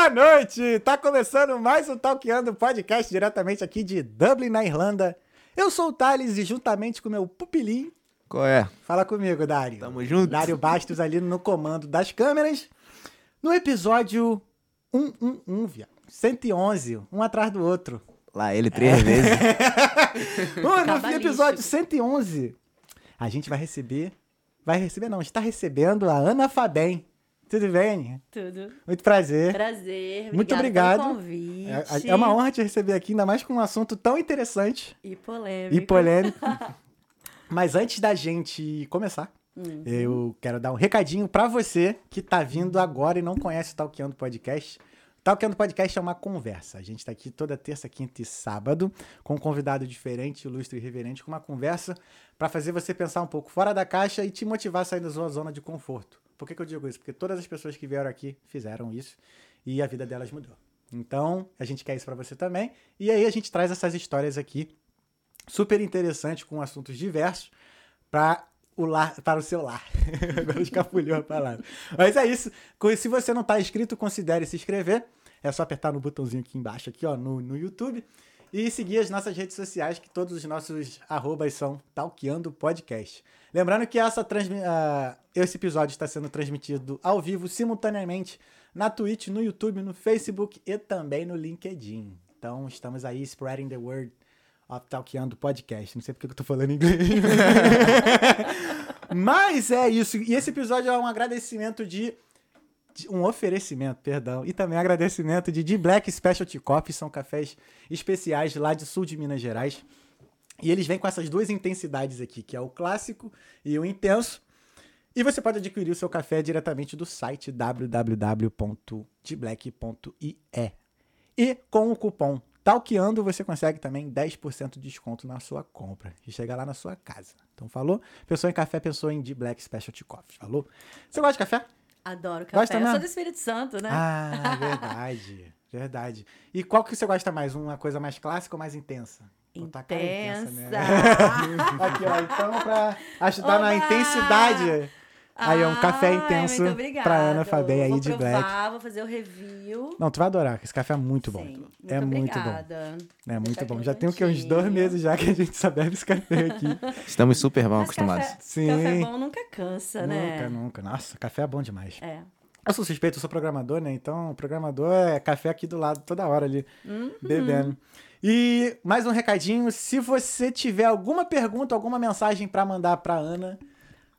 Boa noite! Tá começando mais um Talkando Podcast diretamente aqui de Dublin, na Irlanda. Eu sou o Thales e juntamente com meu pupilim, Qual é? fala comigo, Dário. Tamo junto. Dário Bastos ali no comando das câmeras. No episódio 111, viado. 111, um atrás do outro. Lá ele três vezes. Uh, no episódio 111, a gente vai receber... Vai receber não, está recebendo a Ana Fabem. Tudo bem? Tudo. Muito prazer. Prazer. Muito obrigado. Pelo convite. É, é uma honra te receber aqui, ainda mais com um assunto tão interessante E polêmico. e polêmico. Mas antes da gente começar, Hum. eu quero dar um recadinho pra você que tá vindo agora e não conhece o Talkando Podcast. Talkando Podcast é uma conversa. A gente tá aqui toda terça, quinta e sábado com um convidado diferente, ilustre e reverente, com uma conversa pra fazer você pensar um pouco fora da caixa e te motivar a sair da sua zona de conforto. Por que, que eu digo isso? Porque todas as pessoas que vieram aqui fizeram isso e a vida delas mudou. Então, a gente quer isso pra você também. E aí a gente traz essas histórias aqui super interessantes com assuntos diversos para o lar, para o seu lar. Agora escapulhou a palavra. Mas é isso. Se você não está inscrito, considere se inscrever. É só apertar no botãozinho aqui embaixo, aqui, ó, no, no YouTube. E seguir as nossas redes sociais, que todos os nossos arrobas são Talqueando Podcast. Lembrando que essa transmi- ah, esse episódio está sendo transmitido ao vivo, simultaneamente, na Twitch, no YouTube, no Facebook e também no LinkedIn. Então, estamos aí spreading the word of Talkando Podcast. Não sei porque que eu tô falando inglês. Mas é isso. E esse episódio é um agradecimento de. Um oferecimento, perdão. E também agradecimento de The Black Specialty Coffee. São cafés especiais lá de sul de Minas Gerais. E eles vêm com essas duas intensidades aqui, que é o clássico e o intenso. E você pode adquirir o seu café diretamente do site www.dblack.ie. E com o cupom Talqueando você consegue também 10% de desconto na sua compra. E chega lá na sua casa. Então falou? Pensou em café, pensou em The Black Specialty Coffee. Falou? Você gosta de café? Adoro café. Gosta eu mesmo? sou do Espírito Santo, né? Ah, verdade. verdade. E qual que você gosta mais? Uma coisa mais clássica ou mais intensa? Botar a cara Intensa. né? Aqui, ó. Então, pra ajudar na Oba! Aí é um café intenso obrigada. pra Ana Fabem aí de provar, Black. Vou fazer o review. Não, tu vai adorar. Esse café é muito bom. Sim, muito é muito bom. obrigada. É muito deixar bom. Já tem o que? Uns dois meses já que a gente só bebe esse café aqui. Estamos super bem Mas acostumados. Café, Sim. café bom nunca cansa, né? Nunca, nunca. Nossa, café é bom demais. É. Eu sou suspeito, eu sou programador, né? Então, programador é café aqui do lado toda hora ali, Uhum. bebendo. E mais um recadinho, se você tiver alguma pergunta, alguma mensagem pra mandar pra Ana,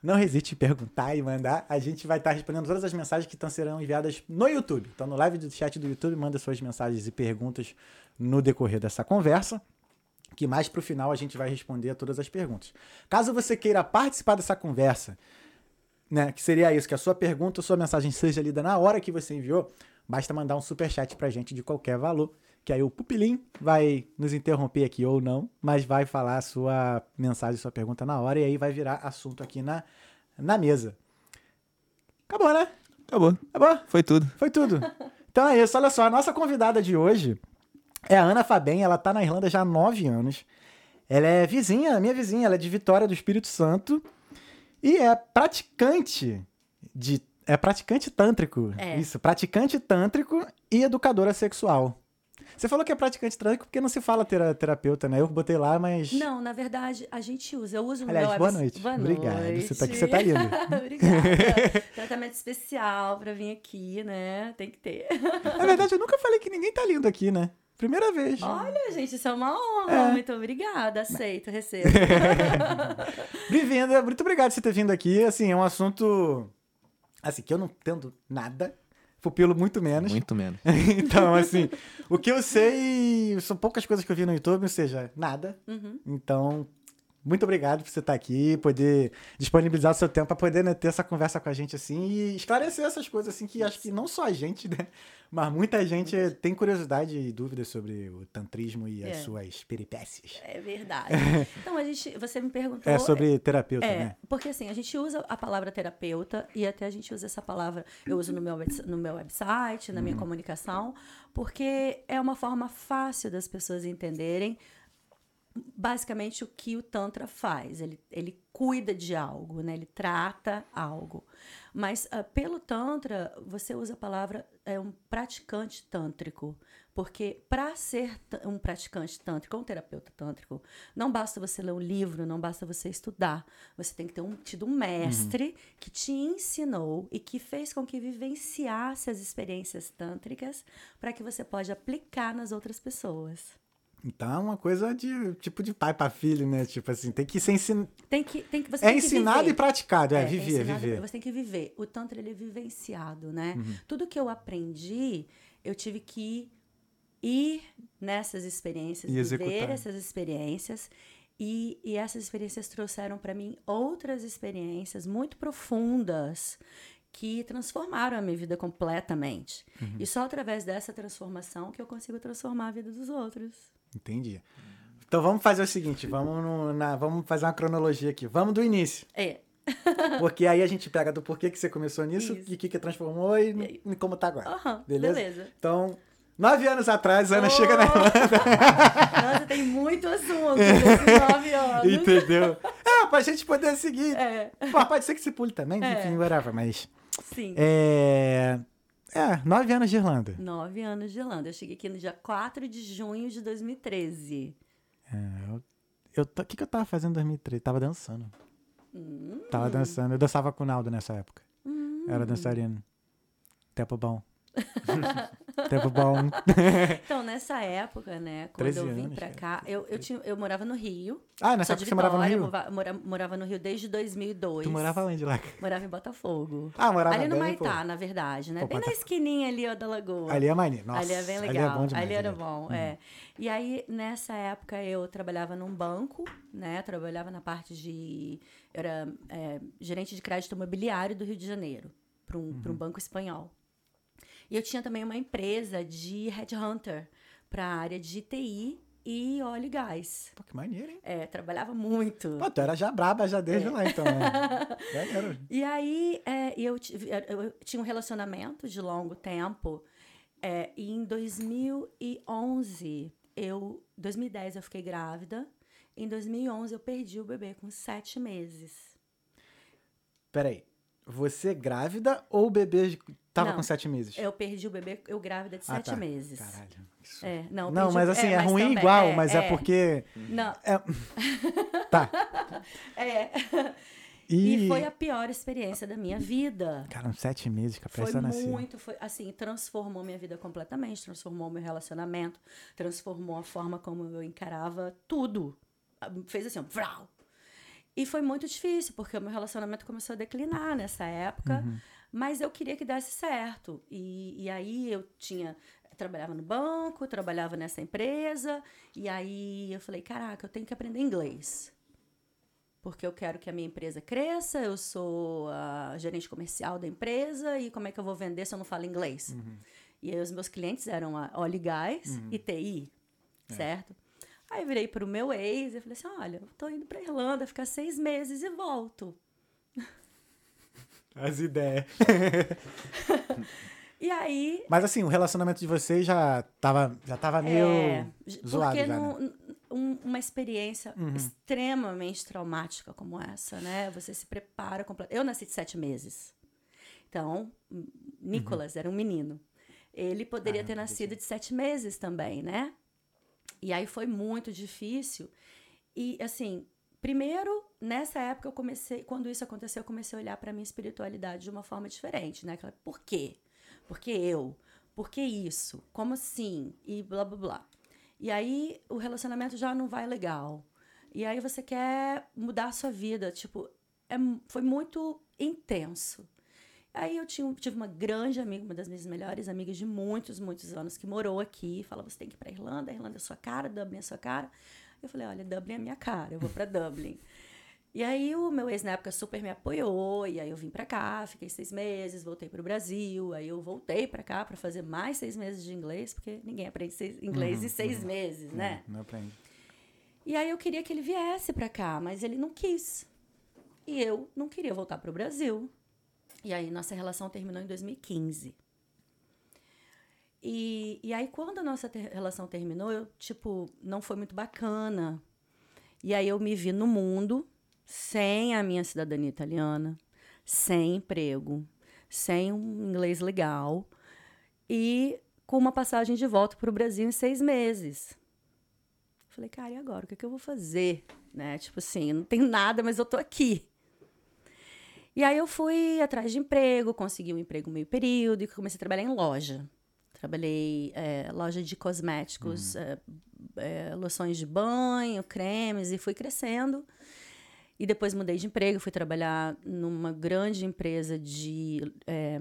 não hesite em perguntar e mandar. A gente vai estar respondendo todas as mensagens que serão enviadas no YouTube. Então, no live do chat do YouTube, manda suas mensagens e perguntas no decorrer dessa conversa. Que mais pro final a gente vai responder a todas as perguntas. Caso você queira participar dessa conversa, né? Que seria isso, que a sua pergunta ou sua mensagem seja lida na hora que você enviou, basta mandar um superchat pra gente de qualquer valor, que aí o Pupilim vai nos interromper aqui ou não, mas vai falar a sua mensagem, sua pergunta na hora, e aí vai virar assunto aqui na, na mesa. Acabou, né? Acabou. Acabou? Foi tudo. Foi tudo. Então é isso, olha só, a nossa convidada de hoje é a Ana Fabem, ela tá na Irlanda já há nove anos. Ela é vizinha, minha vizinha, ela é de Vitória do Espírito Santo e é praticante de é praticante tântrico. É. Isso, praticante tântrico e educadora sexual. Você falou que é praticante tântrico porque não se fala tera- terapeuta, né? Eu botei lá, mas Não, na verdade, a gente usa. Eu uso no Aliás, meu boa noite. Boa Obrigado. noite. Você tá aqui, você tá lindo. Obrigada. Tratamento especial pra vir aqui, né? Tem que ter. na verdade eu nunca falei que ninguém tá lindo aqui, né? Primeira vez. Olha, gente, isso é uma honra. É. Muito obrigada. Aceito, recebo. Bem-vinda, muito obrigado por você ter vindo aqui. Assim, é um assunto assim que eu não entendo nada, pupilo muito menos. Muito menos. então, assim, o que eu sei são poucas coisas que eu vi no YouTube, ou seja, nada. Uhum. Então, muito obrigado por você estar aqui, poder disponibilizar o seu tempo para poder né, ter essa conversa com a gente assim e esclarecer essas coisas assim que acho que não só a gente, né, mas muita gente tem curiosidade e dúvidas sobre o tantrismo e as É. suas peripécias. É verdade. Então, a gente, você me perguntou. É sobre terapeuta, É, né? porque assim, a gente usa a palavra terapeuta e até a gente usa essa palavra, eu uso no meu, no meu website, na minha comunicação, porque é uma forma fácil das pessoas entenderem basicamente o que o Tantra faz. Ele, ele cuida de algo, né? ele trata algo. Mas uh, pelo Tantra, você usa a palavra é um praticante tântrico. Porque para ser um praticante tântrico, um terapeuta tântrico, não basta você ler um livro, não basta você estudar. Você tem que ter um, tido um mestre uhum. que te ensinou e que fez com que vivenciasse as experiências tântricas para que você pode aplicar nas outras pessoas. Então é uma coisa de tipo de pai para filho, né? Tipo assim, tem que ser ensinado. Tem que, tem que, você é tem ensinado que e praticado, é, é viver, é ensinado, viver. Você tem que viver. O Tantra ele é vivenciado, né? Uhum. Tudo que eu aprendi, eu tive que ir nessas experiências, e viver essas experiências. E, e essas experiências trouxeram para mim outras experiências muito profundas que transformaram a minha vida completamente. Uhum. E só através dessa transformação que eu consigo transformar a vida dos outros. Entendi. Então vamos fazer o seguinte, vamos, no, na, vamos fazer uma cronologia aqui. Vamos do início. É. Porque aí a gente pega do porquê que você começou nisso, o que, que transformou e, e como tá agora. Uhum, beleza? beleza? Então, nove anos atrás, Ana oh! chega na Irlanda. Nossa, tem muito assunto nesses nove anos. Entendeu? É, pra gente poder seguir. É. Pô, pode ser que se pule também, é. enfim, whatever, mas... Sim. É... É, nove anos de Irlanda. Nove anos de Irlanda. Eu cheguei aqui no dia 4 de junho de 2013. É, eu. eu o que, que eu tava fazendo em 2013? Tava dançando. Hum. Tava dançando. Eu dançava com o Naldo nessa época. Hum. Era dançarino. Tempo bom. Tempo bom. então, nessa época, né, quando eu vim anos, pra cá, eu, eu, tinha, eu morava no Rio. Ah, nessa época você morava no Rio? Morava, morava no Rio desde 2002. Tu morava onde lá? Morava em Botafogo. Ah, morava Ali no Maitá, pô. na verdade, né? Pô, bem na esquininha ali, ó, da Lagoa. Ali é maneiro. Nossa, ali é bem legal. Ali, é bom demais, ali era bom, hum. é. E aí, nessa época, eu trabalhava num banco, né? Trabalhava na parte de... Eu era é, gerente de crédito imobiliário do Rio de Janeiro, para um, uhum. um banco espanhol. E eu tinha também uma empresa de headhunter para a área de TI e óleo e gás. Pô, que maneiro, hein? É, trabalhava muito. Pô, tu era já braba já desde é. lá, então. Né? e aí, é, eu, eu, tinha um relacionamento de longo tempo. É, e em 2011, eu... 2010 eu fiquei grávida. Em 2011 eu perdi o bebê com sete meses. Peraí, você grávida ou o bebê tava não, com sete meses? Eu perdi o bebê, eu grávida de ah, sete tá. meses. Caralho. Isso. É, não, não perdi, mas assim, é, é mas ruim também, igual, é, mas é, é, porque. Não. É... tá. É. E... e... foi a pior experiência da minha vida. Cara, sete meses que a Foi nascer. muito, foi assim, transformou minha vida completamente, transformou meu relacionamento, transformou a forma como eu encarava tudo. Fez assim, vrau, e foi muito difícil, porque o meu relacionamento começou a declinar nessa época, uhum. mas eu queria que desse certo. E, e aí eu tinha. trabalhava no banco, trabalhava nessa empresa, e aí eu falei: caraca, eu tenho que aprender inglês. Porque eu quero que a minha empresa cresça, eu sou a gerente comercial da empresa, e como é que eu vou vender se eu não falo inglês? Uhum. E aí os meus clientes eram a óleo e gás uhum. e TI, é. certo? Aí virei pro meu ex e falei assim: olha, eu tô indo pra Irlanda ficar seis meses e volto. As ideias. e aí. Mas assim, o relacionamento de vocês já tava, já tava meio é, zoado. Porque já, no, né? um, uma experiência uhum. extremamente traumática como essa, né? Você se prepara completamente. Eu nasci de sete meses. Então, Nicolas uhum. era um menino. Ele poderia ah, ter nascido de sete meses também, né? E aí foi muito difícil. E assim, primeiro, nessa época eu comecei, quando isso aconteceu, eu comecei a olhar para minha espiritualidade de uma forma diferente, né? Por quê? Por que eu? Por que isso? Como assim? E blá blá blá. E aí o relacionamento já não vai legal. E aí você quer mudar a sua vida, tipo, é, foi muito intenso. Aí eu tinha, tive uma grande amiga, uma das minhas melhores amigas de muitos, muitos anos, que morou aqui. Falava, você tem que ir pra Irlanda, a Irlanda é sua cara, Dublin é sua cara. Eu falei, olha, Dublin é minha cara, eu vou para Dublin. e aí o meu ex na época super me apoiou, e aí eu vim para cá, fiquei seis meses, voltei para o Brasil, aí eu voltei para cá para fazer mais seis meses de inglês, porque ninguém aprende inglês uhum, em seis uhum, meses, né? Não, não aprende. E aí eu queria que ele viesse para cá, mas ele não quis. E eu não queria voltar para o Brasil. E aí nossa relação terminou em 2015. E, e aí quando a nossa ter relação terminou, eu, tipo, não foi muito bacana. E aí eu me vi no mundo sem a minha cidadania italiana, sem emprego, sem um inglês legal e com uma passagem de volta para o Brasil em seis meses. Falei, cara, e agora? O que, é que eu vou fazer? Né? Tipo assim, não tenho nada, mas eu tô aqui. E aí eu fui atrás de emprego, consegui um emprego meio período e comecei a trabalhar em loja. Trabalhei é, loja de cosméticos, uhum. é, é, loções de banho, cremes, e fui crescendo. E depois mudei de emprego, fui trabalhar numa grande empresa de é,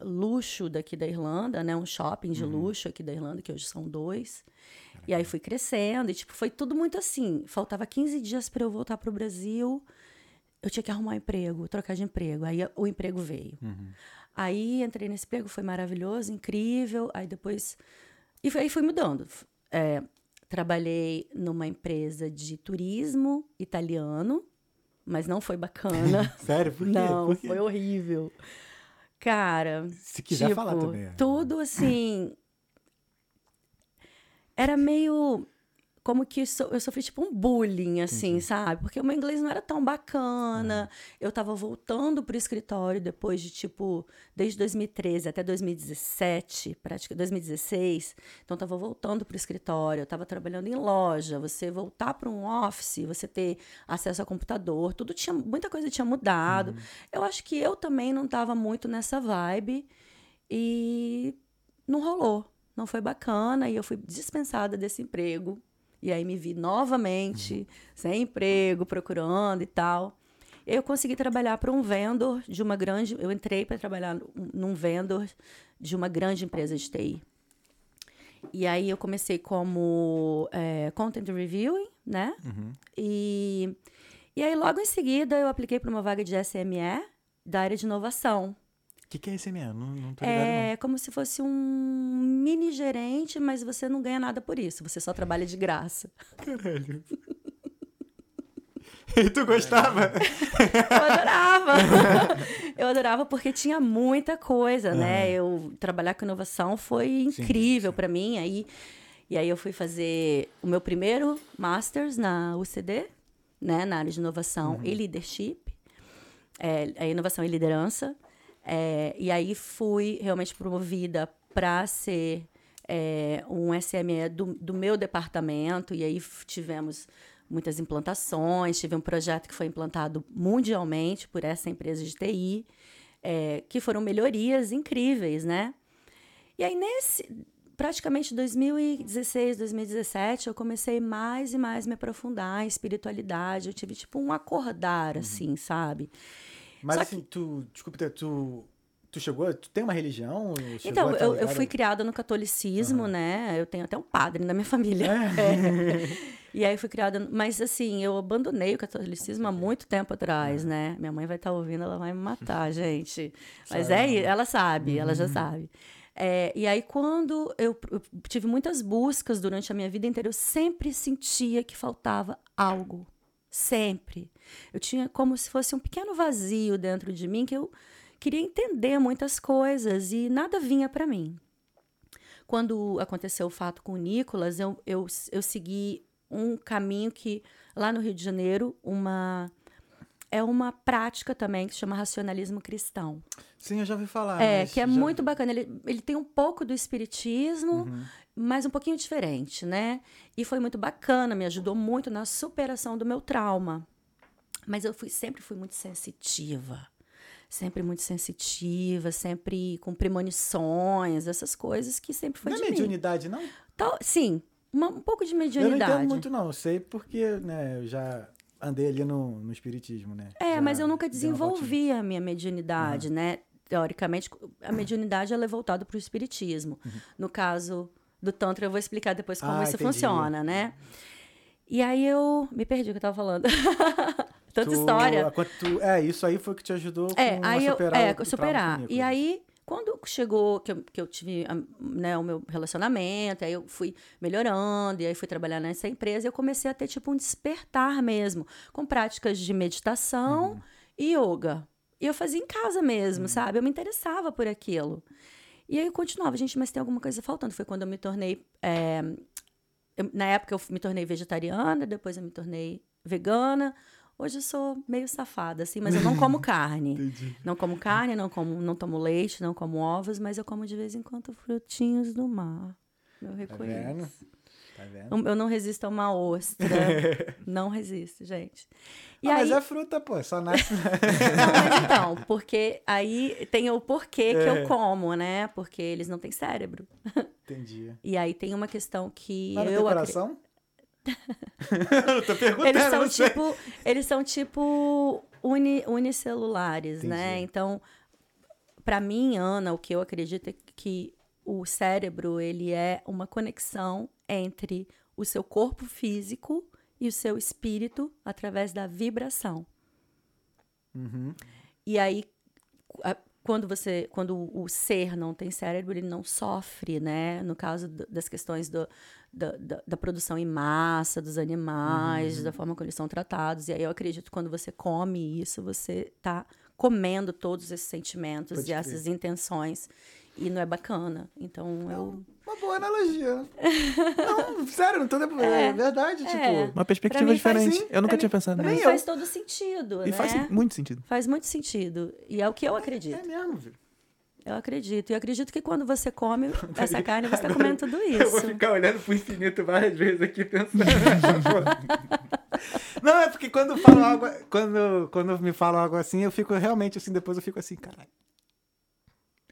luxo daqui da Irlanda, né? Um shopping de uhum. luxo aqui da Irlanda, que hoje são dois. E aí fui crescendo, e tipo, foi tudo muito assim. Faltava 15 dias para eu voltar para o Brasil. Eu tinha que arrumar um emprego, trocar de emprego. Aí o emprego veio. Uhum. Aí entrei nesse emprego, foi maravilhoso, incrível. Aí depois. E aí fui mudando. É, trabalhei numa empresa de turismo italiano, mas não foi bacana. Sério? Por quê? Não, Por quê? foi horrível. Cara. Se quiser tipo, falar também. É. Tudo assim. Era meio como que eu sofri tipo um bullying, assim, uhum. sabe? Porque o meu inglês não era tão bacana. Uhum. Eu tava voltando pro escritório depois de, tipo, desde 2013 até 2017, praticamente 2016. Então, tava voltando pro escritório, eu tava trabalhando em loja. Você voltar para um office, você ter acesso a computador, tudo tinha, muita coisa tinha mudado. Uhum. Eu acho que eu também não tava muito nessa vibe e não rolou. Não foi bacana e eu fui dispensada desse emprego e aí me vi novamente, uhum. sem emprego, procurando e tal. Eu consegui trabalhar para um vendor de uma grande. Eu entrei para trabalhar num vendor de uma grande empresa de TI. E aí eu comecei como é, content reviewing, né? Uhum. E, e aí logo em seguida eu apliquei para uma vaga de SME da área de inovação. O que, que, é SME? Não, não tô ligado, É não. como se fosse um mini gerente, mas você não ganha nada por isso. Você só trabalha de graça. Caralho. E tu gostava? Eu adorava. Eu adorava porque tinha muita coisa, uhum. né? Eu trabalhar com inovação foi incrível para mim. Aí, e aí eu fui fazer o meu primeiro masters na UCD, né? Na área de inovação uhum. e leadership. É, a inovação e liderança. É, e aí fui realmente promovida para ser é, um SME do, do meu departamento, e aí tivemos muitas implantações, tive um projeto que foi implantado mundialmente por essa empresa de TI, é, que foram melhorias incríveis, né? E aí, nesse, praticamente 2016, 2017, eu comecei mais e mais me aprofundar em espiritualidade. Eu tive, tipo, um acordar, uhum. assim, sabe? Mas Só assim, que... tu. Desculpa, tu. Tu chegou. Tu tem uma religião? Então, eu, eu fui criada no catolicismo, uhum. né? Eu tenho até um padre na minha família. É. É. E aí fui criada. Mas assim, eu abandonei o catolicismo há muito tempo atrás, é. né? Minha mãe vai estar tá ouvindo, ela vai me matar, gente. Mas é, ela sabe, uhum. ela já uhum. sabe. É, e aí, quando eu, eu, tive muitas buscas durante a minha vida inteira, eu sempre sentia que faltava algo. Sempre. Eu tinha como se fosse um pequeno vazio dentro de mim que eu queria entender muitas coisas e nada vinha para mim. Quando aconteceu o fato com o Nicolas, eu, eu, eu segui um caminho que, lá no Rio de Janeiro, uma é uma prática também que se chama racionalismo cristão. Sim, eu já ouvi falar. É, que é já... muito bacana. Ele, ele tem um pouco do espiritismo, uhum mas um pouquinho diferente, né? E foi muito bacana, me ajudou muito na superação do meu trauma. Mas eu fui, sempre fui muito sensitiva. Sempre muito sensitiva, sempre com premonições, essas coisas que sempre foi não de é mediunidade, mim. não? Tal, sim, uma, um pouco de mediunidade. Eu não entendo muito, não. Eu sei porque, né, eu já andei ali no, no espiritismo, né? É, já mas eu nunca desenvolvi a minha mediunidade, uhum. né? Teoricamente, a mediunidade ela é voltada para o espiritismo. Uhum. No caso do Tantra, eu vou explicar depois como ah, isso entendi. funciona, né? E aí eu me perdi o que eu tava falando. Tanta história. Tu, é, isso aí foi o que te ajudou é, aí a superar. Eu, é, o, superar. E aí, quando chegou, que eu, que eu tive né, o meu relacionamento, aí eu fui melhorando, e aí fui trabalhar nessa empresa, eu comecei a ter tipo um despertar mesmo, com práticas de meditação uhum. e yoga. E eu fazia em casa mesmo, uhum. sabe? Eu me interessava por aquilo. E aí eu continuava, gente, mas tem alguma coisa faltando. Foi quando eu me tornei é, eu- na época eu me tornei vegetariana, depois eu me tornei vegana. Hoje eu sou meio safada, assim, mas eu não como carne. Entendi. Não como carne, não como, não tomo leite, não como ovos, mas eu como de vez em quando frutinhos do mar. Eu Tá vendo? reconheço. Tá vendo? Eu- Eu não resisto a uma ostra. não resisto, gente. E Ah, aí, Mas é fruta, pô. Só nasce. não, mas então, porque aí tem o porquê que É. eu como, né? Porque eles não têm cérebro. Entendi. E aí tem uma questão que Mas não tem eu acre- coração? Eu tô perguntando, Eles são tipo, eles são tipo uni, unicelulares, né? Entendi. Então, para mim, Ana, o que eu acredito é que o cérebro ele é uma conexão entre o seu corpo físico e o seu espírito através da vibração. Uhum. E aí, quando você, quando o ser não tem cérebro, ele não sofre, né? No caso do- das questões do, da, da, da produção em massa dos animais, da forma como eles são tratados. E aí eu acredito que quando você come isso, você está comendo todos esses sentimentos Pode e crer. essas intenções. E não é bacana. Então eu. Uma boa analogia. não, sério, não tô... É, verdade, É. tipo... Uma perspectiva mim faz diferente. sim, eu nunca pra tinha mim- pensado nisso. Faz todo sentido, E né? faz muito sentido. Faz muito sentido. E é o que eu acredito. É mesmo, filho. Eu acredito. E eu acredito que quando você come essa carne, você está comendo tudo Eu vou isso. ficar olhando pro infinito várias vezes aqui pensando. não, é porque quando falo algo, quando, quando me falam algo assim, eu fico realmente assim, depois eu fico assim, caralho.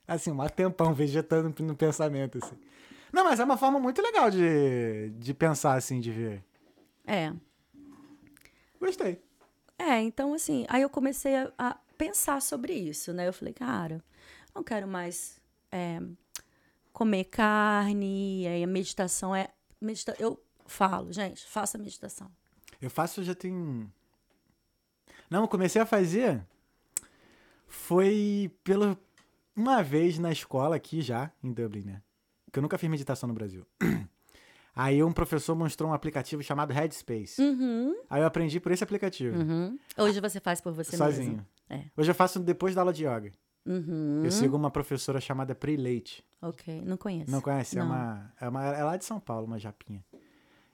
Assim, um tempão vegetando no pensamento, assim. Não, mas é uma forma muito legal de, de pensar, assim, de ver. É. Gostei. É, então assim, aí eu comecei a, a pensar sobre isso, né? Eu falei, cara, não quero mais é, comer carne, aí a meditação é. Medita eu falo, gente, faça meditação. Eu faço já tem. Não, eu comecei a fazer. Foi pelo. Uma vez na escola aqui já, em Dublin, né? Que eu nunca fiz meditação no Brasil. Aí um professor mostrou um aplicativo chamado Headspace. Uhum, Aí eu aprendi por esse aplicativo. uhum. Hoje você faz por você sozinho. mesmo. É. Hoje eu faço depois da aula de yoga. Uhum. Eu sigo uma professora chamada Pri Leite. Ok, não conheço. Não conhece? É, Não. uma, é uma. É lá de São Paulo, uma japinha.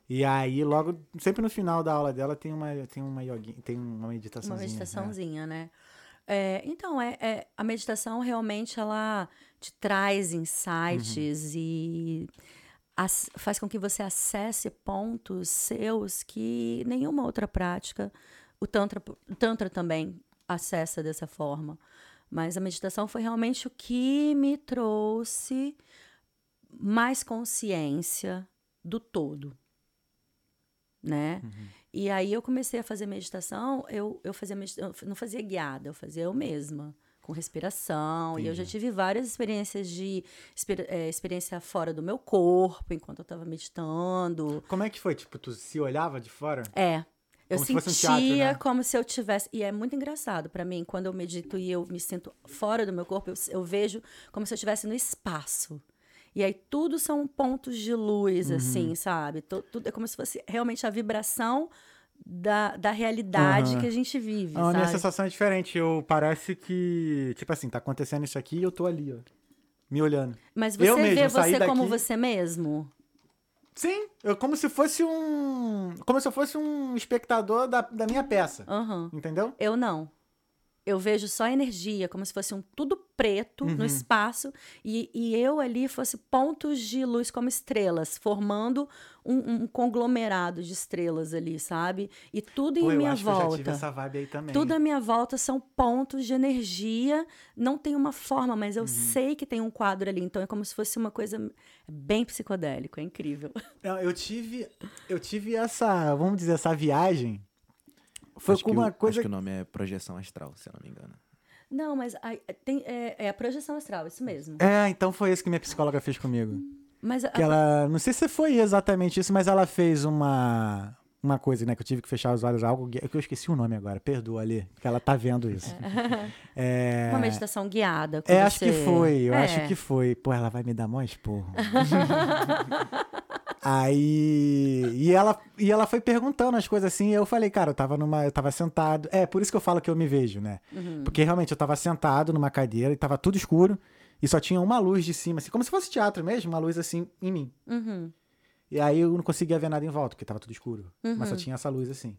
E aí, logo, sempre no final da aula dela tem uma, tem uma yoga, tem uma meditaçãozinha. Uma né? meditaçãozinha, né? É, então, é, é- a meditação realmente ela te traz insights e ac- faz com que você acesse pontos seus que nenhuma outra prática, o Tantra, o tantra também acessa dessa forma. Mas a meditação foi realmente o que me trouxe mais consciência do todo, né? E aí eu comecei a fazer meditação, eu, eu fazia medita- eu não fazia guiada, eu fazia eu mesma, com respiração. E eu já tive várias experiências de exper- eh, experiência fora do meu corpo, enquanto eu estava meditando. Como é que foi? Tipo, tu se olhava de fora? É. Eu Como se sentia um teatro, né? como se eu tivesse. E é muito engraçado pra mim, quando eu medito e eu me sinto fora do meu corpo, eu, eu vejo como se eu estivesse no espaço. E aí tudo são pontos de luz, Uhum. assim, sabe? Tu- Tudo é como se fosse realmente a vibração da, da realidade Aham. que a gente vive, A minha sabe? sensação é diferente. Eu parece que, tipo assim, tá acontecendo isso aqui e eu tô ali, ó. Me olhando. Mas eu você mesmo vê saí você como daqui- você mesmo? Sim, eu como se fosse um. Como se eu fosse um espectador da, da minha peça. Aham. Entendeu? Eu não. Eu vejo só energia, como se fosse um tudo preto Uhum. no espaço e, e eu ali fosse pontos de luz como estrelas, formando um, um conglomerado de estrelas ali, sabe? E tudo Pô, em eu minha acho que eu já tive volta. essa vibe aí também. Tudo à minha volta são pontos de energia. Não tem uma forma, mas Uhum. eu sei que tem um quadro ali. Então é como se fosse uma coisa bem psicodélico. É incrível. Não, eu tive. Eu tive essa. Vamos dizer, essa viagem. Foi acho com que uma o, coisa. Acho que o nome é projeção astral, se eu não me engano. Não, mas a- tem, é, é a projeção astral, isso mesmo. É, então foi isso que minha psicóloga fez comigo. Mas a- Que ela. Não sei se foi exatamente isso, mas ela fez uma. Uma coisa, né? Que eu tive que fechar os olhos, algo. Que eu esqueci o nome agora, perdoa ali. Que ela tá vendo isso. É. Uma meditação guiada. com É, acho que você. foi, eu É. acho que foi. Pô, ela vai me dar mó esporro. Aí. E ela, e ela foi perguntando as coisas assim, e eu falei, cara, eu tava numa. Eu tava sentado. É, por isso que eu falo que eu me vejo, né? Uhum. Porque realmente eu tava sentado numa cadeira e tava tudo escuro. E só tinha uma luz de cima, assim, como se fosse teatro mesmo, uma luz assim em mim. Uhum. E aí eu não conseguia ver nada em volta, porque tava tudo escuro. Mas Uhum. só tinha essa luz assim.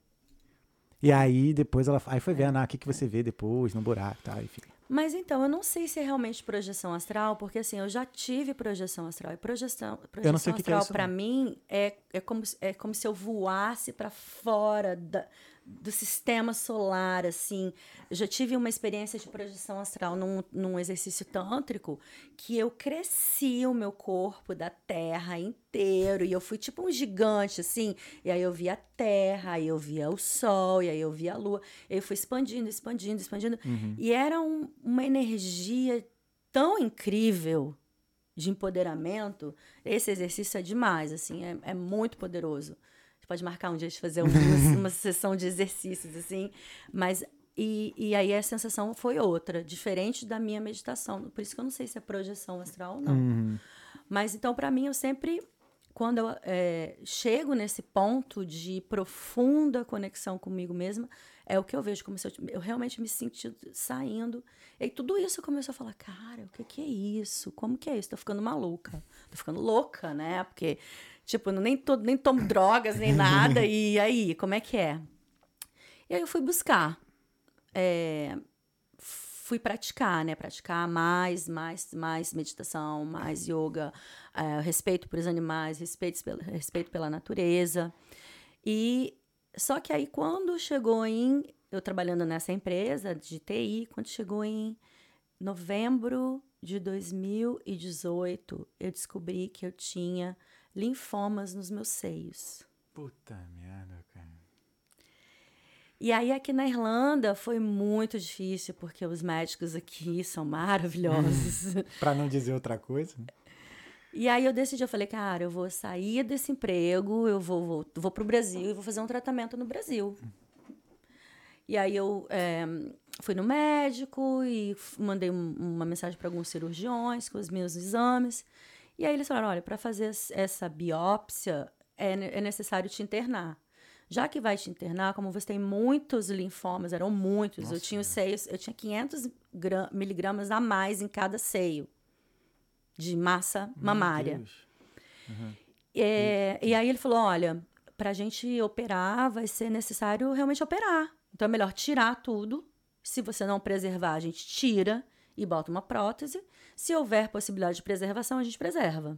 E aí depois ela aí foi vendo, ah, o que, que você vê depois, no buraco e tal, enfim. Mas então, eu não sei se é realmente projeção astral, porque assim, eu já tive projeção astral. E projeção, projeção é astral, pra não. mim, é, é, como, é como se eu voasse pra fora da- do sistema solar, assim. Eu já tive uma experiência de projeção astral num, num exercício tântrico que eu cresci o meu corpo da terra inteiro. E eu fui tipo um gigante, assim. E aí eu via a terra, aí eu via o sol, e aí eu via a lua. E eu fui expandindo, expandindo, expandindo. E era um- uma energia tão incrível de empoderamento. Esse exercício é demais, assim, é, é muito poderoso. Pode marcar um dia de fazer uma, uma sessão de exercícios, assim, mas. E, e aí a sensação foi outra, diferente da minha meditação. Por isso que eu não sei se é projeção astral ou não. Uhum. Mas então, para mim, eu sempre, quando eu é, chego nesse ponto de profunda conexão comigo mesma, é o que eu vejo, como se eu, eu realmente me senti saindo. E tudo isso começou a falar, cara, o que, que é isso? Como que é isso? Tô ficando maluca. Tô ficando louca, né? Porque, tipo, nem, to, nem tomo drogas, nem nada. E aí, como é que é? E aí eu fui buscar. É, fui praticar, né? Praticar mais, mais, mais meditação, mais yoga, eh, respeito por os animais, respeito pela, respeito pela natureza. E só que aí quando chegou em eu trabalhando nessa empresa de TI, quando chegou em novembro de 2018, eu descobri que eu tinha linfomas nos meus seios. Puta merda, cara. E aí aqui na Irlanda foi muito difícil, porque os médicos aqui são maravilhosos. Pra não dizer outra coisa. e aí eu decidi, eu falei, cara, eu vou sair desse emprego, eu vou, vou, vou pro Brasil e vou fazer um tratamento no Brasil. E aí eu eh, fui no médico e mandei um- uma mensagem para alguns cirurgiões com os meus exames. E aí eles falaram, olha, para fazer es- essa biópsia é, é necessário te internar. Já que vai te internar, como você tem muitos linfomas, eram muitos, eu tinha os seios, eu tinha 500 gra- miligramas a mais em cada seio de massa mamária. Deus. É, e aí ele falou: olha, pra gente operar, vai ser necessário realmente operar. Então é melhor tirar tudo. Se você não preservar, a gente tira e bota uma prótese. Se houver possibilidade de preservação, a gente preserva.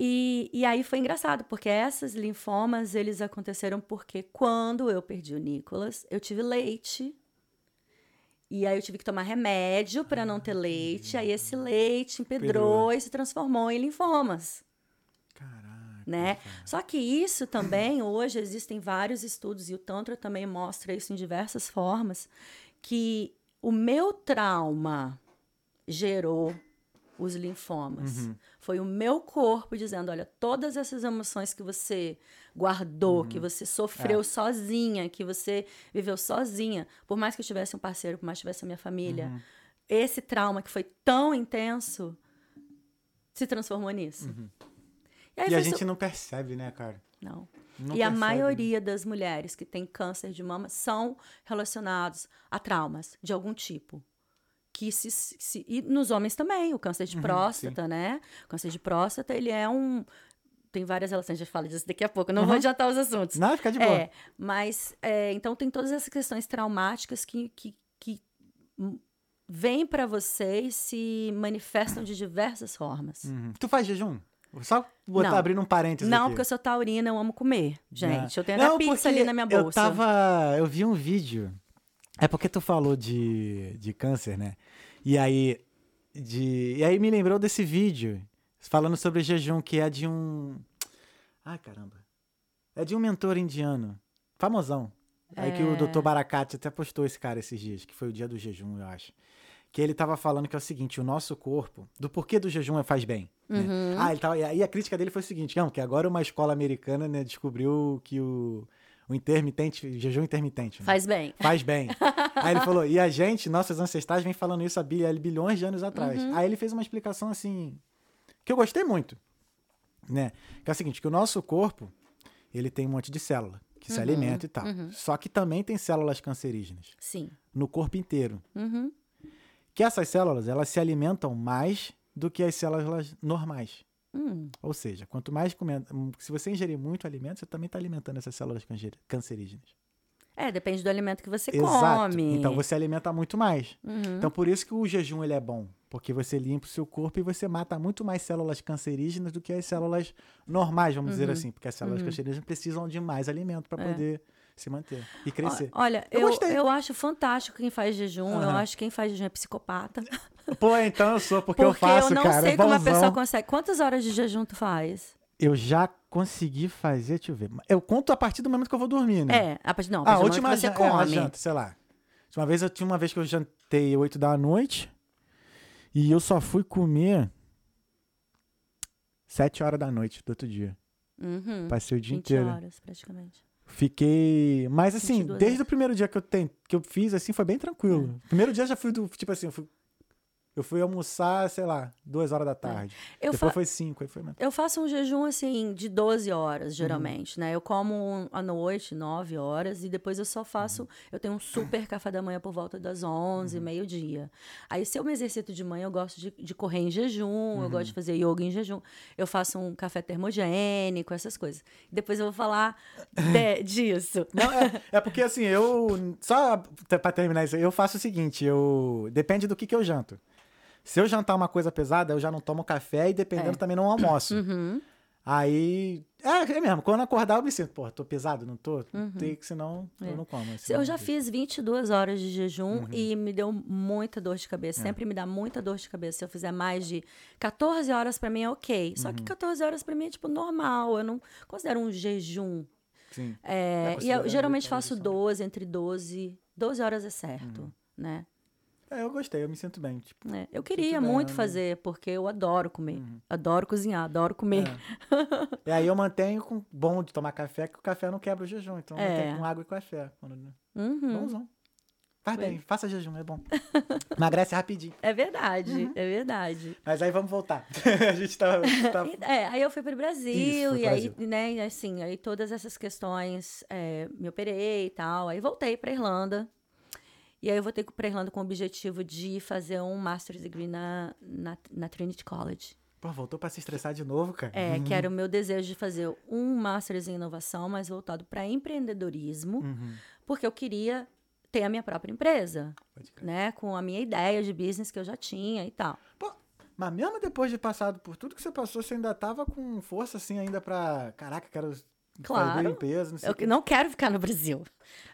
E, e aí foi engraçado, porque essas linfomas, eles aconteceram porque quando eu perdi o Nicolas, eu tive leite. E aí eu tive que tomar remédio para não ter leite. Aí esse leite empedrou Empedrou. e se transformou em linfomas Caraca. né? cara. Só que isso também, hoje existem vários estudos, e o Tantra também mostra isso em diversas formas, que o meu trauma gerou os linfomas. Foi o meu corpo dizendo, olha, todas essas emoções que você guardou, que você sofreu sozinha, que você viveu sozinha, por mais que eu tivesse um parceiro, por mais que tivesse a minha família, esse trauma que foi tão intenso se transformou nisso. E, aí E a gente su- não percebe, né, cara? não. Não e a percebe, né? maioria das mulheres que têm câncer de mama são relacionados a traumas de algum tipo. Que se, se- e nos homens também, o câncer Uhum, de próstata, né? O câncer de próstata, ele é um. Tem várias relações, a gente fala disso daqui a pouco, não vou Uhum. adiantar os assuntos. Não, fica de boa. É, mas é, então tem todas essas questões traumáticas que, que, que vêm para você e se manifestam de diversas formas. Uhum. Tu faz jejum? Só botar, Não. abrindo um parênteses Não, aqui. porque eu sou taurina, eu amo comer, gente. Eu tenho Não, até pizza ali na minha bolsa. Eu tava. Eu vi um vídeo. É porque tu falou de, de câncer, né? E aí. De, e aí me lembrou desse vídeo falando sobre jejum, que é de um. Ai, caramba. É de um mentor indiano. Famosão. Aí que o É. Dr. Barakati até postou esse cara esses dias, que foi o dia do jejum, eu acho. Que ele tava falando que é o seguinte: o nosso corpo, do porquê do jejum faz bem. né? Uhum. Ah, ele tava, e aí a crítica dele foi o seguinte: não, que agora uma escola americana né, descobriu que o, o intermitente, o jejum intermitente, né, Faz bem. faz bem. aí ele falou: e a gente, nossos ancestrais, vem falando isso há bi- há bilhões de anos atrás. Uhum. Aí ele fez uma explicação assim, que eu gostei muito, né? Que é o seguinte: que o nosso corpo, ele tem um monte de célula que se Uhum, alimenta e tal. uhum. Só que também tem células cancerígenas Sim. no corpo inteiro. Uhum. Que essas células, elas se alimentam mais do que as células normais. Hum, Ou seja, quanto mais comendo, hum, se você ingerir muito alimento, você também está alimentando essas células cancerígenas. É, depende do alimento que você Exato. come. Então você alimenta muito mais. Uhum. Então por isso que o jejum ele é bom, porque você limpa o seu corpo e você mata muito mais células cancerígenas do que as células normais, vamos dizer Uhum. assim, porque as células cancerígenas precisam de mais alimento para É. poder se manter e crescer. Olha, Eu eu, eu, acho fantástico quem faz jejum. Eu Aham. acho que quem faz jejum é psicopata. Pô, então eu sou, porque, Porque, eu faço, não cara. sei como a pessoa consegue. Quantas horas de jejum tu faz? Eu já consegui fazer, deixa eu ver. Eu conto a partir do momento que eu vou dormir, né? É, a partir, não, a Ah, partir a do momento última que você é, come. janta, sei lá. Uma vez eu tinha uma vez que eu jantei 8 da noite e eu só fui comer 7 horas da noite do outro dia. Uhum. Passei o dia 20 inteiro. horas, praticamente. Fiquei. Mas assim, 22 desde horas. o primeiro dia que eu, ten... que eu fiz, assim, foi bem tranquilo. É. Primeiro dia eu já fui do. Tipo assim, eu fui, eu fui almoçar, sei lá, 2 horas da tarde. Eu, Depois foi 5, aí foi mesmo. eu faço um jejum, assim, de 12 horas, Uhum. geralmente, né? Eu como à noite, 9 horas, e depois eu só faço... Uhum. Eu tenho um super café da manhã por volta das 11, meio-dia. Aí, se eu me exercito de manhã, eu gosto de, de correr em jejum, eu Uhum. gosto de fazer yoga em jejum. Eu faço um café termogênico, essas coisas. Depois eu vou falar de- disso. Não, é, é porque assim, eu. Só pra terminar isso, eu faço o seguinte: eu. Depende do que, que eu janto. Se eu jantar uma coisa pesada, eu já não tomo café e dependendo É. também não almoço. Uhum. Aí. É, é mesmo. Quando eu acordar, eu me sinto, pô, tô pesado, não tô? Tem que, senão É. eu não como. assim, Eu não- já fiz 22 horas de jejum Uhum. e me deu muita dor de É. cabeça. Sempre me dá muita dor de cabeça. Se eu fizer mais de 14 horas, pra mim é ok. Só Uhum. que 14 horas pra mim é tipo normal. Eu não considero um jejum. Sim. É, É e eu geralmente uma faço redução. 12, entre 12. 12 horas é certo, Uhum. né? É, eu gostei, eu me sinto bem. Tipo, É, Eu queria muito né? fazer, porque eu adoro comer. Adoro cozinhar, adoro comer. É. E aí eu mantenho com bom de tomar café, que o café não quebra o jejum. Então eu É. mantenho com água e café. Quando... Uhum. Bonzão. Faz bem, faça jejum, é bom. Emagrece rapidinho. É verdade, Uhum. é verdade. Mas aí vamos voltar. a gente tá. tá... É, aí eu fui para o Brasil Isso, e pro aí, Brasil. né, assim, aí todas essas questões, é, me operei e tal, aí voltei para Irlanda. E aí eu voltei para Irlanda com o objetivo de fazer um master's degree na, na, na Trinity College. Pô, voltou pra se estressar de novo, cara. É, que era o meu desejo de fazer um master's em inovação, mas voltado para empreendedorismo, Uhum. porque eu queria ter a minha própria empresa, né, com a minha ideia de business que eu já tinha e tal. Pô, mas mesmo depois de passado por tudo que você passou, você ainda tava com força assim ainda pra. Caraca, quero Claro. empresa, não sei Eu o quê. não quero ficar no Brasil.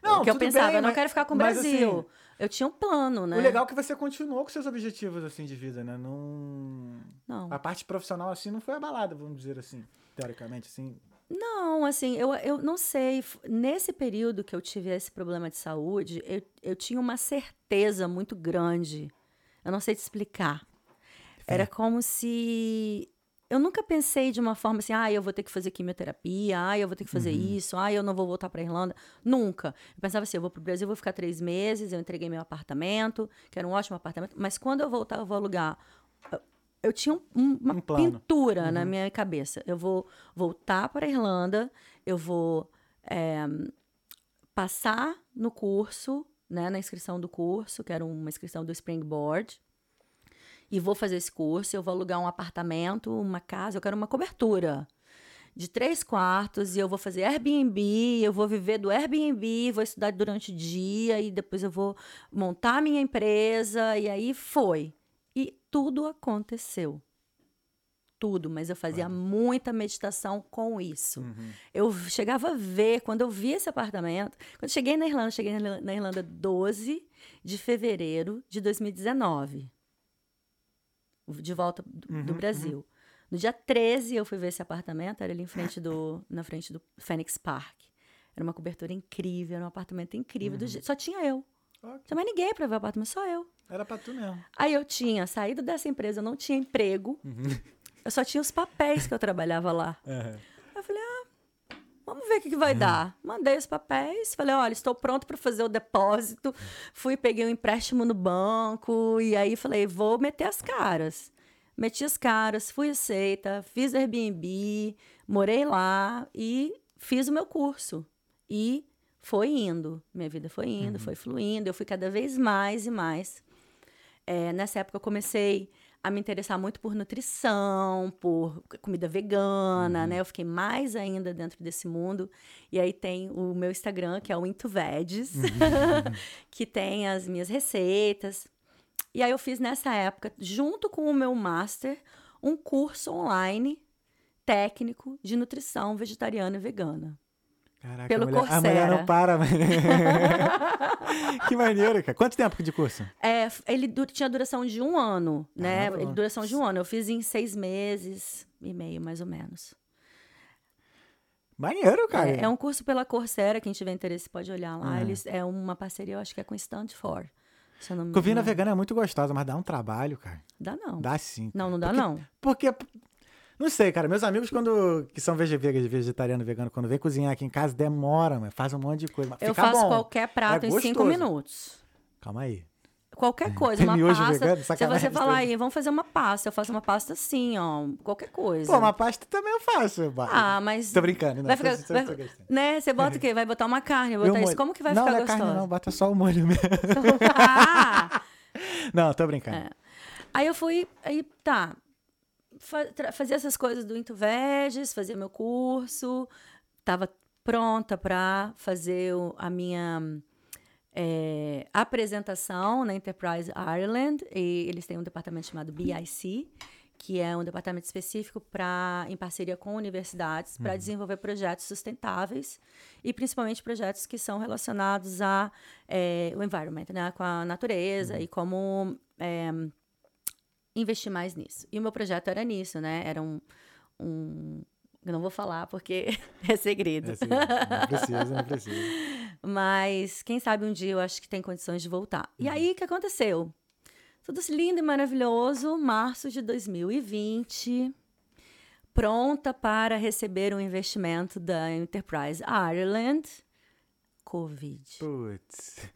Não, o que eu pensava, bem, eu não mas- quero ficar com o mas, Brasil. assim, eu tinha um plano, né? O legal é que você continuou com seus objetivos assim de vida, né? Não. Não. A parte profissional assim não foi abalada, vamos dizer assim. Teoricamente, assim. Não, assim, eu, eu não sei. Nesse período que eu tive esse problema de saúde, eu, eu tinha uma certeza muito grande. Eu não sei te explicar. Era como se. Eu nunca pensei de uma forma assim, ah, eu vou ter que fazer quimioterapia, ah, eu vou ter que fazer isso, ah, eu não vou voltar para Irlanda. Nunca. Eu pensava assim, eu vou para o Brasil, vou ficar três meses, eu entreguei meu apartamento, que era um ótimo apartamento, mas quando eu voltar, eu vou alugar. Eu- Eu tinha um- um- uma Um pintura na minha cabeça. Eu vou voltar para a Irlanda, eu vou é, passar no curso, né, na inscrição do curso, que era uma inscrição do Springboard, e vou fazer esse curso, eu vou alugar um apartamento, uma casa, eu quero uma cobertura de três quartos, e eu vou fazer Airbnb, eu vou viver do Airbnb, vou estudar durante o dia, e depois eu vou montar a minha empresa, e aí foi. E tudo aconteceu. Tudo, mas eu fazia muita meditação com isso. Uhum. Eu chegava a ver, quando eu vi esse apartamento, quando eu cheguei na Irlanda, cheguei na Irlanda 12 de fevereiro de 2019. De volta do, Uhum, do Brasil. No dia 13 eu fui ver esse apartamento, era ali em frente do, na frente do Phoenix Park. Era uma cobertura incrível, era um apartamento incrível. do je- só tinha eu. Ok. Não tinha mais ninguém para ver o apartamento, só eu. Era pra tu mesmo. Aí eu tinha saído dessa empresa, eu não tinha emprego. Eu só tinha os papéis que eu trabalhava lá. Ah, vamos ver o que, que vai dar. Mandei os papéis, falei, olha, estou pronto para fazer o depósito. Fui, peguei um empréstimo no banco e aí falei, vou meter as caras. Meti as caras, fui aceita, fiz Airbnb, morei lá e fiz o meu curso. E foi indo, minha vida foi indo, foi fluindo, eu fui cada vez mais e mais. É, nessa época eu comecei a me interessar muito por nutrição, por comida vegana, né? Eu fiquei mais ainda dentro desse mundo. E aí tem o meu Instagram, que é o Into Veggies, que tem as minhas receitas. E aí eu fiz nessa época, junto com o meu master, um curso online técnico de nutrição vegetariana e vegana. Caraca, Pelo a, mulher, a mulher não Coursera. para, que maneiro, cara. Quanto tempo de curso? É, ele du- tinha duração de um ano, né? Caramba. Ele duração de um ano. Eu fiz em seis meses e meio, mais ou menos. Maneiro, cara. É, é um curso pela Coursera, quem tiver interesse pode olhar lá. Uhum. Eles, é uma parceria, eu acho que é com Stanford. Se eu não me Covina vegana é muito gostosa, mas dá um trabalho, cara. Dá não. Dá sim. Não, não dá Porque- não. Porque, não sei, cara, meus amigos quando que são vege- vege- vegetariano, vegano, quando vem cozinhar aqui em casa, demora, mas faz um monte de coisa. mas Eu faço bom. qualquer prato É em cinco minutos. Calma aí. Qualquer coisa, uma pasta. vegano? Se você falar aí, vamos fazer uma pasta. Eu faço uma pasta assim, ó. Qualquer coisa. Pô, uma pasta também eu faço. Ah, mas. Tô brincando, não. Vai ficar, vai- né? Você bota o quê? Vai botar uma carne, botar isso. molho. Como que vai não, ficar não é carne, gostoso? não, bota só o molho mesmo. ah! Não, tô brincando. É. Aí eu fui, aí tá. Fa fazia essas coisas do Into Veges, fazia meu curso, tava pronta para fazer o- a minha é, apresentação na Enterprise Ireland. E eles têm um departamento chamado BIC, que é um departamento específico para, em parceria com universidades, para desenvolver projetos sustentáveis e principalmente projetos que são relacionados a é, o environment, né, com a natureza e como é, investir mais nisso. E o meu projeto era nisso, né? Era um, um eu não vou falar porque é segredo. É, não precisa, não precisa. Mas quem sabe um dia eu acho que tem condições de voltar. E aí o que aconteceu? Tudo lindo e maravilhoso, março de 2020, pronta para receber um investimento da Enterprise Ireland. Covid. Putz.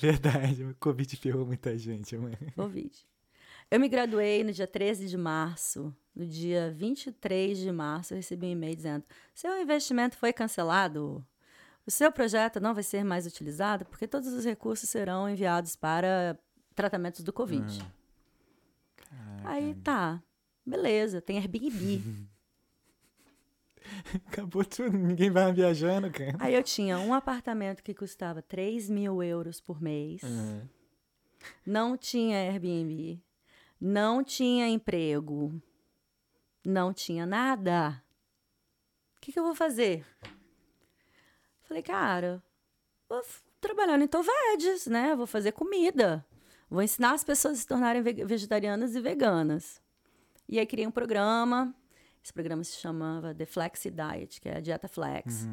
Verdade, o Covid ferrou muita gente, mano. Covid. Eu me graduei no dia 13 de março. No dia 23 de março, eu recebi um e-mail dizendo: seu investimento foi cancelado. O seu projeto não vai ser mais utilizado porque todos os recursos serão enviados para tratamentos do Covid. Aí tá, beleza, tem Airbnb. Acabou tudo, ninguém vai viajando, cara. Aí eu tinha um apartamento que custava 3 mil euros por mês. Uhum. Não tinha Airbnb. Não tinha emprego. Não tinha nada. O que, que eu vou fazer? Falei, cara, vou trabalhar no Tovedes, né? Vou fazer comida. Vou ensinar as pessoas a se tornarem ve- vegetarianas e veganas. E aí criei um programa. Esse programa se chamava The Flexi Diet, que é a dieta flex.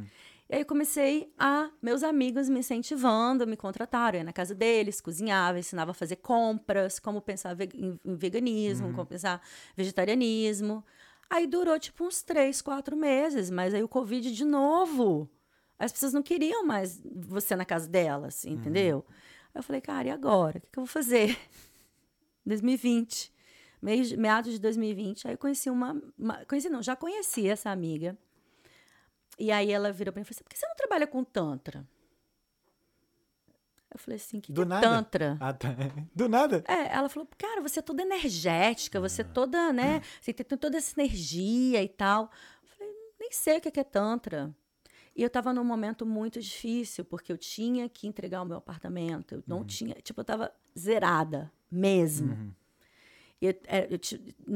E aí eu comecei a. Meus amigos me incentivando, me contrataram. Eu ia na casa deles, cozinhava, ensinava a fazer compras, como pensar em, veganismo, como pensar vegetarianismo. Aí durou tipo uns três, quatro meses, mas aí o Covid de novo. As pessoas não queriam mais você na casa delas, entendeu? Aí eu falei, cara, e agora? O que, que eu vou fazer? 2020. Meados de 2020. Aí eu conheci uma, uma. Conheci não, já conheci essa amiga. E aí ela virou pra mim e falou assim: por que você não trabalha com Tantra? Eu falei assim: que, Do que é nada? Tantra? Ah, tá. Do nada? É, ela falou, cara, você é toda energética, você é toda, né? Você tem toda essa energia e tal. Eu falei, nem sei o que é que é Tantra. E eu tava num momento muito difícil, porque eu tinha que entregar o meu apartamento. Eu não tinha, tipo, eu tava zerada mesmo. E eu- é, eu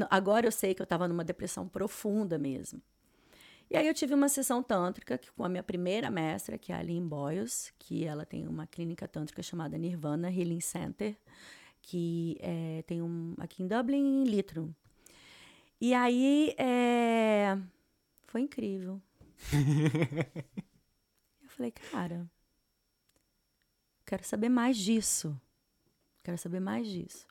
agora eu sei que eu tava numa depressão profunda mesmo. E aí eu tive uma sessão tântrica que- com a minha primeira mestra, que é a Aline Boyles, que ela tem uma clínica tântrica chamada Nirvana Healing Center, que é, tem um aqui em Dublin, em Litron. E aí é, foi incrível. eu falei, cara, quero saber mais disso. Quero saber mais disso.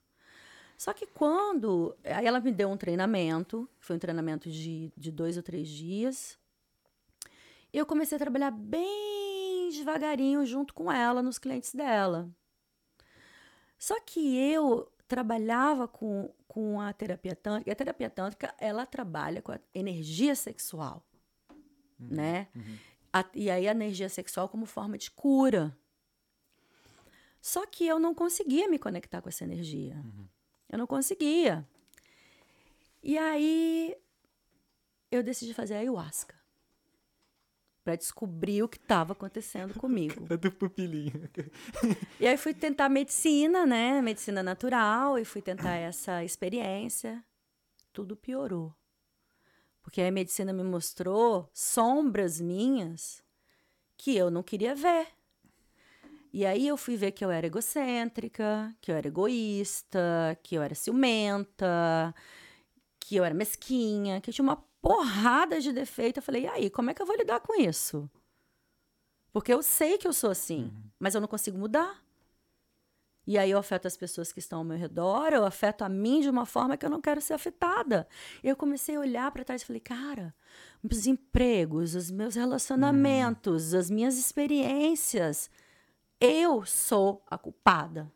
Só que quando. Aí ela me deu um treinamento, foi um treinamento de, de dois ou três dias. Eu comecei a trabalhar bem devagarinho junto com ela, nos clientes dela. Só que eu trabalhava com, com a terapia tântrica. E a terapia tântrica, ela trabalha com a energia sexual, né? A- e aí a energia sexual como forma de cura. Só que eu não conseguia me conectar com essa energia. Eu não conseguia. E aí eu decidi fazer ayahuasca para descobrir o que estava acontecendo comigo. É do pupilinho. E aí fui tentar medicina, né? Medicina natural, e fui tentar essa experiência. Tudo piorou. Porque a medicina me mostrou sombras minhas que eu não queria ver. E aí eu fui ver que eu era egocêntrica, que eu era egoísta, que eu era ciumenta, que eu era mesquinha, que eu tinha uma porrada de defeito. Eu falei, e aí, como é que eu vou lidar com isso? Porque eu sei que eu sou assim, uhum. mas eu não consigo mudar. E aí eu afeto as pessoas que estão ao meu redor, eu afeto a mim de uma forma que eu não quero ser afetada. Eu comecei a olhar para trás e falei, cara, meus empregos, os meus relacionamentos, as minhas experiências, eu sou a culpada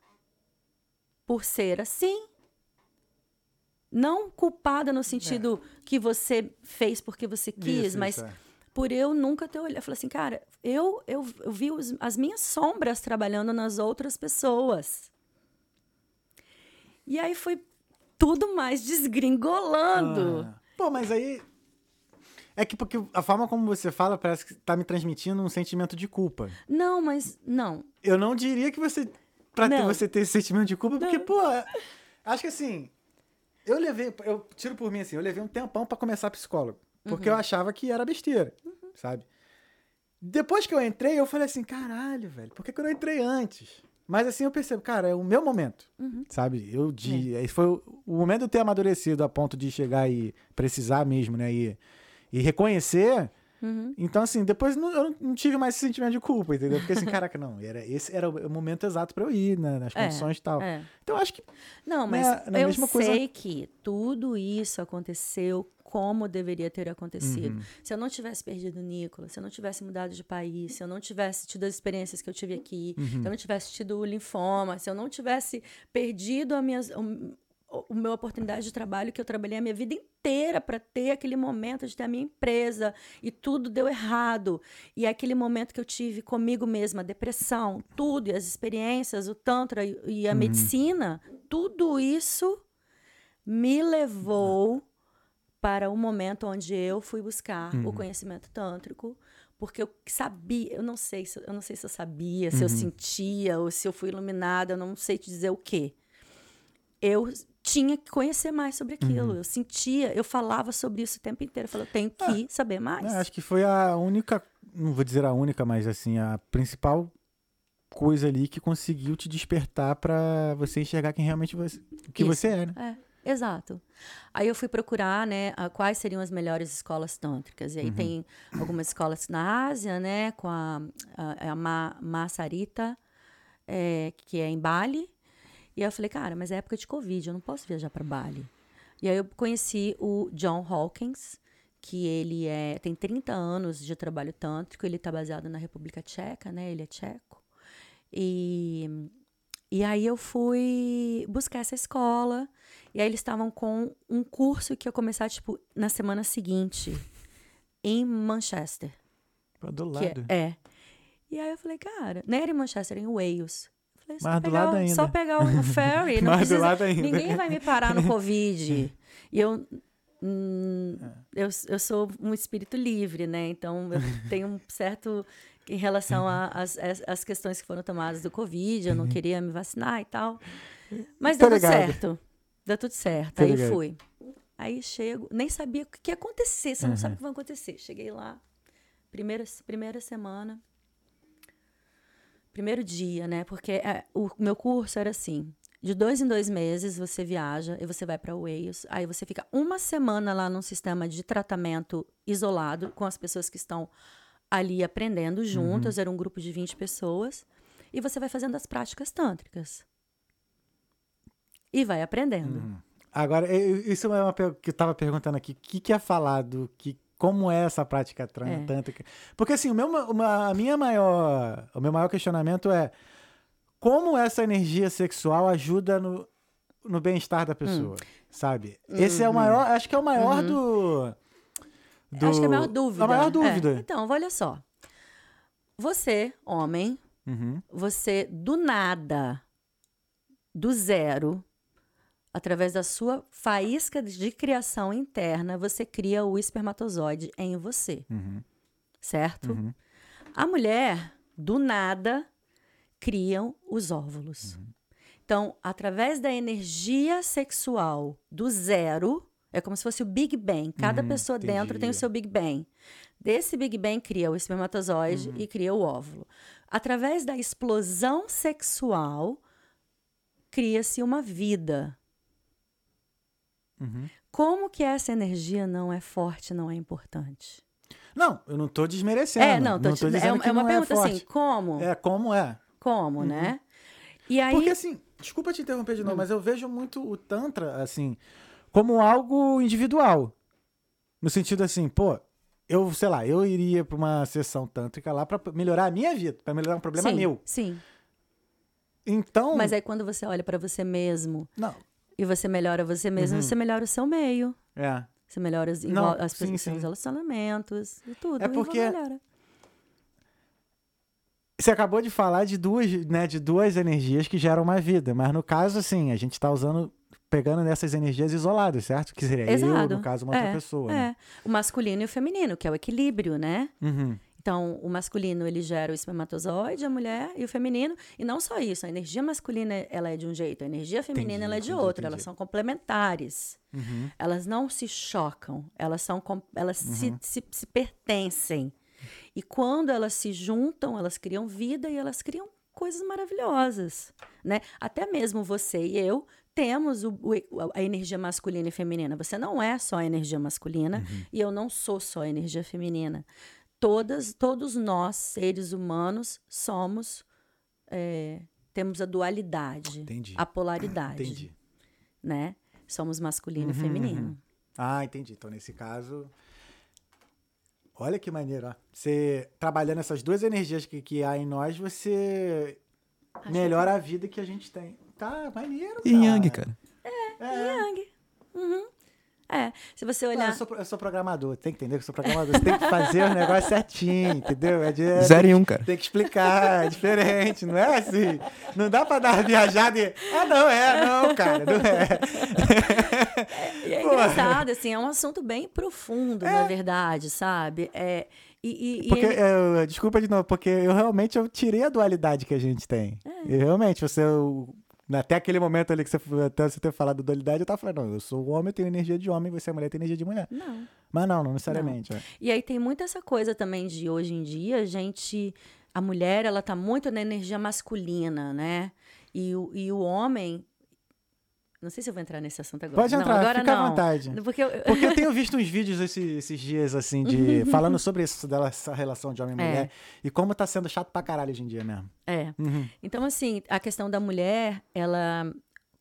por ser assim. Não culpada no sentido é. que você fez porque você quis, isso, mas isso, é. por eu nunca ter olhado. Eu falei assim, cara, eu, eu, eu vi os, as minhas sombras trabalhando nas outras pessoas. E aí foi tudo mais desgringolando. Ah. Pô, mas aí. É que porque a forma como você fala parece que tá me transmitindo um sentimento de culpa. Não, mas não. Eu não diria que você. Pra ter, você ter esse sentimento de culpa, porque, não. pô, acho que assim. Eu levei. Eu tiro por mim assim, eu levei um tempão para começar psicólogo. Porque uhum. eu achava que era besteira, uhum. sabe? Depois que eu entrei, eu falei assim, caralho, velho, por que, que eu não entrei antes? Mas assim eu percebo, cara, é o meu momento, uhum. sabe? Eu de, é. foi o, o, momento de eu ter amadurecido a ponto de chegar e precisar mesmo, né? E, e reconhecer. Uhum. Então, assim, depois não, eu não tive mais esse sentimento de culpa, entendeu? Porque assim, caraca, não, era, esse era o momento exato para eu ir, né, nas é, condições é, e tal. É. Então, acho que. Não, mas né, eu sei coisa... que tudo isso aconteceu como deveria ter acontecido. Uhum. Se eu não tivesse perdido o Nicolas, se eu não tivesse mudado de país, se eu não tivesse tido as experiências que eu tive aqui, uhum. se eu não tivesse tido o linfoma, se eu não tivesse perdido a minha, o, meu oportunidade de trabalho que eu trabalhei a minha vida inteira para ter aquele momento de ter a minha empresa e tudo deu errado. E é aquele momento que eu tive comigo mesma, a depressão, tudo, e as experiências, o Tantra e, a uhum. medicina, tudo isso me levou para o momento onde eu fui buscar uhum. o conhecimento tântrico, porque eu sabia, eu não sei se eu não sei se eu sabia, se uhum. eu sentia ou se eu fui iluminada, eu não sei te dizer o quê. Eu tinha que conhecer mais sobre aquilo. Uhum. Eu sentia, eu falava sobre isso o tempo inteiro. Eu falei, eu tenho que ah, saber mais. acho que foi a única, não vou dizer a única, mas assim, a principal coisa ali que conseguiu te despertar para você enxergar quem realmente você, que isso. você é, né? É. Exato. Aí eu fui procurar, né, quais seriam as melhores escolas tântricas. E aí uhum. tem algumas escolas na Ásia, né, com a, a, a Ma, Massarita, é, que é em Bali. E aí eu falei, cara, mas é época de Covid, eu não posso viajar para Bali. E aí eu conheci o John Hawkins, que ele é, tem 30 anos de trabalho tântrico, ele está baseado na República Tcheca, né, ele é tcheco. E, e aí eu fui buscar essa escola e aí eles estavam com um curso que ia começar, tipo, na semana seguinte, em Manchester. Do lado. É, é. E aí eu falei, cara, não era em Manchester, era em Wales. Falei, Mas do lado o, ainda. Só pegar o ferry. não precisa, do lado ainda. Ninguém vai me parar no Covid. e eu, hum, é. eu, eu sou um espírito livre, né? Então eu tenho um certo em relação às questões que foram tomadas do Covid, eu não uhum. queria me vacinar e tal. Mas deu tudo certo. Deu tudo certo. Aí fui. Aí chego, nem sabia o que ia acontecer, você uhum. não sabe o que vai acontecer. Cheguei lá, primeira, primeira semana, primeiro dia, né? Porque é, o meu curso era assim: de dois em dois meses você viaja e você vai para Wales. Aí você fica uma semana lá num sistema de tratamento isolado com as pessoas que estão ali aprendendo juntas. Uhum. Era um grupo de 20 pessoas. E você vai fazendo as práticas tântricas e vai aprendendo. Uhum. Agora, isso é uma que eu estava perguntando aqui. O que, que é falado? Que, como é essa prática é. tântrica? Porque, assim, o meu, uma, a minha maior, o meu maior questionamento é como essa energia sexual ajuda no, no bem-estar da pessoa, hum. sabe? Esse é o uhum. maior, acho que é o maior uhum. do, do... Acho que é a maior dúvida. A maior dúvida. É. Então, olha só. Você, homem, uhum. você do nada, do zero, através da sua faísca de criação interna, você cria o espermatozoide em você. Uhum. Certo? Uhum. A mulher, do nada, criam os óvulos. Uhum. Então, através da energia sexual do zero, é como se fosse o Big Bang. Cada Uhum, pessoa dentro tem o entendi. seu Big Bang. Desse Big Bang cria o espermatozoide Uhum. e cria o óvulo. Através da explosão sexual, cria-se uma vida. Uhum. Como que essa energia não é forte, não é importante? Não, eu não tô desmerecendo. é, não, tô te- dizendo é, uma- que é uma não pergunta é assim, forte. como? É, como é. Como, né? E aí, Porque assim, desculpa te interromper de novo, mas eu vejo muito o Tantra, assim, como algo individual. No sentido assim, pô, eu, sei lá, eu iria pra uma sessão tântrica lá pra melhorar a minha vida, pra melhorar um problema sim, meu. Sim. Então. Mas aí quando você olha pra você mesmo Não, e você melhora você mesmo, Uhum. você melhora o seu meio. é. Você melhora os, Não, as sim, pessoas, sim. seus relacionamentos e tudo. É porque-. Você acabou de falar de duas, né, de duas energias que geram uma vida, mas no caso, assim, a gente tá usando, pegando nessas energias isoladas, certo? Que seria eu, Exato. no caso, uma outra pessoa. É, né? o masculino e o feminino, que é o equilíbrio, né? Uhum. Então, o masculino, ele gera o espermatozoide, a mulher e o feminino. E não só isso, a energia masculina, ela é de um jeito, a energia feminina, Entendi, ela é de outro. entendi. Elas são complementares. Uhum. Elas não se chocam, elas são elas se, se, se pertencem. E quando elas se juntam, elas criam vida e elas criam coisas maravilhosas, né? Até mesmo você e eu temos o- o- a energia masculina e feminina. Você não é só a energia masculina e eu não sou só a energia feminina. Todas, todos nós, seres humanos, somos é, temos a dualidade, Entendi. a polaridade, Entendi. né? Somos masculino e Uhum, feminino. Ah, entendi. Então, nesse caso. Olha que maneiro, ó. Você trabalhando essas duas energias que, que há em nós, você Acho melhora a vida que a gente tem. Tá, maneiro. E cara. Yang, cara. É. Yang. Uhum. É, se você Não, olhar. eu, sou, eu sou programador, tem que entender que eu sou programador. Você tem que fazer o negócio certinho, entendeu? É de, Zero e um, cara. Tem que explicar, é diferente, não é assim. Não dá pra dar uma viajada e. Ah, não, é, não, cara, não é. E é Pô. engraçado, assim, é um assunto bem profundo, na verdade, sabe? É, e, e- e Porque, ele- eu- desculpa de novo, porque eu realmente eu tirei a dualidade que a gente tem. É. E realmente, você. eu- até aquele momento ali que você, até você ter falado dualidade, eu tava falando, não, eu sou homem, eu tenho energia de homem, você é mulher, tem energia de mulher. Não. Mas não, não necessariamente. é. E aí tem muito essa coisa também de hoje em dia, a gente. A mulher, ela tá muito na energia masculina, né? E o, e o homem. Não sei se eu vou entrar nesse assunto agora. Pode Não, entrar, agora fica à não. vontade. Porque eu, Porque eu tenho visto uns vídeos esses, esses dias, assim, de. falando sobre isso, dela, essa relação de homem e É. mulher. E como tá sendo chato pra caralho hoje em dia mesmo. É. Uhum. Então, assim, a questão da mulher, ela,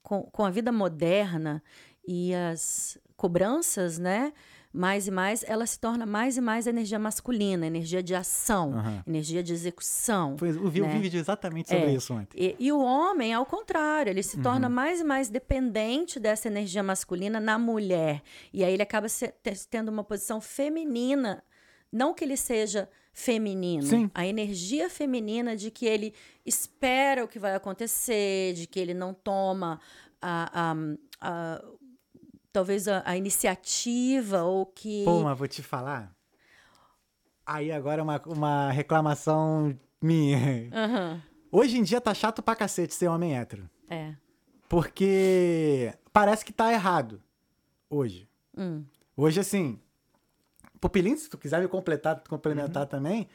com, com a vida moderna e as cobranças, né? Mais e mais, ela se torna mais e mais energia masculina, energia de ação, Aham. energia de execução. Eu vi um Né? vídeo exatamente sobre É. isso ontem. E, e o homem, ao contrário, ele se torna Uhum. mais e mais dependente dessa energia masculina na mulher. E aí ele acaba se- te- tendo uma posição feminina. Não que ele seja feminino. Sim. A energia feminina de que ele espera o que vai acontecer, de que ele não toma a. a- a- talvez a, a iniciativa ou que. Pô, mas vou te falar. Aí agora é uma, uma reclamação minha. Aham, Hoje em dia tá chato pra cacete ser homem hétero. é. Porque parece que tá errado. Hoje. Hum. Hoje, assim. Pupilinho, se tu quiser me completar, Uhum. complementar também.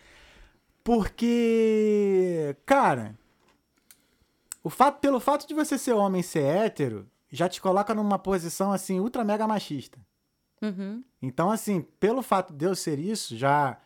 Porque. Cara. O fato, pelo fato de você ser homem e ser hétero, já te coloca numa posição, assim, ultra mega machista. Uhum. Então, assim, pelo fato de eu ser isso, já.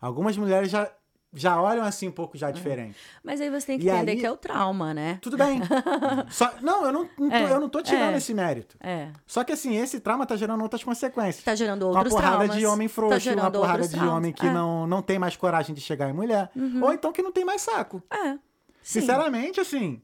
Algumas mulheres já, já olham assim um pouco já diferente. Mas aí você tem que E entender aí- que é o trauma, né? Tudo bem. Só, não, eu não, não tô, É, eu não tô tirando é. esse mérito. É. Só que assim, esse trauma tá gerando outras consequências. Tá gerando uma outros porrada traumas. de homem tá frouxo, uma gerando porrada de traumas. homem que é. não, não tem mais coragem de chegar em mulher. Ou então que não tem mais saco. É. Sim. Sinceramente, assim.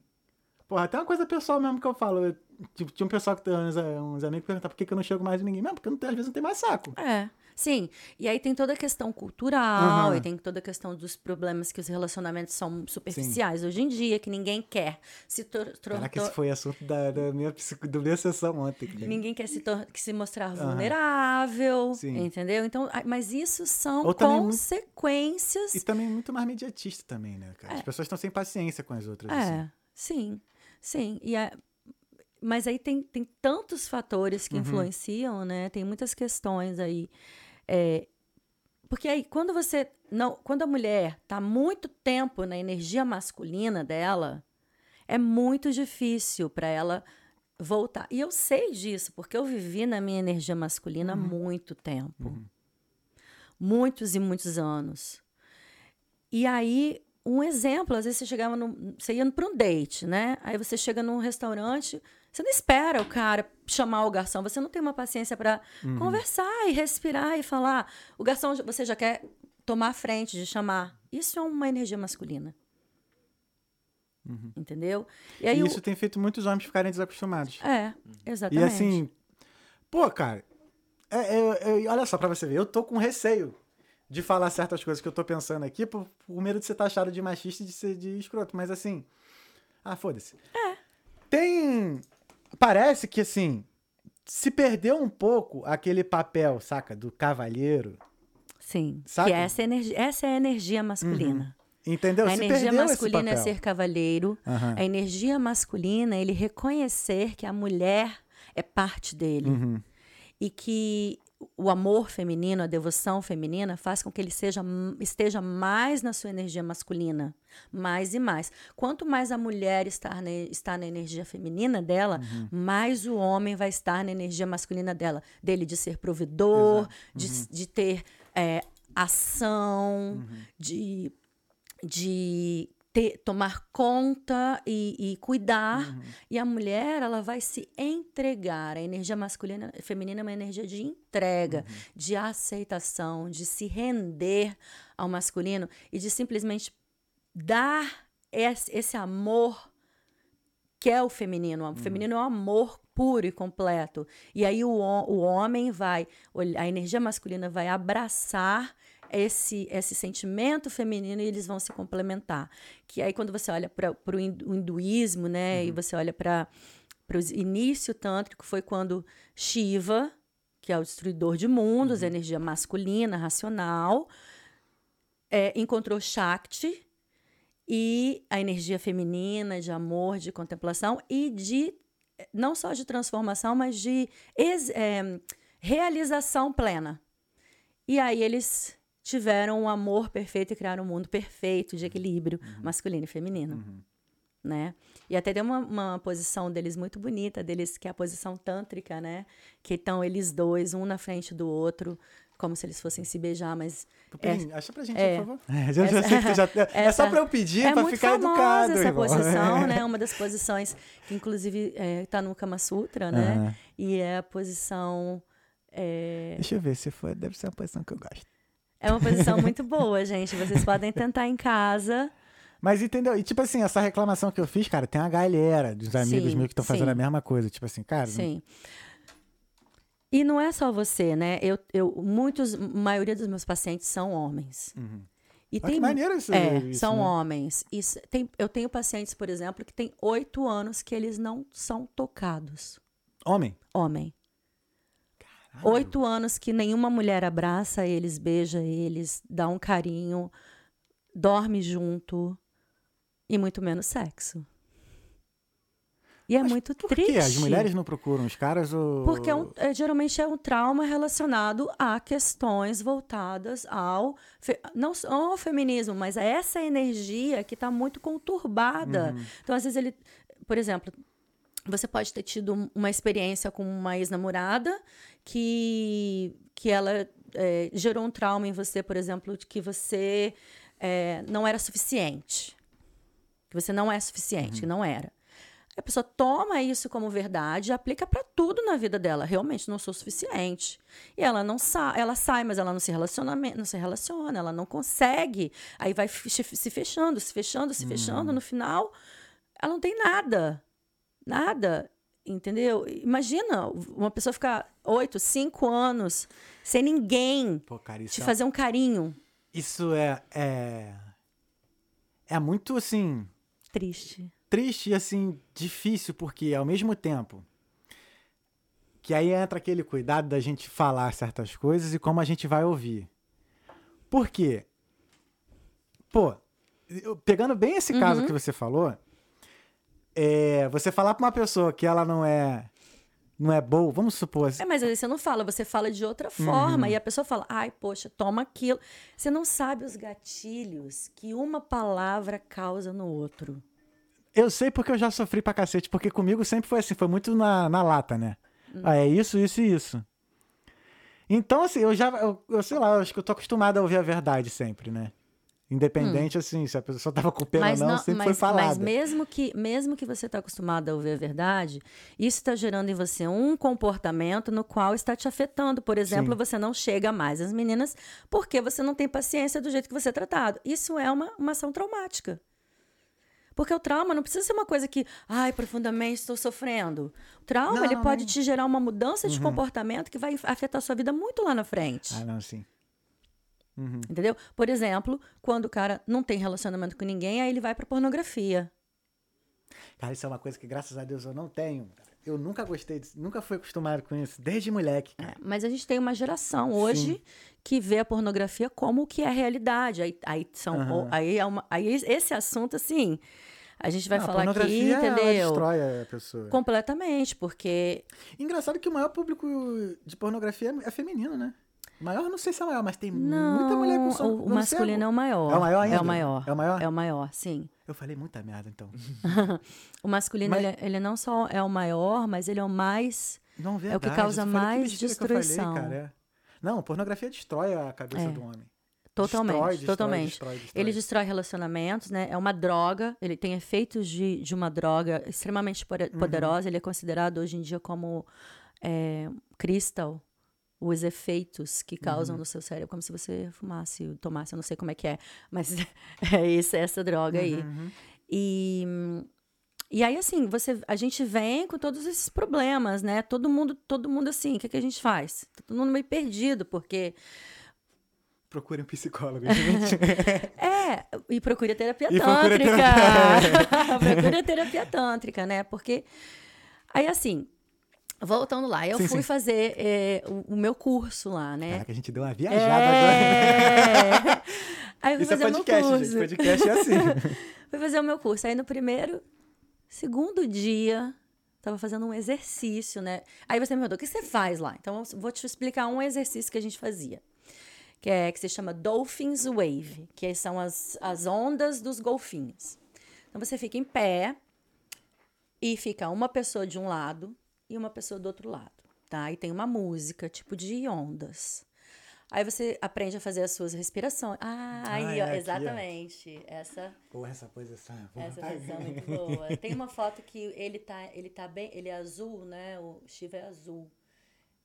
Porra, tem uma coisa pessoal mesmo que eu falo. eu- Tipo, tinha um pessoal que tem uns, uns amigos que perguntavam por que, que eu não chego mais em ninguém. Mesmo, porque não tem, às vezes não tem mais saco. É. Sim, e aí tem toda a questão cultural, Aham. e tem toda a questão dos problemas que os relacionamentos são superficiais hoje em dia, que ninguém quer se tor- tor- Caraca, tor- esse foi assunto da, da minha, da minha sessão ontem. cara. Ninguém quer se, que se mostrar vulnerável, Sim. entendeu? Então, mas isso são Ou também muito- consequências. E também muito mais mediatista também, né, cara? As pessoas estão sem paciência com as outras. assim. É, sim, sim. E a- mas aí tem, tem tantos fatores Uhum. que influenciam, né? Tem muitas questões aí. É, porque aí, quando você. não Quando a mulher está muito tempo na energia masculina dela, é muito difícil para ela voltar. E eu sei disso, porque eu vivi na minha energia masculina há muito tempo. Muitos e muitos anos. E aí, um exemplo, às vezes você chegava no, você ia para um date, né? Aí você chega num restaurante, você não espera o cara chamar o garçom, você não tem uma paciência para conversar e respirar e falar. O garçom, você já quer tomar a frente de chamar. Isso é uma energia masculina. Entendeu? E aí E o- isso tem feito muitos homens ficarem desacostumados. é, E exatamente. assim, pô, cara, é- é- é- olha só pra você ver, eu tô com receio de falar certas coisas que eu tô pensando aqui por, por medo de ser taxado de machista e de ser de escroto, mas assim, ah, foda-se. É. Tem, parece que assim, se perdeu um pouco aquele papel, saca, do cavalheiro, Sim. Sabe? Que essa, energia, essa é a energia masculina. entendeu? A se energia masculina é ser cavalheiro. Aham. A energia masculina é ele reconhecer que a mulher é parte dele. Uhum. E que o amor feminino, a devoção feminina, faz com que ele seja, esteja mais na sua energia masculina. Mais e mais. Quanto mais a mulher está na, está na energia feminina dela, Uhum. mais o homem vai estar na energia masculina dela. Dele de ser provedor, de, Uhum. de ter é, ação, Uhum. de, de ter, tomar conta e, e cuidar. Uhum. E a mulher, ela vai se entregar. A energia masculina, feminina é uma energia de entrega, Uhum. de aceitação, de se render ao masculino e de simplesmente dar esse, esse amor que é o feminino. O feminino é o amor puro e completo. E aí o, o homem vai, a energia masculina vai abraçar esse, esse sentimento feminino e eles vão se complementar. Que aí quando você olha para o hinduísmo, né, e você olha para o início tântrico, foi quando Shiva, que é o destruidor de mundos, a energia masculina, racional, é, encontrou Shakti, e a energia feminina de amor, de contemplação e de não só de transformação, mas de ex- é, realização plena. E aí eles tiveram um amor perfeito e criaram um mundo perfeito de equilíbrio masculino e feminino. Né? E até tem uma, uma posição deles muito bonita, deles que é a posição tântrica, né? Que estão eles dois, um na frente do outro, como se eles fossem se beijar, mas Pupilinho, acha pra gente, é. por favor. É, já, já já, é só essa- pra eu pedir é pra muito ficar famosa educado, essa irmão. posição, né? Uma das posições que, inclusive, está no Kama Sutra, né? Aham. E é a posição... É, Deixa eu ver, se for, deve ser uma posição que eu gosto. É uma posição muito boa, gente. Vocês podem tentar em casa. Mas entendeu? E tipo assim, essa reclamação que eu fiz, cara, tem uma galera dos amigos Sim, meus que estão fazendo a mesma coisa. Tipo assim, cara, Sim. E não é só você, né? Eu, eu, muitos, a maioria dos meus pacientes são homens. E Olha que maneiro isso- É, isso, são né? homens. Isso, tem, eu tenho pacientes, por exemplo, que têm oito anos que eles não são tocados. homem. Homem. Oito anos que nenhuma mulher abraça eles, beija eles, dá um carinho, dorme junto e muito menos sexo. E é Mas muito Por triste. que as mulheres não procuram os caras ou... Porque é um- é, geralmente é um trauma relacionado a questões voltadas ao fe- não só ao feminismo, mas a essa energia que está muito conturbada. Uhum. Então, às vezes ele, por exemplo, você pode ter tido uma experiência com uma ex-namorada que que ela é, gerou um trauma em você, por exemplo, de que você é, não era suficiente, que você não é suficiente, que não era. A pessoa toma isso como verdade e aplica para tudo na vida dela. Realmente não sou suficiente. E ela não sai, ela sai, mas ela não se relaciona, não se relaciona, ela não consegue. Aí vai se fechando, se fechando, se fechando. No final, ela não tem nada. Nada. Entendeu? Imagina uma pessoa ficar oito, cinco anos sem ninguém Pô, te é- fazer um carinho. Isso é, é. É muito, assim, Triste. triste e, assim, difícil, porque ao mesmo tempo. Que aí entra aquele cuidado da gente falar certas coisas e como a gente vai ouvir. Por quê? Pô, eu- pegando bem esse caso Uhum. que você falou, é, você falar pra uma pessoa que ela não é. Não é boa, vamos supor. assim, É, mas aí você não fala, você fala de outra Uhum. forma. E a pessoa fala, ai, poxa, toma aquilo. Você não sabe os gatilhos que uma palavra causa no outro. Eu sei porque eu já sofri pra cacete, porque comigo sempre foi assim, foi muito na, na lata, né? Ah, é isso, isso e isso. Então, assim, eu já, eu, eu sei lá, eu acho que eu tô acostumado a ouvir a verdade sempre, né? Independente, assim, se a pessoa tava com pena ou não, sempre mas, foi falada. mas mesmo que mesmo que você está acostumado a ouvir a verdade, isso está gerando em você um comportamento no qual está te afetando. Por exemplo, Sim. você não chega mais às meninas porque você não tem paciência do jeito que você é tratado. Isso é uma, uma ação traumática. Porque o trauma não precisa ser uma coisa que, ai, profundamente estou sofrendo. O trauma, Não, ele não, pode nem- te gerar uma mudança de comportamento que vai afetar a sua vida muito lá na frente. Ah, não, sim. Uhum. Entendeu? Por exemplo, quando o cara não tem relacionamento com ninguém, aí ele vai pra pornografia. Cara, isso é uma coisa que, graças a Deus, eu não tenho. Eu nunca gostei disso, nunca fui acostumado com isso, desde moleque. É, mas a gente tem uma geração hoje que vê a pornografia como o que é a realidade. Aí, aí, são, Aham. aí, é uma, aí esse assunto, assim, a gente vai Não, a falar aqui, pornografia, ela entendeu? destrói a pessoa. Completamente, porque Engraçado que o maior público de pornografia é feminino, né? Maior, não sei se é maior, mas tem não, muita mulher com som. o, o masculino é o maior. É o maior ainda? É o maior. É o maior? É o maior, sim. Eu falei muita merda, então. O masculino, Mas- ele, ele não só é o maior, mas ele é o mais... Não, verdade. É o que causa que mais que eu falei, destruição. cara, é. Não, pornografia destrói a cabeça É. do homem. Totalmente, Destrói, destrói, totalmente. destrói. Ele destrói relacionamentos, né? É uma droga, ele tem efeitos de, de uma droga extremamente Uhum. poderosa. Ele é considerado hoje em dia como é, crystal, os efeitos que Uhum. causam no seu cérebro, como se você fumasse, tomasse, eu não sei como é que é, mas é esse, essa droga aí. Uhum. E, e aí, assim, você, a gente vem com todos esses problemas, né? Todo mundo, todo mundo assim, o que, que a gente faz? Tá Todo mundo meio perdido, porque Procure um psicólogo, gente. É, e procure a terapia E procure a tântrica. procure a terapia tântrica, né? Porque. Aí, assim, voltando lá, eu Sim, fui sim. fazer é, o, o meu curso lá, né? Caraca, a gente deu uma viajada agora. É. Aí eu fui Isso é fazer o meu podcast, curso. gente. Podcast é assim. Fui fazer o meu curso. Aí no primeiro, segundo dia, tava fazendo um exercício, né? Aí você me perguntou, o que você faz lá? Então, eu vou te explicar um exercício que a gente fazia. Que, é, que se chama Dolphins Wave, que são as, as ondas dos golfinhos. Então, você fica em pé e fica uma pessoa de um lado e uma pessoa do outro lado, tá? E tem uma música, tipo de ondas. Aí você aprende a fazer as suas respirações. Ah, Ah, aí, é ó, aqui, ó. exatamente. Essa Porra, essa posição. é boa. essa posição é muito boa. Tem uma foto que ele tá, ele tá bem, ele é azul, né? O Shiva é azul,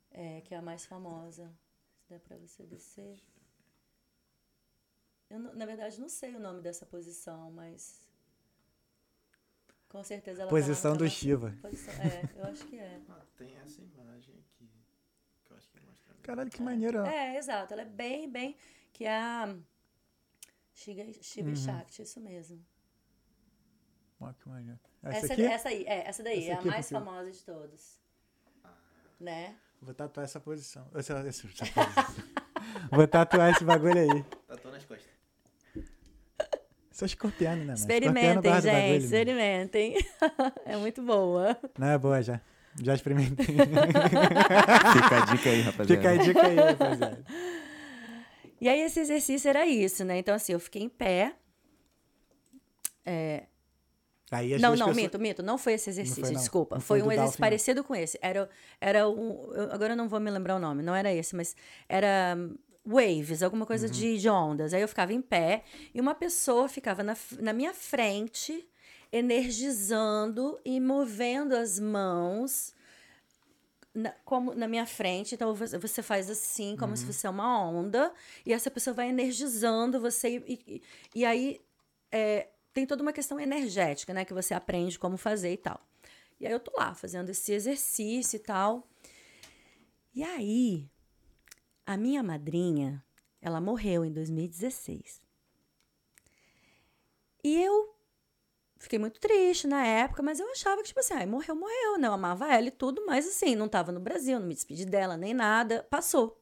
é, que é a mais famosa. Se der pra você descer. Eu, na verdade, não sei o nome dessa posição, mas com certeza ela Posição tá do Shiva. posição- É, eu acho que é. Ah, tem essa imagem aqui. Que eu acho que mostra. Caralho, que maneiro. ó. É, exato. Ela é bem, bem, que é a Shiva, Shiva Uhum. Shakti, isso mesmo. Ó, que maneiro. Essa, Essa, aqui? essa aí, é, essa daí Essa é a mais porque- famosa de todos. Né? Vou tatuar essa posição. Essa, essa, essa posição. Vou tatuar esse bagulho aí. Tatuou nas costas. Sou escorpiano, né? Experimentem, Escorpiano gente. bagulho, né? experimentem. é muito boa. Não é boa já. Já experimentei. Fica a dica aí, rapaziada. Fica a dica aí, rapaziada. E aí, esse exercício era isso, né? Então, assim, eu fiquei em pé. É, Aí não, não, pessoas- mito, mito. Não foi esse exercício, foi, não. desculpa. Não foi foi um exercício não. parecido com esse. Era, era um. eu- agora eu não vou me lembrar o nome, não era esse, mas era waves, alguma coisa Uhum. de, de ondas. Aí eu ficava em pé e uma pessoa ficava na, na minha frente, energizando e movendo as mãos. Na, como na minha frente, então você você faz assim, como Uhum. se fosse uma onda, e essa pessoa vai energizando você, e, e, e aí é, tem toda uma questão energética, né? Que você aprende como fazer e tal. E aí eu tô lá fazendo esse exercício e tal. E aí, a minha madrinha, ela morreu em 2016. E eu fiquei muito triste na época, mas eu achava que, tipo assim, ah, morreu, morreu, né? Eu amava ela e tudo, mas assim, não tava no Brasil, não me despedi dela nem nada, passou.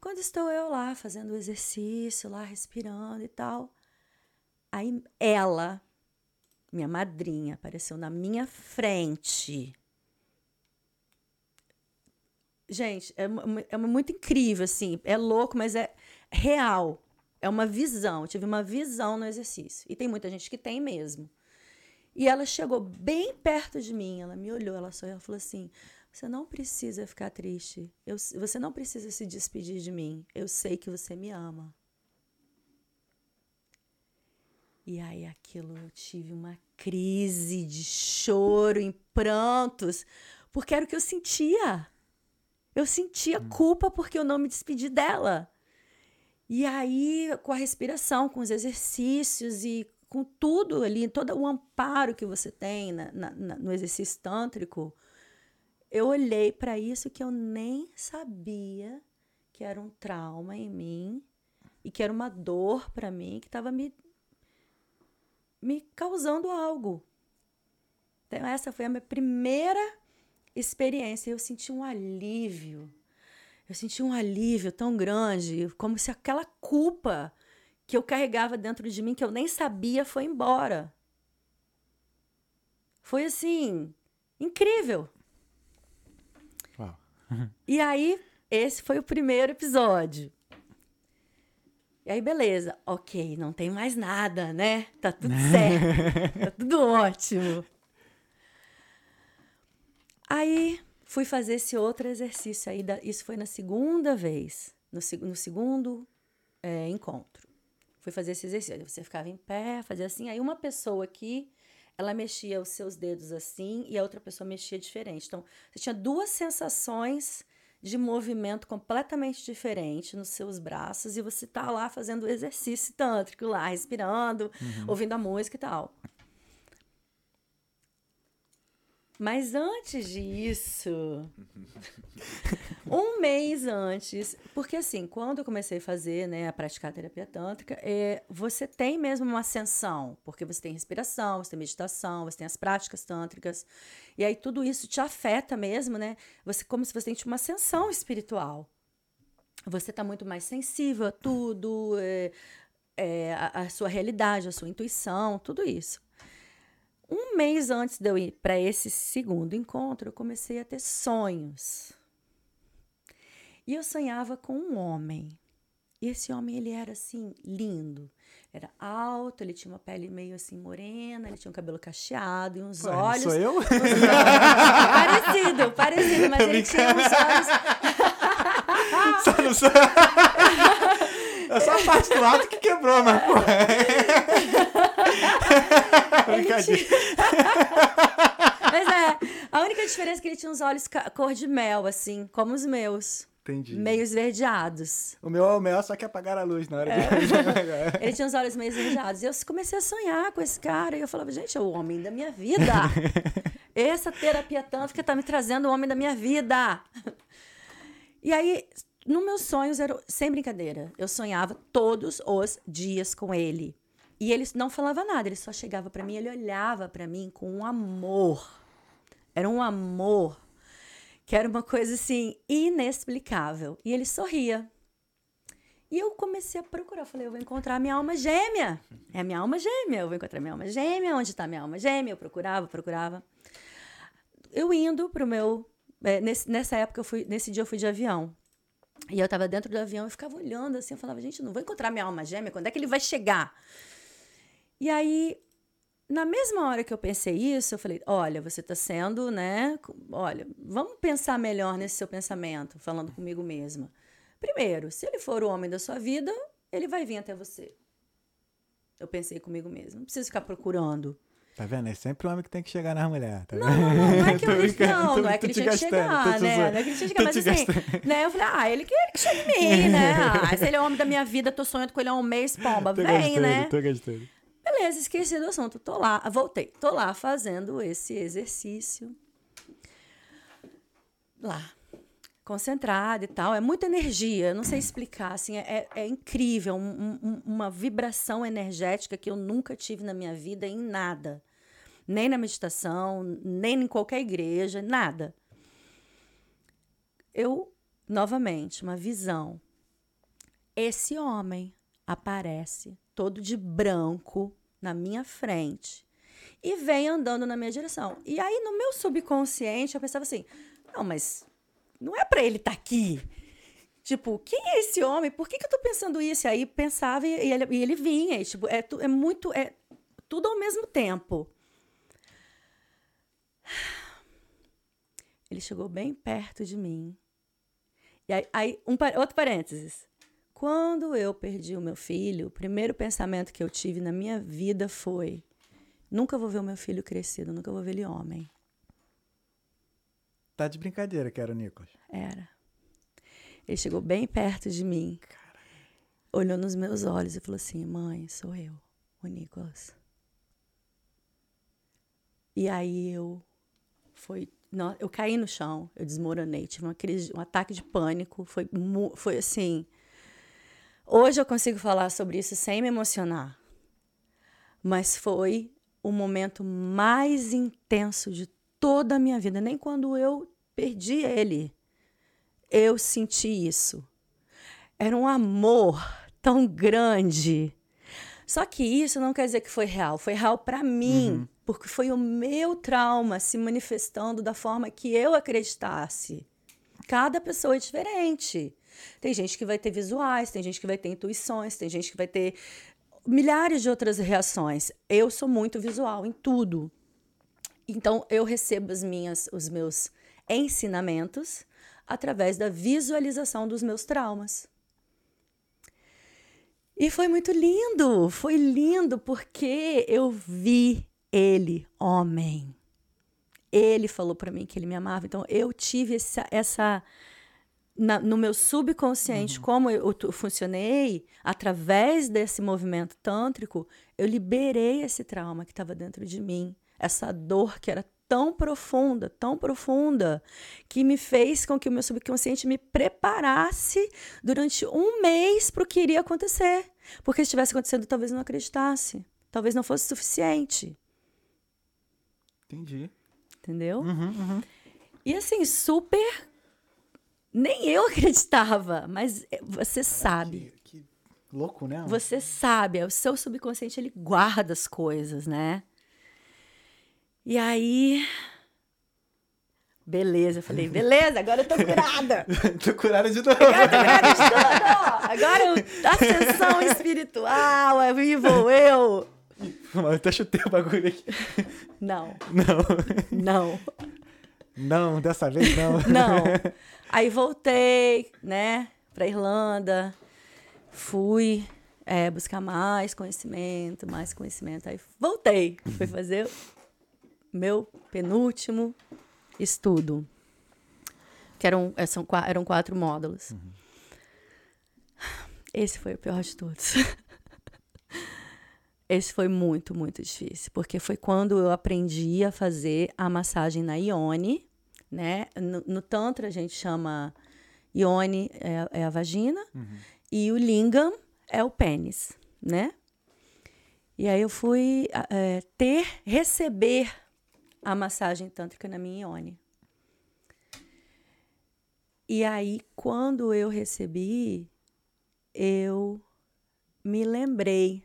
Quando estou eu lá fazendo o exercício, lá respirando e tal, aí ela, minha madrinha, apareceu na minha frente. Gente, é, é muito incrível, assim, é louco, mas é real. É uma visão. Eu tive uma visão no exercício. E tem muita gente que tem mesmo. E ela chegou bem perto de mim, ela me olhou, ela só ela falou assim: Você não precisa ficar triste. Eu, você não precisa se despedir de mim. Eu sei que você me ama. E aí aquilo eu tive uma crise de choro, em prantos, porque era o que eu sentia. Eu sentia hum. culpa porque eu não me despedi dela. E aí, com a respiração, com os exercícios e com tudo ali, todo o amparo que você tem na, na, na, no exercício tântrico, eu olhei para isso que eu nem sabia que era um trauma em mim e que era uma dor para mim que estava me, me causando algo. Então, essa foi a minha primeira experiência. Eu senti um alívio eu senti um alívio tão grande, como se aquela culpa que eu carregava dentro de mim, que eu nem sabia, foi embora. Foi assim, incrível. Uau. e aí, esse foi o primeiro episódio. E aí, beleza. Ok, não tem mais nada, né? Tá tudo certo. tá tudo ótimo. Aí, Fui fazer esse outro exercício aí, isso foi na segunda vez, no, no segundo é, encontro. Fui fazer esse exercício. Você ficava em pé, fazia assim. Aí uma pessoa aqui, ela mexia os seus dedos assim e a outra pessoa mexia diferente. Então, você tinha duas sensações de movimento completamente diferente nos seus braços e você tá lá fazendo o exercício tântrico lá, respirando, uhum. ouvindo a música e tal. Mas antes disso, um mês antes, porque assim, quando eu comecei a fazer, né, a praticar a terapia tântrica, é, você tem mesmo uma ascensão, porque você tem respiração, você tem meditação, você tem as práticas tântricas, e aí tudo isso te afeta mesmo, né? Você como se você tivesse uma ascensão espiritual. Você está muito mais sensível a tudo, é, é, a, a sua realidade, a sua intuição, tudo isso. Um mês antes de eu ir para esse segundo encontro, eu comecei a ter sonhos. E eu sonhava com um homem. E esse homem, ele era assim, lindo. Era alto, ele tinha uma pele meio assim morena, ele tinha um cabelo cacheado e uns Ué, olhos. Sou eu? Uns parecido, parecido, mas ele tinha uns olhos. Só sou... É só a parte do alto que quebrou, mas pô. Brincadeira. Mas é, a única diferença é que ele tinha uns olhos cor de mel, assim, como os meus. Entendi. Meio esverdeados. O meu é o mel, só que apagar a luz na hora é. que Ele tinha os olhos meio esverdeados. E eu comecei a sonhar com esse cara. E eu falava, gente, é o homem da minha vida. Essa terapia tântrica tá me trazendo o homem da minha vida. E aí, nos meus sonhos, era sem brincadeira, eu sonhava todos os dias com ele. E ele não falava nada, ele só chegava para mim, ele olhava para mim com um amor. Era um amor que era uma coisa assim inexplicável. E ele sorria. E eu comecei a procurar, falei, eu vou encontrar minha alma gêmea. É a minha alma gêmea, eu vou encontrar minha alma gêmea. Onde está minha alma gêmea? Eu procurava, procurava. Eu indo pro meu é, nesse, nessa época eu fui, nesse dia eu fui de avião. E eu tava dentro do avião e ficava olhando assim, eu falava, gente, não vou encontrar minha alma gêmea, quando é que ele vai chegar? E aí, na mesma hora que eu pensei isso, eu falei, olha, você tá sendo, né? Olha, vamos pensar melhor nesse seu pensamento, falando comigo mesma. Primeiro, se ele for o homem da sua vida, ele vai vir até você. Eu pensei comigo mesma, não preciso ficar procurando. Tá vendo? É sempre o homem que tem que chegar nas mulheres. Tá não, não, não, é que eu, não, não é que ele tinha que chegar, né? Não é que ele tinha que chegar, mas assim, né? Eu falei, ah, ele que, ele que chega em mim, né? Ah, se ele é o homem da minha vida, tô sonhando com ele há um mês, pomba, vem, né? Tô gostando. Beleza, esqueci do assunto. Tô lá, voltei. Tô lá fazendo esse exercício. Lá. Concentrada e tal. É muita energia. Não sei explicar. Assim, é, é incrível. Um, um, uma vibração energética que eu nunca tive na minha vida em nada. Nem na meditação, nem em qualquer igreja, nada. Eu, novamente, uma visão. Esse homem aparece todo de branco na minha frente e vem andando na minha direção. E aí, no meu subconsciente, eu pensava assim: não, mas não é para ele estar tá aqui. Tipo, quem é esse homem? Por que, que eu tô pensando isso? E aí pensava e, ele, e ele vinha. E, tipo, é, é muito. É tudo ao mesmo tempo. Ele chegou bem perto de mim. E aí, aí um, outro parênteses. Quando eu perdi o meu filho, o primeiro pensamento que eu tive na minha vida foi: nunca vou ver o meu filho crescido, nunca vou ver ele homem. Tá de brincadeira que era o Nicolas. Era. Ele chegou bem perto de mim, olhou nos meus olhos e falou assim: Mãe, sou eu, o Nicolas. E aí eu foi, eu caí no chão, eu desmoronei, tive uma crise, um ataque de pânico, foi, foi assim, Hoje eu consigo falar sobre isso sem me emocionar. Mas foi o momento mais intenso de toda a minha vida. Nem quando eu perdi ele, eu senti isso. Era um amor tão grande. Só que isso não quer dizer que foi real. Foi real para mim, uhum. porque foi o meu trauma se manifestando da forma que eu acreditasse. Cada pessoa é diferente. Tem gente que vai ter visuais, tem gente que vai ter intuições, tem gente que vai ter milhares de outras reações. Eu sou muito visual em tudo. Então eu recebo as minhas, os meus ensinamentos através da visualização dos meus traumas. E foi muito lindo, foi lindo porque eu vi ele, homem. Ele falou para mim que ele me amava, então eu tive essa, essa na, no meu subconsciente, uhum. como eu, eu, funcionei, através desse movimento tântrico, eu liberei esse trauma que estava dentro de mim, essa dor que era tão profunda, tão profunda, que me fez com que o meu subconsciente me preparasse durante um mês para o que iria acontecer. Porque se estivesse acontecendo, talvez não acreditasse, talvez não fosse suficiente. Entendi. Entendeu? Uhum, uhum. E assim, super nem eu acreditava, mas é, você sabe. Que, que louco, né? Você sabe, é o seu subconsciente ele guarda as coisas, né? E aí Beleza, eu falei, beleza, agora eu tô curada. tô curada de novo. Agora eu tô curada de tudo. Agora ascensão espiritual, é vivo eu. Mas até chutei o bagulho aqui. Não. Não. Não. Não, dessa vez não. Não. Aí voltei, né, pra Irlanda, fui é, buscar mais conhecimento, mais conhecimento. Aí voltei, fui fazer meu penúltimo estudo, que eram, é, são, eram quatro módulos. Uhum. Esse foi o pior de todos. Esse foi muito, muito difícil, porque foi quando eu aprendi a fazer a massagem na Ione, né? No, no Tantra a gente chama Ione é, é a vagina uhum. e o Lingam é o pênis, né? E aí eu fui é, ter, receber a massagem tântrica na minha Ione. E aí, quando eu recebi, eu me lembrei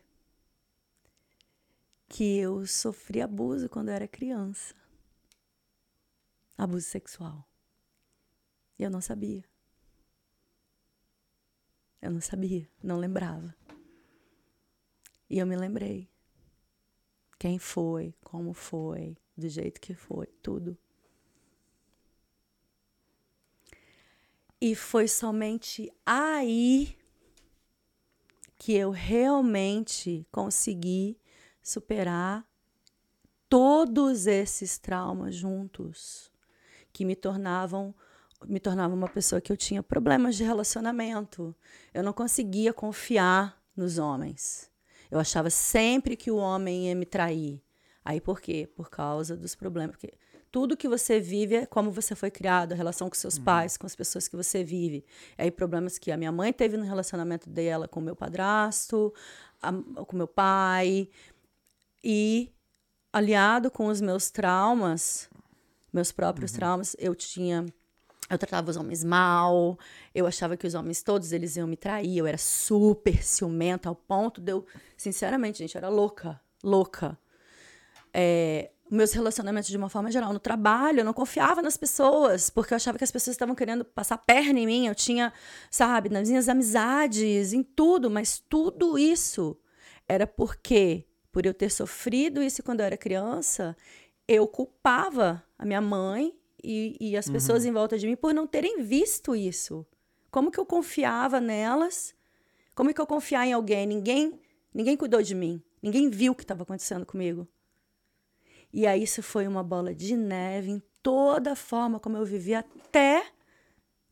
que eu sofri abuso quando eu era criança abuso sexual. E eu não sabia. Eu não sabia, não lembrava. E eu me lembrei. Quem foi, como foi, do jeito que foi, tudo. E foi somente aí que eu realmente consegui superar todos esses traumas juntos que me tornavam me tornava uma pessoa que eu tinha problemas de relacionamento. Eu não conseguia confiar nos homens. Eu achava sempre que o homem ia me trair. Aí por quê? Por causa dos problemas. Porque tudo que você vive é como você foi criado, a relação com seus uhum. pais, com as pessoas que você vive. Aí problemas que a minha mãe teve no relacionamento dela com meu padrasto, a, com meu pai. E aliado com os meus traumas, meus próprios uhum. traumas, eu tinha eu tratava os homens mal, eu achava que os homens todos eles iam me trair, eu era super ciumenta ao ponto de eu, sinceramente, gente, eu era louca, louca. É, meus relacionamentos de uma forma geral, no trabalho, eu não confiava nas pessoas, porque eu achava que as pessoas estavam querendo passar perna em mim, eu tinha, sabe, nas minhas amizades, em tudo, mas tudo isso era porque, por eu ter sofrido isso quando eu era criança, eu culpava a minha mãe e, e as pessoas uhum. em volta de mim por não terem visto isso. Como que eu confiava nelas? Como que eu confiar em alguém? Ninguém, ninguém cuidou de mim. Ninguém viu o que estava acontecendo comigo. E aí isso foi uma bola de neve em toda a forma como eu vivi até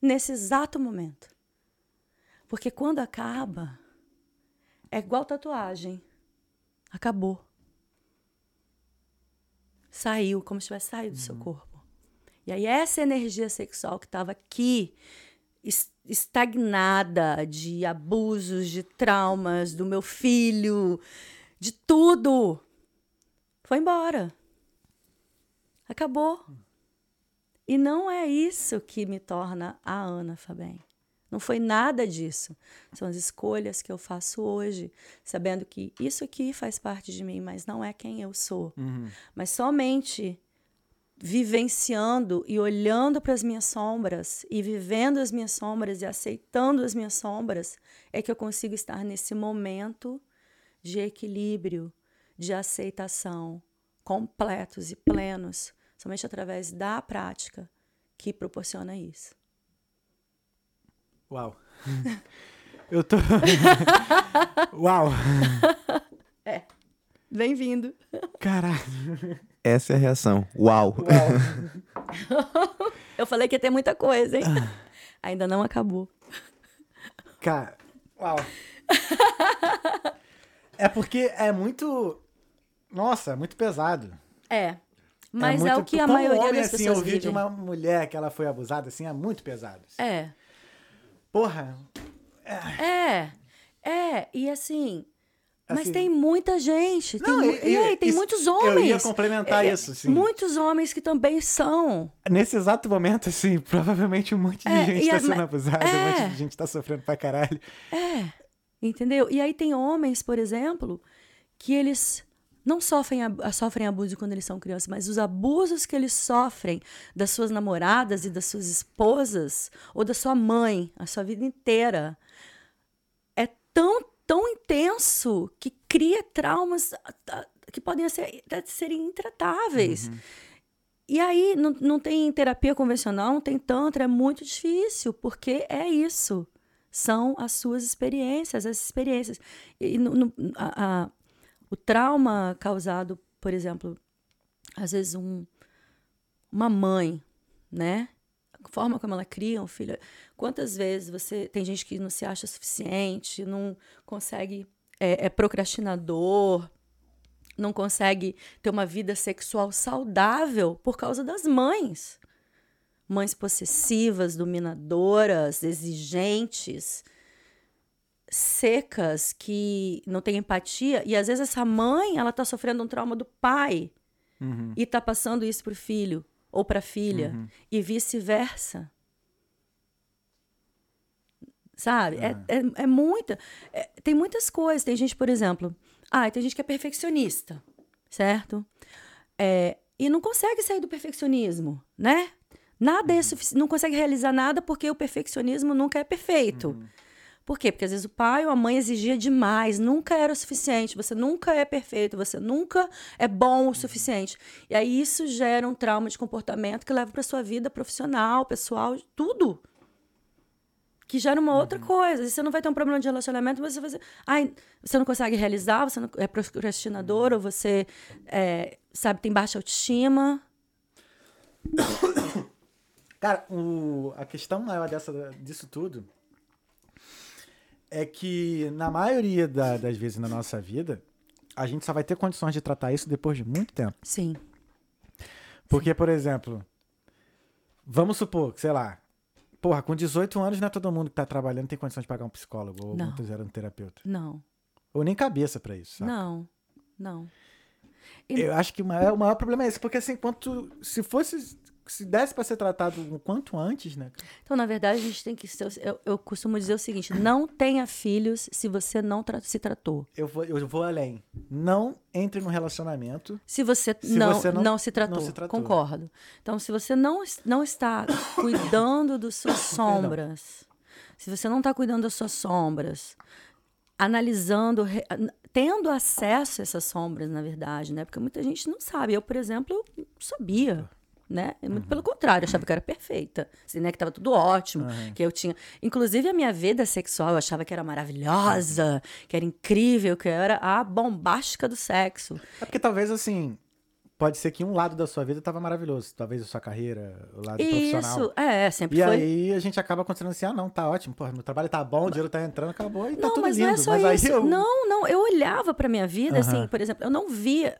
nesse exato momento. Porque quando acaba, é igual tatuagem. Acabou. Saiu, como se tivesse saído do seu uhum. corpo. E aí, essa energia sexual que estava aqui, estagnada de abusos, de traumas do meu filho, de tudo, foi embora. Acabou. E não é isso que me torna a Ana Fabem. Não foi nada disso. São as escolhas que eu faço hoje, sabendo que isso aqui faz parte de mim, mas não é quem eu sou. Uhum. Mas somente vivenciando e olhando para as minhas sombras e vivendo as minhas sombras e aceitando as minhas sombras, é que eu consigo estar nesse momento de equilíbrio, de aceitação, completos e plenos, somente através da prática que proporciona isso. Uau! eu tô. Uau! É. Bem-vindo. Caralho. Essa é a reação. Uau! Uau. Eu falei que ia ter muita coisa, hein? Ah. Ainda não acabou. Cara, uau. é porque é muito. Nossa, é muito pesado. É. Mas é, muito... é o que a Como maioria homem, das assim, pessoas ouvir de uma mulher que ela foi abusada, assim, é muito pesado. Assim. É. Porra. É. é. É, e assim, mas assim, tem muita gente. Tem, não, e, e aí, tem isso, muitos homens. Eu ia complementar é, isso, sim. Muitos homens que também são. Nesse exato momento, assim, provavelmente um monte de é, gente está sendo abusada, é, um monte de gente está sofrendo pra caralho. É, entendeu? E aí tem homens, por exemplo, que eles não sofrem, sofrem abuso quando eles são crianças, mas os abusos que eles sofrem das suas namoradas e das suas esposas, ou da sua mãe, a sua vida inteira, é tão tão intenso que cria traumas que podem ser, serem intratáveis. Uhum. E aí não, não tem terapia convencional, não tem tantra, é muito difícil, porque é isso. São as suas experiências, as experiências. E no, no, a, a, o trauma causado, por exemplo, às vezes um, uma mãe, né? A forma como ela cria um filho. Quantas vezes você tem gente que não se acha suficiente, não consegue é, é procrastinador, não consegue ter uma vida sexual saudável por causa das mães. Mães possessivas, dominadoras, exigentes, secas, que não têm empatia. E às vezes essa mãe, ela tá sofrendo um trauma do pai uhum. e tá passando isso pro filho ou para filha uhum. e vice-versa sabe? É, é, é, é muita. É, tem muitas coisas. Tem gente, por exemplo, ah, tem gente que é perfeccionista, certo? É, e não consegue sair do perfeccionismo, né? Nada é uhum. suficiente, não consegue realizar nada porque o perfeccionismo nunca é perfeito. Uhum. Por quê? Porque às vezes o pai ou a mãe exigia demais, nunca era o suficiente, você nunca é perfeito, você nunca é bom o uhum. suficiente. E aí isso gera um trauma de comportamento que leva para sua vida profissional, pessoal, tudo que gera uma outra uhum. coisa. Você não vai ter um problema de relacionamento, mas você vai ai, você não consegue realizar, você não, é procrastinador, ou você, é, sabe, tem baixa autoestima. Cara, o, a questão maior dessa, disso tudo é que na maioria da- das vezes na nossa vida, a gente só vai ter condições de tratar isso depois de muito tempo. Sim. Porque, por exemplo, vamos supor, que, sei lá, porra, com 18 anos não é todo mundo que tá trabalhando tem condição de pagar um psicólogo ou Não. muitos eram um terapeuta. Não. Ou nem cabeça pra isso, sabe? Não. Não. E- Eu acho que o maior, o maior problema é esse, porque assim, quanto se fosse se desse pra ser tratado o quanto antes, né? Então, na verdade, a gente tem que ser. Eu, eu costumo dizer o seguinte: não tenha filhos se você não tra- se tratou. Eu vou, eu vou além. Não entre no relacionamento. Se você, Se não, você não- não, se tratou, não se tratou. concordo. Então, se você não, não está cuidando das suas sombras, se você não está cuidando das suas sombras, analisando, re- tendo acesso a essas sombras, na verdade, né? Porque muita gente não sabe. Eu, por exemplo, sabia. Né? E Muito pelo contrário, eu achava que eu era perfeita, assim, né? que estava tudo ótimo, que eu tinha, inclusive a minha vida sexual, eu achava que era maravilhosa, que era incrível, que eu era a bombástica do sexo. É porque talvez assim, pode ser que um lado da sua vida tava maravilhoso, talvez a sua carreira, o lado profissional. Isso, é, sempre E foi. aí a gente acaba considerando assim, ah, não, tá ótimo, porra, meu trabalho tá bom, o dinheiro tá entrando, acabou e tá não, tudo mas lindo. não é só mas isso. eu... Não, não, eu olhava pra minha vida, assim, Aham. por exemplo, eu não via.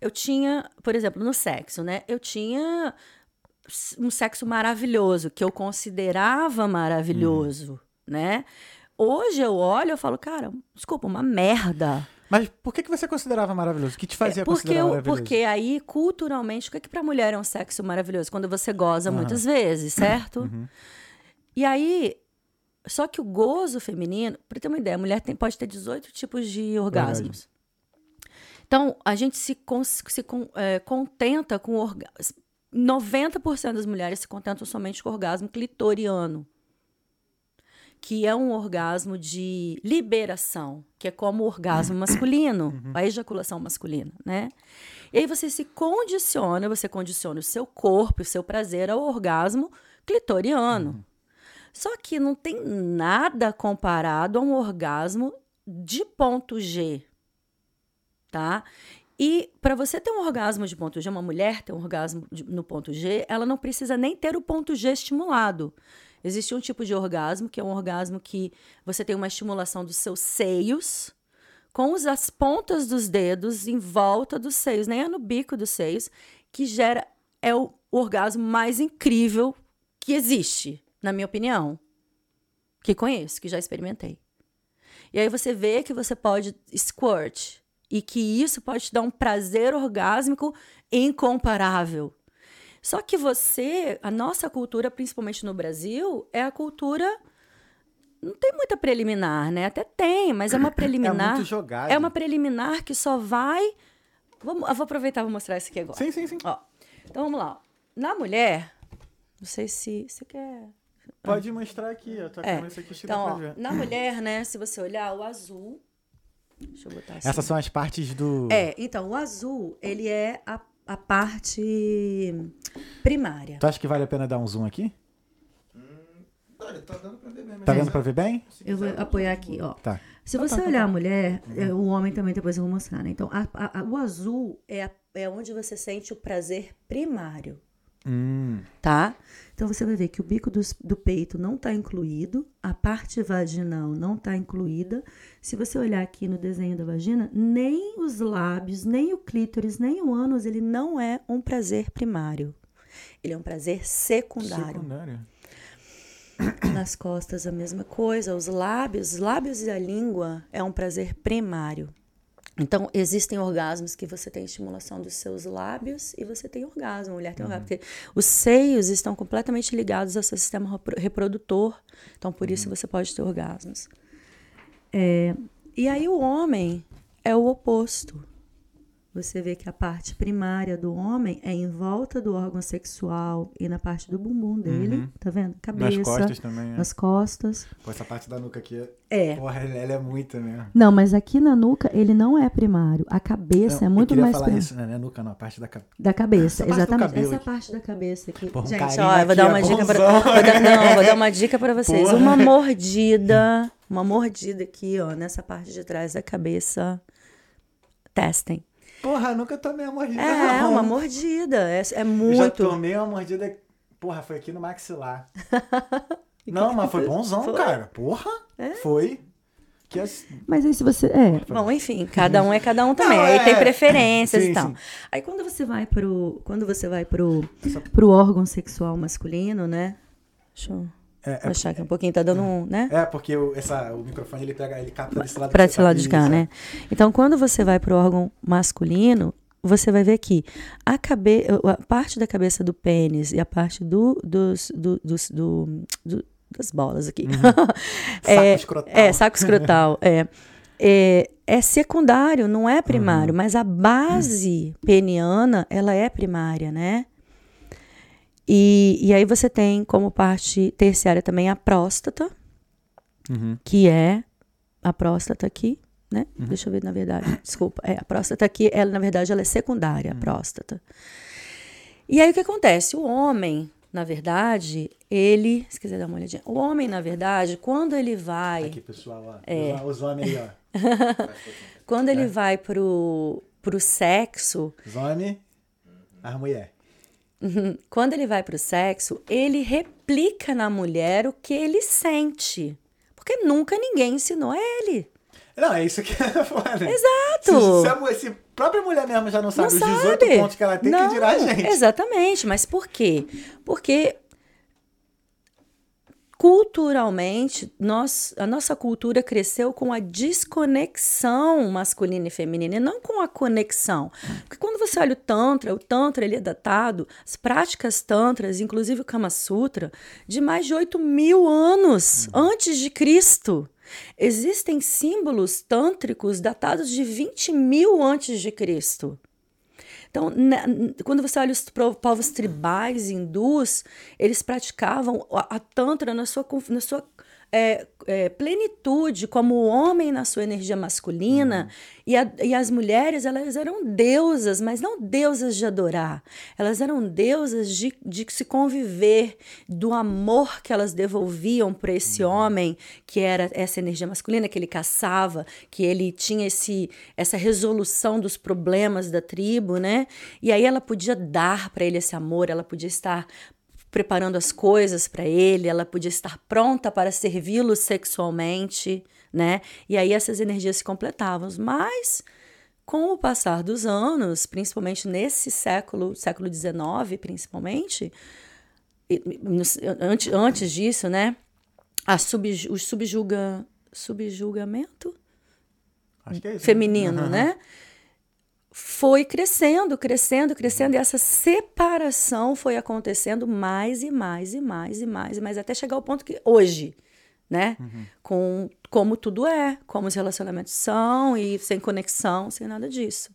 Eu tinha, por exemplo, no sexo, né? Eu tinha um sexo maravilhoso, que eu considerava maravilhoso, Uhum. né? Hoje eu olho e falo, cara, desculpa, uma merda. Mas por que, que você considerava maravilhoso? O que te fazia É, porque, considerar maravilhoso? porque aí, culturalmente, o que, é que pra mulher é um sexo maravilhoso? Quando você goza muitas vezes, certo? Uhum. E aí, só que o gozo feminino, pra ter uma ideia, a mulher tem- pode ter 18 tipos de orgasmos. Então, a gente se, cons- se con- é, contenta com orgasmo. 90% das mulheres se contentam somente com o orgasmo clitoriano, que é um orgasmo de liberação, que é como o orgasmo masculino, a ejaculação masculina, né? E aí você se condiciona, você condiciona o seu corpo, o seu prazer ao orgasmo clitoriano. Só que não tem nada comparado a um orgasmo de ponto G, tá? E para você ter um orgasmo de ponto G, uma mulher ter um orgasmo de- no ponto G, ela não precisa nem ter o ponto G estimulado. Existe um tipo de orgasmo que é um orgasmo que você tem uma estimulação dos seus seios com as pontas dos dedos em volta dos seios, nem é no bico dos seios, que gera é o orgasmo mais incrível que existe, na minha opinião. Que conheço, que já experimentei. E aí você vê que você pode squirt e que isso pode te dar um prazer orgásmico incomparável. Só que você, a nossa cultura, principalmente no Brasil, é a cultura não tem muita preliminar, né? Até tem, mas é uma É preliminar. muito jogado. É uma preliminar que só vai. Vamos, eu vou aproveitar e vou mostrar isso aqui agora. Sim, sim, sim. Ó, então vamos lá. Na mulher, não sei se você quer. Pode mostrar aqui, eu tô É. com isso aqui, Então, ó, na mulher, né? Se você olhar o azul. Deixa eu botar assim. Essas são as partes do... É, então, o azul, ele é a, a parte primária. Tu acha que vale a pena dar um zoom aqui? Olha, tá dando pra ver mesmo. Tá vendo pra ver bem? Se Eu vou apoiar aqui, ó. Tá. Se Tá, você tá, tá, olhar tá. a mulher, é, o homem também depois eu vou mostrar, né? Então, a- a- a- o azul é, a- é onde você sente o prazer primário, Hum, tá? Então, você vai ver que o bico dos- do, peito não está incluído, a parte vaginal não está incluída. Se você olhar aqui no desenho da vagina, nem os lábios, nem o clítoris, nem o ânus, ele não é um prazer primário. Ele é um prazer secundário. secundário. Nas costas a mesma coisa, os lábios, os lábios e a língua é um prazer primário. Então, existem orgasmos que você tem estimulação dos seus lábios e você tem orgasmo, a mulher tem orgasmo. Porque os seios estão completamente ligados ao seu sistema repro- reprodutor, então por isso você pode ter orgasmos. É, e aí o homem é o oposto. Você vê que a parte primária do homem é em volta do órgão sexual e na parte do bumbum dele, Uhum. tá vendo? Cabeça, Nas costas também, é. nas costas. Pô, essa parte da nuca aqui, É. porra, ela é muita mesmo. Não, mas aqui na nuca ele não é primário. A cabeça Não, é muito eu mais falar primária. isso, né? Não é nuca, não, a parte da cabeça. Da cabeça, Essa exatamente. Essa aqui. parte da cabeça aqui. Porra, um Gente, ó, eu vou dar é uma dica pra, vou dar, Não, vou dar uma dica pra vocês. Porra. Uma mordida, uma mordida aqui, ó, nessa parte de trás da cabeça. Testem. Porra, nunca tomei uma mordida. É, não. uma mordida. É, é Eu já muito. tomei uma mordida. Porra, foi aqui no maxilar. não, mas foi bonzão, Foi? cara. Porra, É? foi. Que é- Mas aí se você. É. Bom, enfim, cada um é cada um também. Não, aí é. tem preferências Sim, e tal. sim. Aí quando você vai pro. Quando você vai pro, pro órgão sexual masculino, né? Deixa eu É, é, achar aqui um pouquinho, tá dando um, né? é porque o, essa, o microfone ele pega, ele capta desse lado. Pra que esse tá. lado de cá, Isso, né? Então, quando você vai pro órgão masculino, você vai ver aqui a, cabe a parte da cabeça do pênis e a parte do, dos, do, dos, do, do- das bolas aqui. Saco é, escrotal. é, saco escrotal. é, é, é secundário, não é primário, mas a base peniana, ela é primária, né? E, e aí você tem como parte terciária também a próstata, Uhum. que é a próstata aqui, né? Deixa eu ver, na verdade, desculpa. É, a próstata aqui, ela, na verdade, ela é secundária, a próstata. E aí o que acontece? O homem, na verdade, ele. Se quiser dar uma olhadinha. O homem, na verdade, quando ele vai. Aqui, pessoal, ó. É. Os, homens aí, ó. Quando ele vai pro, pro sexo, Os homens, as mulheres. quando ele vai pro sexo, ele replica na mulher o que ele sente. Porque nunca ninguém ensinou a ele. Não, é isso que é foda. Exato. Se, se a, se a própria mulher mesmo já não sabe Não os sabe. 18 pontos que ela tem, Não, que dirá a gente. Exatamente, mas por quê? Porque culturalmente, nós, a nossa cultura cresceu com a desconexão masculina e feminina, e não com a conexão. Porque você olha o Tantra, o Tantra ele é datado, as práticas Tantras, inclusive o Kama Sutra, de mais de 8 mil anos antes de Cristo. Existem símbolos tântricos datados de 20 mil antes de Cristo. Então, na- n- quando você olha os povos tribais hindus, eles praticavam a, a Tantra na sua, na sua é, é, plenitude, como o homem na sua energia masculina, e, a- e as mulheres elas eram deusas, mas não deusas de adorar. Elas eram deusas de, de se conviver, do amor que elas devolviam para esse homem, que era essa energia masculina, que ele caçava, que ele tinha esse, essa resolução dos problemas da tribo, né? E aí ela podia dar para ele esse amor, ela podia estar preparando as coisas para ele, ela podia estar pronta para servi-lo sexualmente, né? E aí essas energias se completavam. Mas com o passar dos anos, principalmente nesse século, século XIX, principalmente, antes, antes disso, né? A subju, o subjuga, subjugamento Acho que é isso. feminino, Uhum. né? Foi crescendo, crescendo, crescendo, e essa separação foi acontecendo mais e mais e mais e mais e mais, até chegar ao ponto que hoje, né? Com como tudo é, como os relacionamentos são, e sem conexão, sem nada disso.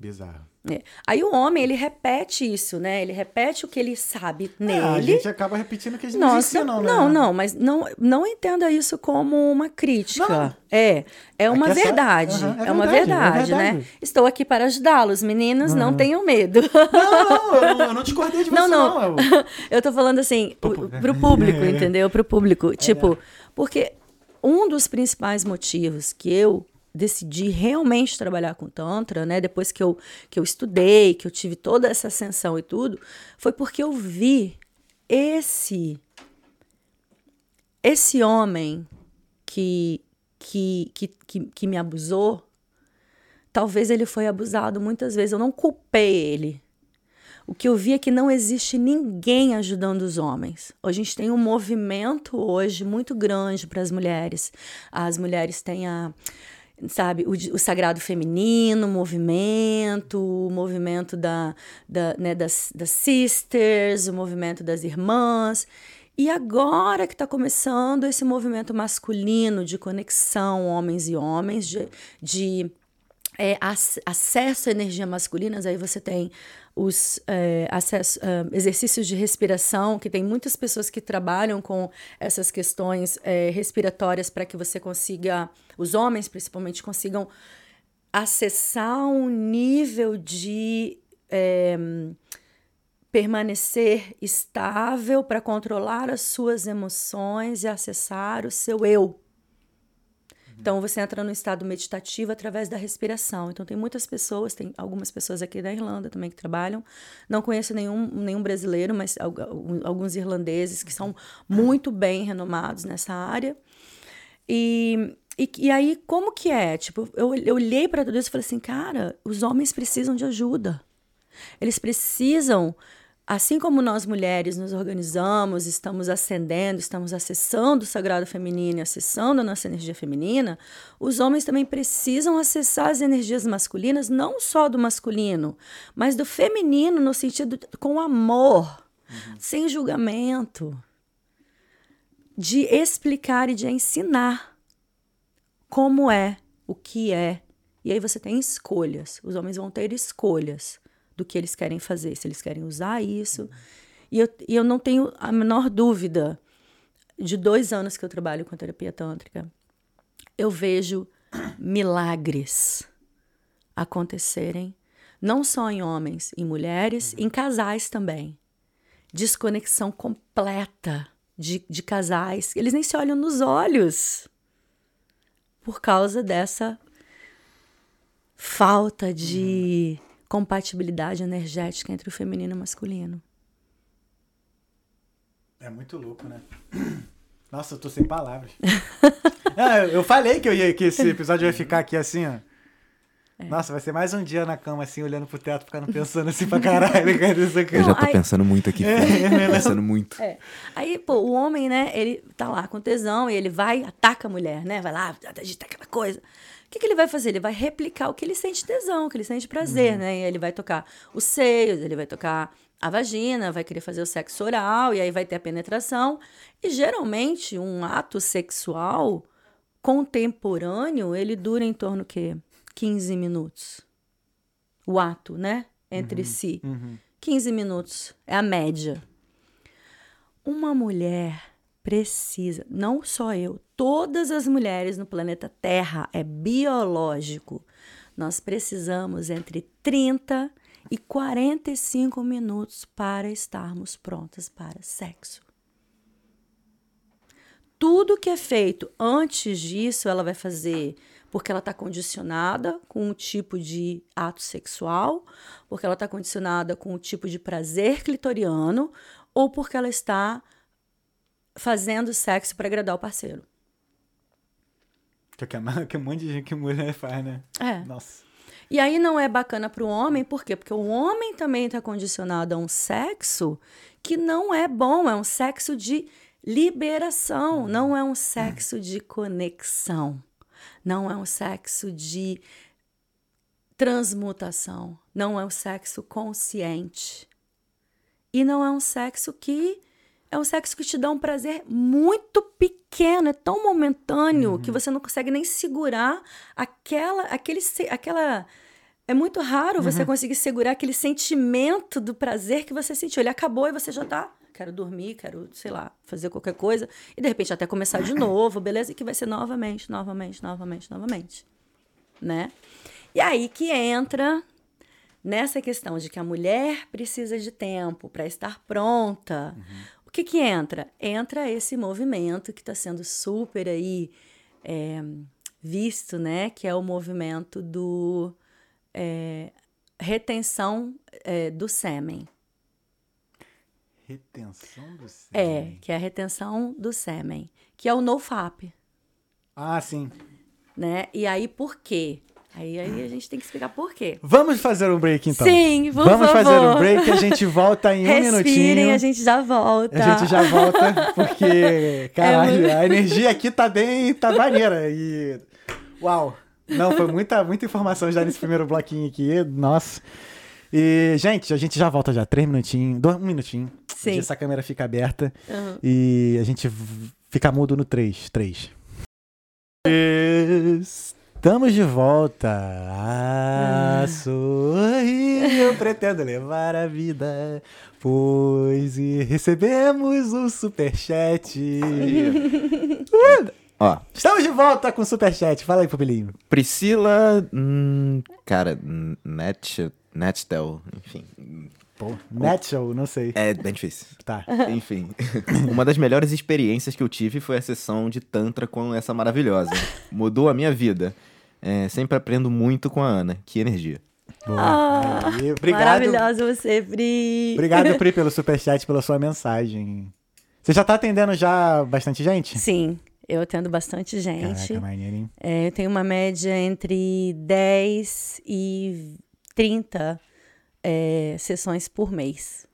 Bizarro. É. Aí o homem, ele repete isso, né? Ele repete o que ele sabe É, a nele. gente acaba repetindo o que a gente não Nossa, ensinam, né? não, não, mas não, não entenda isso como uma crítica. Não. É, é uma Aqui é só- verdade. Aham, é é, uma verdade, é verdade, né? verdade. Estou aqui para ajudá-los, meninos, não tenham medo. Não, não, eu não, eu não discordei de você, Não, não. não. eu- Eu tô falando assim, o- pro público, entendeu? Pro público. Tipo, porque um dos principais motivos que eu decidi realmente trabalhar com Tantra, né? Depois que eu, que eu estudei, que eu tive toda essa ascensão e tudo, foi porque eu vi esse esse homem que, que, que, que, que me abusou, talvez ele foi abusado muitas vezes. Eu não culpei ele. O que eu vi é que não existe ninguém ajudando os homens. A gente tem um movimento hoje muito grande para as mulheres. As mulheres têm a sabe, o, o sagrado feminino, o movimento, o movimento da, da, né, das, das sisters, o movimento das irmãs. E agora que está começando esse movimento masculino de conexão homens e homens, de, de é, ac- acesso à energia masculina, aí você tem os é, acesso, ah, exercícios de respiração, que tem muitas pessoas que trabalham com essas questões é, respiratórias para que você consiga, os homens principalmente, consigam acessar um nível de permanecer estável para controlar as suas emoções e acessar o seu eu. Então você entra no estado meditativo através da respiração. Então tem muitas pessoas, tem algumas pessoas aqui da Irlanda também que trabalham. Não conheço nenhum, nenhum brasileiro, mas algu- alguns irlandeses que são muito bem renomados nessa área. E, e, e aí, como que é? Tipo, eu, eu olhei para tudo isso e falei assim, cara, os homens precisam de ajuda. Eles precisam, assim como nós mulheres nos organizamos, estamos ascendendo, estamos acessando o sagrado feminino, acessando a nossa energia feminina, os homens também precisam acessar as energias masculinas, não só do masculino, mas do feminino no sentido com amor, sem julgamento, de explicar e de ensinar como é, o que é. E aí você tem escolhas. Os homens vão ter escolhas do que eles querem fazer, se eles querem usar isso. E eu, e eu não tenho a menor dúvida, de dois anos que eu trabalho com terapia tântrica, eu vejo milagres acontecerem, não só em homens, em mulheres, em casais também. Desconexão completa de, de casais. Eles nem se olham nos olhos por causa dessa falta de compatibilidade energética entre o feminino e o masculino. É muito louco, né? Nossa, eu tô sem palavras. Ah, eu falei que, eu ia, que esse episódio ia ficar aqui assim, ó. É. Nossa, vai ser mais um dia na cama, assim, olhando pro teto, ficando pensando assim pra caralho. cara, isso aqui. Eu já tô aí- pensando muito aqui. É, é, Tô pensando muito. É. Aí, pô, o homem, né, ele tá lá com tesão e ele vai, ataca a mulher, né? Vai lá, agita aquela coisa. O que, que ele vai fazer? Ele vai replicar o que ele sente tesão, o que ele sente prazer, né? E ele vai tocar os seios, ele vai tocar a vagina, vai querer fazer o sexo oral, e aí vai ter a penetração. E geralmente, um ato sexual contemporâneo, ele dura em torno, o quê? 15 minutos. O ato, né? Entre si. 15 minutos é a média. Uma mulher precisa, não só eu, todas as mulheres no planeta Terra, é biológico. Nós precisamos entre 30 e 45 minutos para estarmos prontas para sexo. Tudo que é feito antes disso, ela vai fazer porque ela está condicionada com um tipo de ato sexual, porque ela está condicionada com um tipo de prazer clitoriano, ou porque ela está fazendo sexo para agradar o parceiro. Que, é- que um monte de gente que mulher faz, né? É. Nossa. E aí não é bacana para o homem, por quê? Porque o homem também está condicionado a um sexo que não é bom, é um sexo de liberação, não é um sexo de conexão, não é um sexo de transmutação, não é um sexo consciente. E não é um sexo que é um sexo que te dá um prazer muito pequeno, é tão momentâneo que você não consegue nem segurar aquela, aquele, aquela. É muito raro você conseguir segurar aquele sentimento do prazer que você sentiu. Ele acabou e você já tá. Quero dormir, quero, sei lá, fazer qualquer coisa. E de repente até começar de novo, beleza? E que vai ser novamente, novamente, novamente, novamente. Né? E aí que entra nessa questão de que a mulher precisa de tempo para estar pronta. O que que entra? Entra esse movimento que está sendo super aí é, visto, né? Que é o movimento do é, retenção é, do sêmen. Retenção do É, sêmen. que é a retenção do sêmen, que é o NoFap, Ah, sim. né? E aí por quê? Aí, aí a gente tem que explicar por quê. Vamos fazer um break então. Sim, por Vamos fazer favor. um break, a gente volta em um Respirem, minutinho. a gente já volta. A gente já volta, porque, caralho, muito- a energia aqui tá bem, tá maneira. E. Uau! Não, foi muita, muita informação já nesse primeiro bloquinho aqui. Nossa. E, gente, a gente já volta já. Três minutinhos, dois, um minutinho. Sim. Essa câmera fica aberta. Uhum. E a gente fica mudo no três. Três. Estamos de volta. Ah, sorri, eu pretendo levar a vida. Pois e recebemos um superchat. Ó, Estamos de volta com o superchat. Fala aí, Pupilinho. Priscila. hum, cara, Net, Nettel, enfim. Pô, Natural, não sei. É bem difícil. Tá. Enfim, uma das melhores experiências que eu tive foi a sessão de Tantra com essa maravilhosa. Mudou a minha vida. É, sempre aprendo muito com a Ana. Que energia. Boa. Ah, Aí, obrigado. Maravilhosa você, Pri. Obrigado, Pri, pelo superchat, pela sua mensagem. Você já tá atendendo já bastante gente? Sim, Eu atendo bastante gente. Caraca, maneiro, hein? É, eu tenho uma média entre 10 e 30 é, sessões por mês.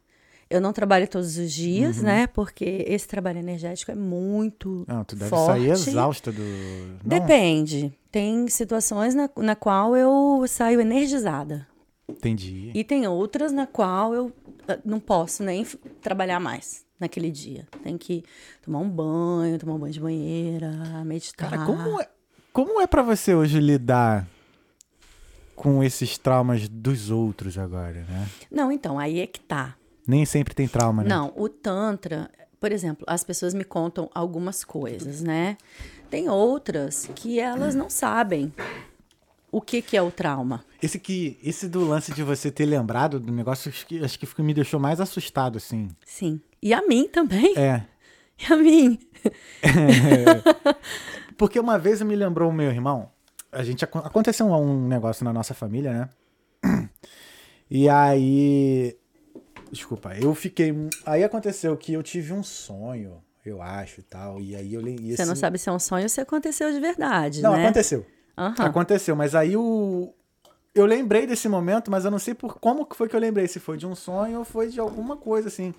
Eu não trabalho todos os dias, né? Porque esse trabalho energético é muito Não, tu deve forte. sair exausta do. Não? Depende. Tem situações na, na qual eu saio energizada. Entendi. E tem outras na qual eu ah, não posso nem trabalhar mais naquele dia. Tem que tomar um banho, tomar um banho de banheira, meditar. Cara, como é, como é pra você hoje lidar com esses traumas dos outros agora, né? Não, então, aí é que tá. Nem sempre tem trauma, né? Não, o Tantra, por exemplo, as pessoas me contam algumas coisas, né? Tem outras que elas não sabem o que, que é o trauma. Esse que, esse do lance de você ter lembrado do negócio, acho que, acho que me deixou mais assustado, assim. Sim. E a mim também. É. E a mim. Porque uma vez me lembrou o meu irmão. A gente acon- aconteceu um, negócio na nossa família, né? E aí, desculpa, eu fiquei. Aí aconteceu que eu tive um sonho, eu acho e tal. E aí eu e Você não esse- sabe se é um sonho ou se aconteceu de verdade, Não, né? aconteceu. Aham. Aconteceu, mas aí o eu lembrei desse momento, mas eu não sei por como que foi que eu lembrei, se foi de um sonho ou foi de alguma coisa assim.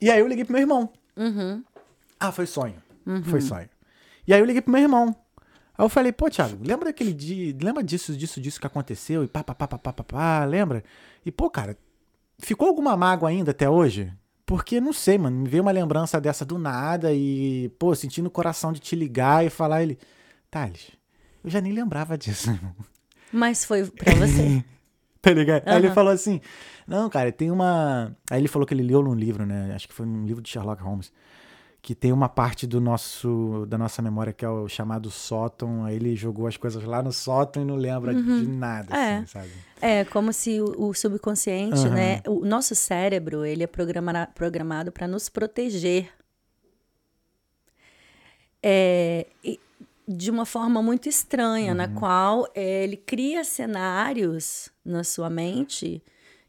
E aí eu liguei pro meu irmão. Uhum. Ah, foi sonho. Foi sonho. E aí eu liguei pro meu irmão. Aí eu falei, pô, Thiago, lembra daquele dia, lembra disso, disso, disso que aconteceu? E pá, pá, pá, pá, pá, pá, pá, lembra? E, pô, cara, ficou alguma mágoa ainda até hoje? Porque, não sei, mano, me veio uma lembrança dessa do nada e, pô, sentindo o coração de te ligar e falar ele, Thales, eu já nem lembrava disso. Mas foi pra você. tá ligado? Aí ele falou assim: Não, cara, tem uma. Aí ele falou que ele leu num livro, né? Acho que foi num livro de Sherlock Holmes. Que tem uma parte do nosso, da nossa memória que é o chamado sótão. Aí ele jogou as coisas lá no sótão e não lembra de nada, É. assim, sabe? É, como se o, o subconsciente, Aham. né? O nosso cérebro, ele é programa- programado para nos proteger. É, de uma forma muito estranha, na qual é, ele cria cenários na sua mente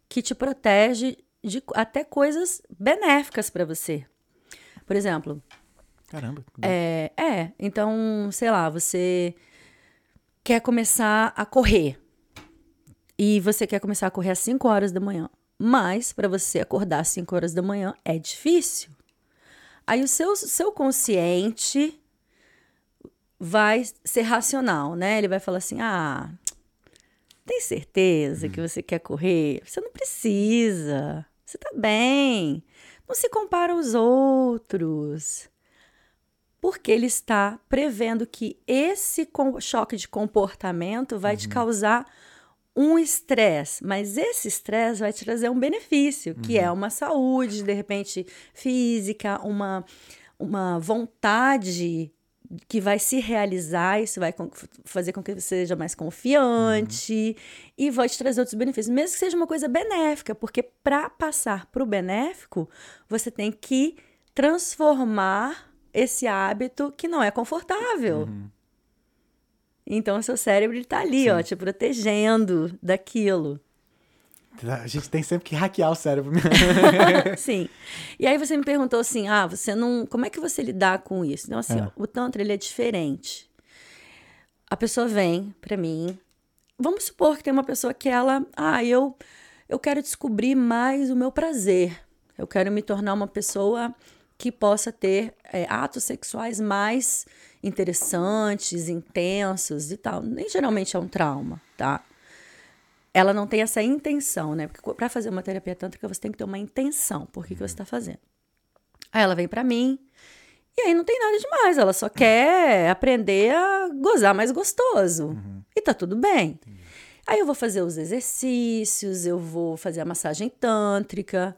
que te protege de até coisas benéficas para você. Por exemplo, Caramba. é, é, então, sei lá, você quer começar a correr. E você quer começar a correr às 5 horas da manhã. Mas, para você acordar às 5 horas da manhã, é difícil. Aí o seu, seu consciente vai ser racional, né? Ele vai falar assim: ah, tem certeza que você quer correr? Você não precisa. Você tá bem. Não se compara aos outros. Porque ele está prevendo que esse choque de comportamento vai te causar um estresse, mas esse estresse vai te trazer um benefício, que é uma saúde, de repente, física, uma, uma vontade que vai se realizar, isso vai fazer com que você seja mais confiante e vai te trazer outros benefícios, mesmo que seja uma coisa benéfica, porque para passar para o benéfico, você tem que transformar esse hábito que não é confortável. Então, o seu cérebro está ali, ó, te protegendo daquilo. A gente tem sempre que hackear o cérebro. Sim. E aí você me perguntou assim: ah, você não. Como é que você lidar com isso? Então, assim, É. ó, o Tantra ele é diferente. A pessoa vem pra mim. Vamos supor que tem uma pessoa que ela. Ah, eu, eu quero descobrir mais o meu prazer. Eu quero me tornar uma pessoa que possa ter é, atos sexuais mais interessantes, intensos e tal. Nem geralmente é um trauma, tá? Ela não tem essa intenção, né? Porque para fazer uma terapia tântrica você tem que ter uma intenção. Por que, que você está fazendo? Aí ela vem para mim e aí não tem nada demais. Ela só quer aprender a gozar mais gostoso. E tá tudo bem. Aí eu vou fazer os exercícios, eu vou fazer a massagem tântrica.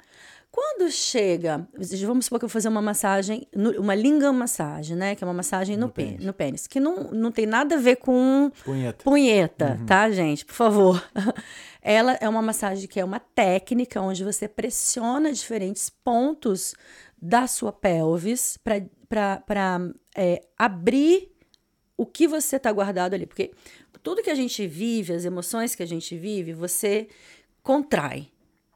Quando chega, vamos supor que eu vou fazer uma massagem, uma lingam massagem, né? Que é uma massagem no, No pê- pênis. no pênis. Que não, não tem nada a ver com Punheta. Punheta, tá, gente? Por favor. Ela é uma massagem que é uma técnica onde você pressiona diferentes pontos da sua pelvis para abrir o que você tá guardado ali. Porque tudo que a gente vive, as emoções que a gente vive, você contrai,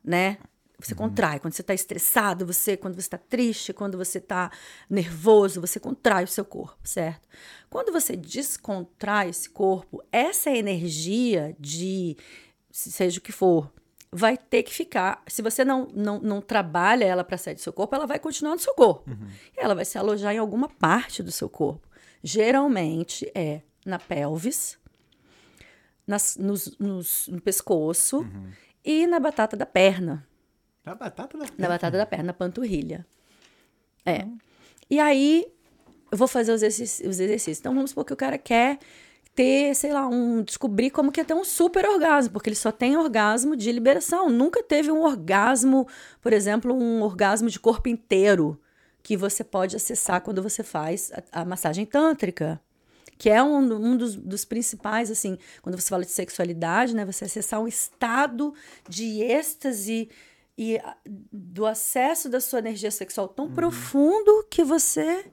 né? Você contrai. Quando você está estressado, você, quando você está triste, quando você está nervoso, você contrai o seu corpo, certo? Quando você descontrai esse corpo, essa energia de seja o que for, vai ter que ficar. Se você não, não, não trabalha ela para sair do seu corpo, ela vai continuar no seu corpo. Uhum. Ela vai se alojar em alguma parte do seu corpo. Geralmente é na pelvis, nas, nos, nos, no pescoço uhum. e na batata da perna. Na batata da perna? Na batata da perna, na panturrilha. É. Uhum. E aí, eu vou fazer os exercícios, os exercícios. Então, vamos supor que o cara quer ter, sei lá, um descobrir como que é ter um super orgasmo, porque ele só tem orgasmo de liberação, nunca teve um orgasmo, por exemplo, um orgasmo de corpo inteiro que você pode acessar quando você faz a, a massagem tântrica que é um, um dos, dos, principais, assim, quando você fala de sexualidade, né? Você acessar um estado de êxtase e do acesso da sua energia sexual tão uhum. profundo que você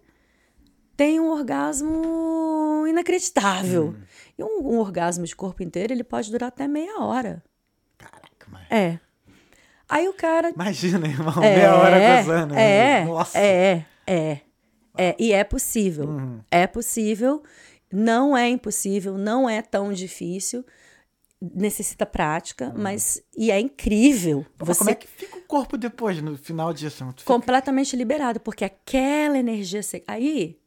tem um orgasmo inacreditável. Uhum. E um, um, orgasmo de corpo inteiro, ele pode durar até meia hora. Caraca, mas... É. Aí o cara... Imagina, irmão, é, meia hora gozando. É, Nossa. é, é. É, e é possível. Uhum. É possível. Não é impossível, não é tão difícil. Necessita prática, uhum. mas. E é incrível. Você... Como é que fica o corpo depois, no final disso? Fica... Completamente liberado, porque aquela energia. Aí,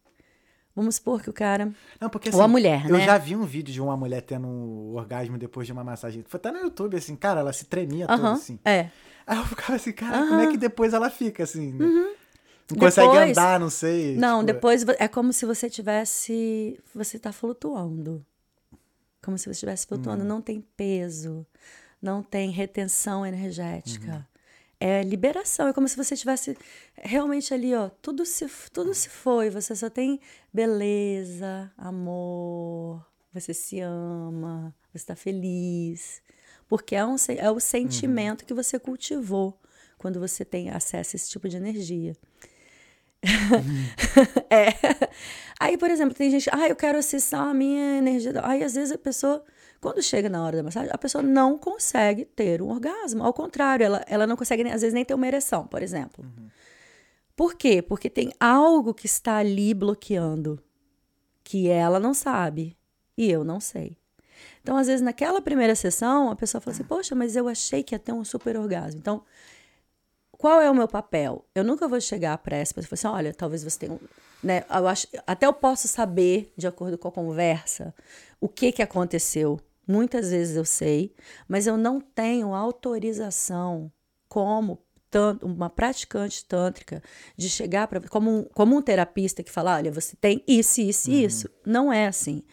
Vamos supor que o cara. Não, porque, assim, Ou a mulher, eu né? Eu já vi um vídeo de uma mulher tendo um orgasmo depois de uma massagem. Foi até no YouTube, assim, cara, ela se tremia uh -huh, toda, assim. É. Aí eu ficava assim, cara, como é que depois ela fica, assim? Né? Uhum. Não consegue depois, andar, não sei. Não, tipo... depois é como se você tivesse. Você tá flutuando. Como se você estivesse flutuando. Hum. Não tem peso. Não tem retenção energética. Uhum. É liberação. É como se você estivesse realmente ali, ó. Tudo se, tudo se foi. Você só tem beleza, amor. Você se ama. Você está feliz. Porque é, um, é o sentimento uhum. que você cultivou quando você tem acesso a esse tipo de energia. é. Aí, por exemplo, tem gente, ah, eu quero acessar a minha energia. Aí, às vezes, a pessoa, quando chega na hora da massagem, a pessoa não consegue ter um orgasmo. Ao contrário, ela, ela não consegue, às vezes, nem ter uma ereção, por exemplo. Uhum. Por quê? Porque tem algo que está ali bloqueando, que ela não sabe e eu não sei. Então, às vezes, naquela primeira sessão, a pessoa fala assim: Poxa, mas eu achei que ia ter um super orgasmo. Então, qual é o meu papel? Eu nunca vou chegar para essa pessoa e falar assim, olha, talvez você tenha um, né, eu acho, até eu posso saber, de acordo com a conversa, o que que aconteceu. Muitas vezes eu sei, mas eu não tenho autorização como uma praticante tântrica de chegar para como um, como um terapista que fala, olha, você tem isso, isso e uhum. isso. Não é assim.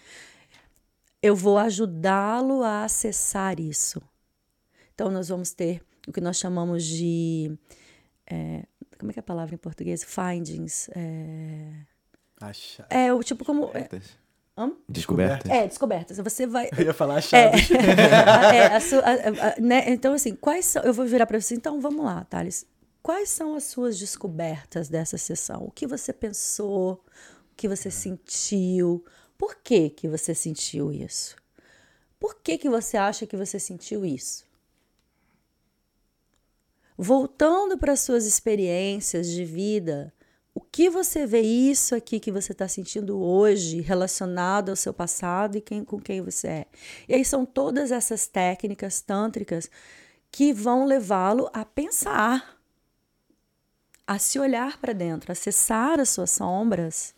Eu vou ajudá-lo a acessar isso. Então nós vamos ter o que nós chamamos de. É, como é que é a palavra em português? Findings. É, Acha... é o tipo como. É, Descobertas. É, descobertas. Você vai. Eu ia falar. É, é, a sua, a, a, né? Então, assim, quais são. Eu vou virar para você. Então, vamos lá, Thales. Quais são as suas descobertas dessa sessão? O que você pensou? O que você sentiu? Por que, que você sentiu isso? Por que, que você acha que você sentiu isso? Voltando para suas experiências de vida, o que você vê isso aqui que você está sentindo hoje relacionado ao seu passado e quem, com quem você é? E aí são todas essas técnicas tântricas que vão levá-lo a pensar, a se olhar para dentro, acessar as suas sombras.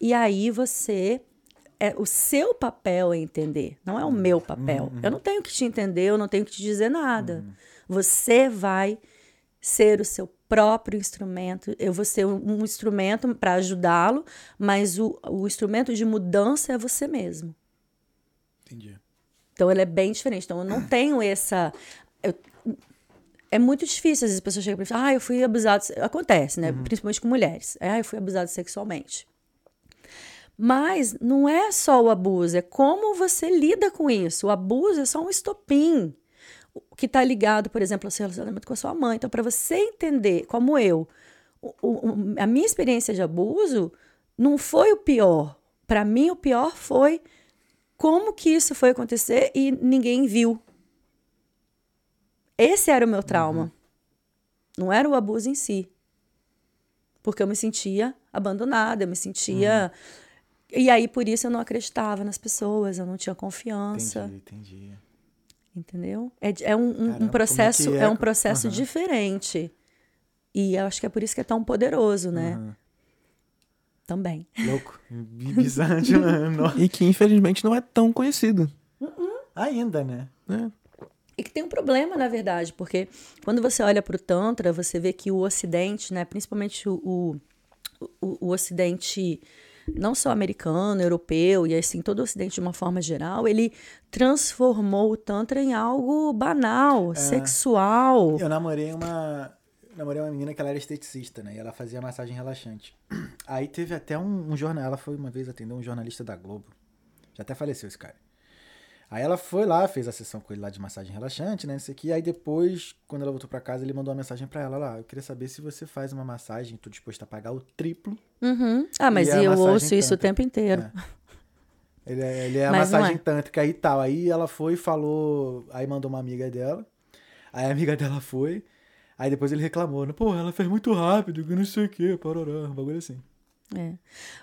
E aí você é o seu papel é entender, não é o meu papel. Uhum. Eu não tenho que te entender, eu não tenho que te dizer nada. Uhum. Você vai ser o seu próprio instrumento. Eu vou ser um instrumento para ajudá-lo, mas o, o instrumento de mudança é você mesmo. Entendi. Então ele é bem diferente. Então eu não tenho essa. Eu, é muito difícil, às vezes as pessoas chegam para mim e falam, ah, eu fui abusado. Acontece, né? Uhum. Principalmente com mulheres. Ah, eu fui abusado sexualmente. Mas não é só o abuso, é como você lida com isso. O abuso é só um estopim que está ligado, por exemplo, ao seu relacionamento com a sua mãe. Então, para você entender, como eu, o, o, a minha experiência de abuso não foi o pior. Para mim, o pior foi como que isso foi acontecer e ninguém viu. Esse era o meu trauma. Uhum. Não era o abuso em si. Porque eu me sentia abandonada, eu me sentia. E aí, por isso, eu não acreditava nas pessoas, eu não tinha confiança. Entendi, entendi. Entendeu? É, é um, um- Caramba, um é processo, que é, é? um processo Aham. diferente. E eu acho que é por isso que é tão poderoso, né? Aham. Também. Louco. Bizarro. E que infelizmente não é tão conhecido. Ainda, né? né? E que tem um problema, na verdade, porque quando você olha para o Tantra, você vê que o Ocidente, né, principalmente o, o, o- o Ocidente, não só americano, europeu, e assim, todo o Ocidente de uma forma geral, ele transformou o Tantra em algo banal, sexual. Eu namorei uma. Namorei uma menina que ela era esteticista, né? E ela fazia massagem relaxante. Aí teve até um, um jornal. Ela foi uma vez atender um jornalista da Globo. Já até faleceu esse cara. Aí ela foi lá, fez a sessão com ele lá de massagem relaxante, né? Isso aqui. Aí depois, quando ela voltou pra casa, ele mandou uma mensagem pra ela lá. Eu queria saber se você faz uma massagem, tô disposto a pagar o triplo. Uhum. Ah, mas E a eu ouço isso o tempo inteiro. Ele é, ele é a massagem é. tântrica e tal. Aí ela foi e falou. Aí mandou uma amiga dela. Aí a amiga dela foi. Aí depois ele reclamou, né? Pô, ela fez muito rápido, que não sei o que, parará, um bagulho assim. É.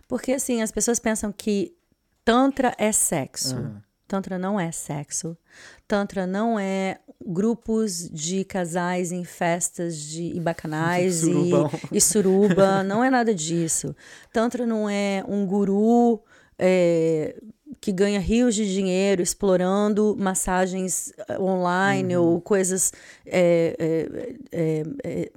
Porque assim, as pessoas pensam que Tantra é sexo. Aham. Tantra não é sexo. Tantra não é grupos de casais em festas de e bacanais e, e suruba. Não é nada disso. Tantra não é um guru é, que ganha rios de dinheiro explorando massagens eh, online ou coisas. é, é,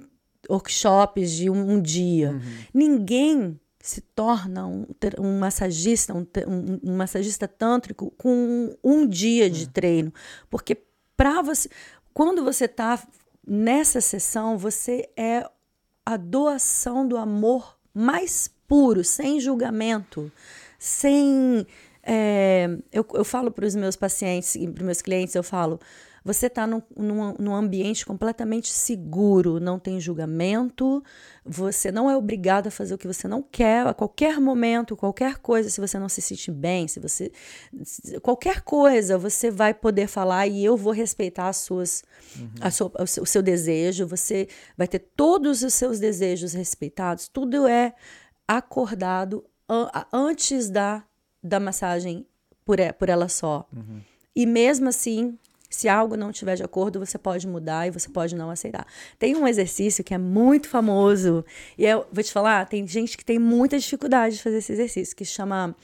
workshops de um, um dia. Ninguém se torna um, um massagista, um, um- massagista tântrico com um, dia de treino. Porque para você. Quando você está nessa sessão, você é a doação do amor mais puro, sem julgamento, sem. é, eu, eu falo para os meus pacientes e para os meus clientes, eu falo. Você está num, num, num ambiente completamente seguro, não tem julgamento, você não é obrigado a fazer o que você não quer a qualquer momento, qualquer coisa, se você não se sente bem, se você. se- Qualquer coisa você vai poder falar e eu vou respeitar as suas, a sua, o, seu, o seu desejo, você vai ter todos os seus desejos respeitados, tudo é acordado antes da, da massagem por, por ela só. E mesmo assim, se algo não estiver de acordo, você pode mudar e você pode não aceitar. Tem um exercício que é muito famoso, e eu vou te falar, tem gente que tem muita dificuldade de fazer esse exercício, que chama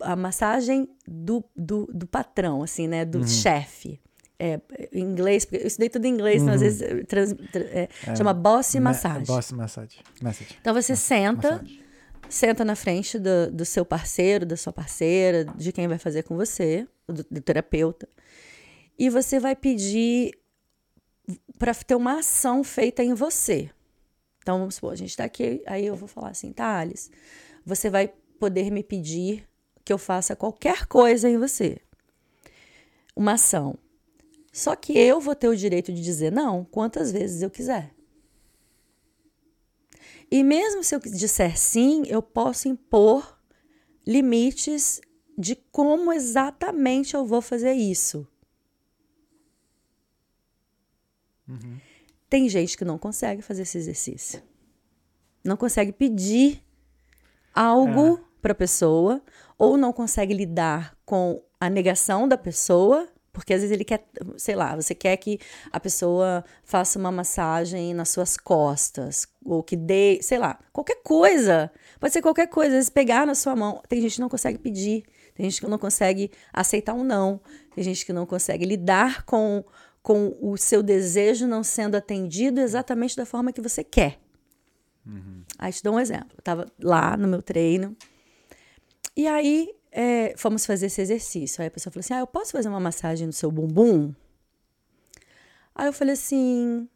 a massagem do, do, do patrão, assim, né? Do chefe. É, em inglês, porque eu estudei tudo em inglês, então às vezes eh, trans- tra- é, chama boss Ma- massagem. Boss. Message. Então você senta, Massagem. senta na frente do, do seu parceiro, da sua parceira, de quem vai fazer com você, do, do terapeuta, e você vai pedir para ter uma ação feita em você. Então vamos supor, a gente está aqui, aí eu vou falar assim, tá, Alice, você vai poder me pedir que eu faça qualquer coisa em você. Uma ação. Só que eu vou ter o direito de dizer não quantas vezes eu quiser. E mesmo se eu disser sim, eu posso impor limites de como exatamente eu vou fazer isso. Tem gente que não consegue fazer esse exercício. Não consegue pedir algo para a pessoa, ou não consegue lidar com a negação da pessoa, porque às vezes ele quer, sei lá, você quer que a pessoa faça uma massagem nas suas costas, ou que dê, sei lá, qualquer coisa. Pode ser qualquer coisa, às vezes pegar na sua mão. Tem gente que não consegue pedir, tem gente que não consegue aceitar um não, tem gente que não consegue lidar com, com o seu desejo não sendo atendido exatamente da forma que você quer. Aí te dou um exemplo. Eu tava lá no meu treino. E aí é, fomos fazer esse exercício. Aí a pessoa falou assim: Ah, eu posso fazer uma massagem no seu bumbum? Aí eu falei assim.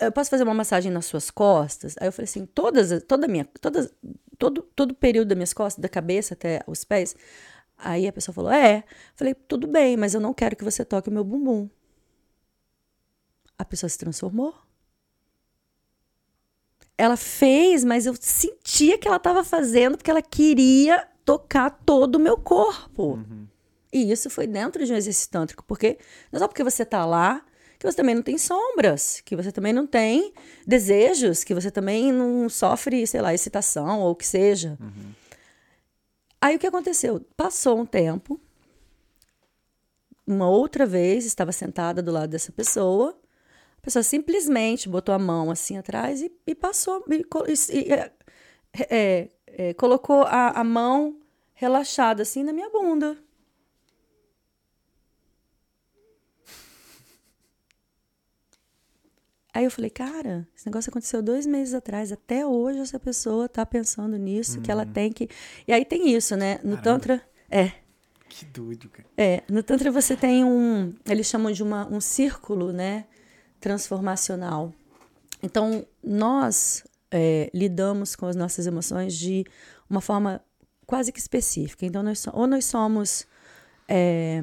Eu posso fazer uma massagem nas suas costas? Aí eu falei assim, todas, as- toda minha, todas, todo, todo o período das minhas costas, da cabeça até os pés. Aí a pessoa falou, é. Eu falei, tudo bem, mas eu não quero que você toque o meu bumbum. A pessoa se transformou. Ela fez, mas eu sentia que ela estava fazendo porque ela queria tocar todo o meu corpo. E isso foi dentro de um exercício tântrico, porque não é só porque você tá lá que você também não tem sombras, que você também não tem desejos, que você também não sofre, sei lá, excitação ou o que seja. Aí o que aconteceu? Passou um tempo, uma outra vez, estava sentada do lado dessa pessoa, a pessoa simplesmente botou a mão assim atrás e, e passou, e, e- é, é, é, colocou a, a mão relaxada assim na minha bunda. Aí eu falei, cara, esse negócio aconteceu dois meses atrás. Até hoje essa pessoa tá pensando nisso, que ela tem que. E aí tem isso, né? No Caramba. Tantra. É. Que doido, cara. É, no Tantra você tem um, eles chamam de uma, um círculo, né, transformacional. Então, nós é, lidamos com as nossas emoções de uma forma quase que específica. Então, nós, ou nós somos, é,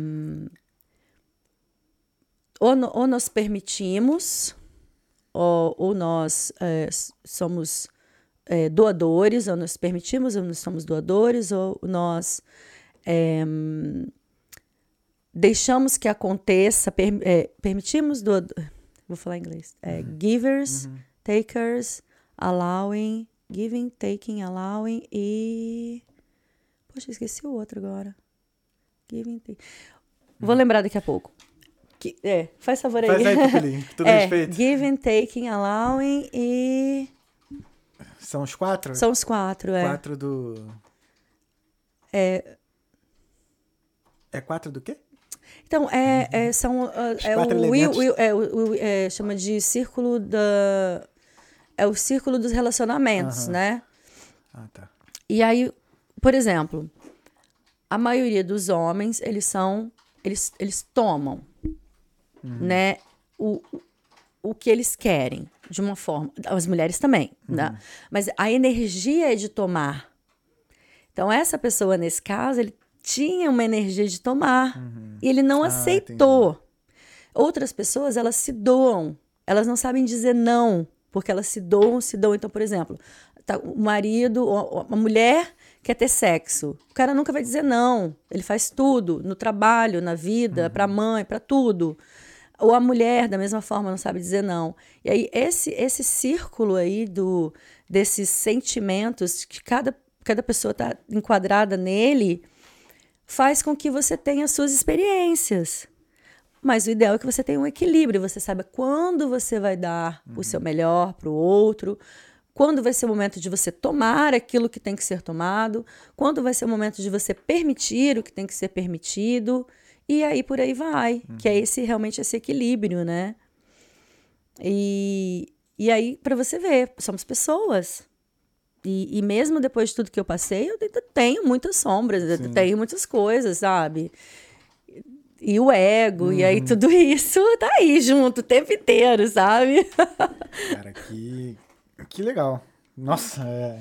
ou, no- ou nós permitimos, ou, ou nós é, somos é, doadores, ou nós permitimos, ou nós somos doadores, ou nós é, deixamos que aconteça, per- é, permitimos do, vou falar em inglês, é, givers, takers, allowing, giving, taking, allowing e poxa, esqueci o outro agora. Giving, take. Vou lembrar daqui a pouco. Que- é, faz favor aí. Faz aí, todo é, respeito. giving, taking, allowing e São os quatro? são os quatro, é. Quatro do. É, É quatro do quê? Então, é, é, são. ah, é o, will, will- é, o- é, chama de círculo da. É o círculo dos relacionamentos, Aham. né? Ah, tá. E aí, por exemplo, a maioria dos homens, eles são. Eles, eles tomam, né? O, o que eles querem, de uma forma. As mulheres também, né? Mas a energia é de tomar. Então, essa pessoa, nesse caso, ele tinha uma energia de tomar. E ele não Ah, aceitou. Outras pessoas, elas se doam. Elas não sabem dizer não, porque elas se doam, se doam. Então, por exemplo, tá, o marido, ou- ou a mulher quer ter sexo. O cara nunca vai dizer não. Ele faz tudo, no trabalho, na vida, pra mãe, pra tudo. Ou a mulher, da mesma forma, não sabe dizer não. E aí, esse, esse círculo aí do, desses sentimentos que cada, cada pessoa está enquadrada nele faz com que você tenha suas experiências. Mas o ideal é que você tenha um equilíbrio, você saiba quando você vai dar o seu melhor para o outro, quando vai ser o momento de você tomar aquilo que tem que ser tomado, quando vai ser o momento de você permitir o que tem que ser permitido, e aí por aí vai, que é esse realmente esse equilíbrio, né? E, e aí, para você ver, somos pessoas. E, e mesmo depois de tudo que eu passei, eu ainda tenho muitas sombras, eu tenho muitas coisas, sabe? E o ego, e aí tudo isso tá aí junto o tempo inteiro, sabe? Cara, que, que legal. Nossa, é.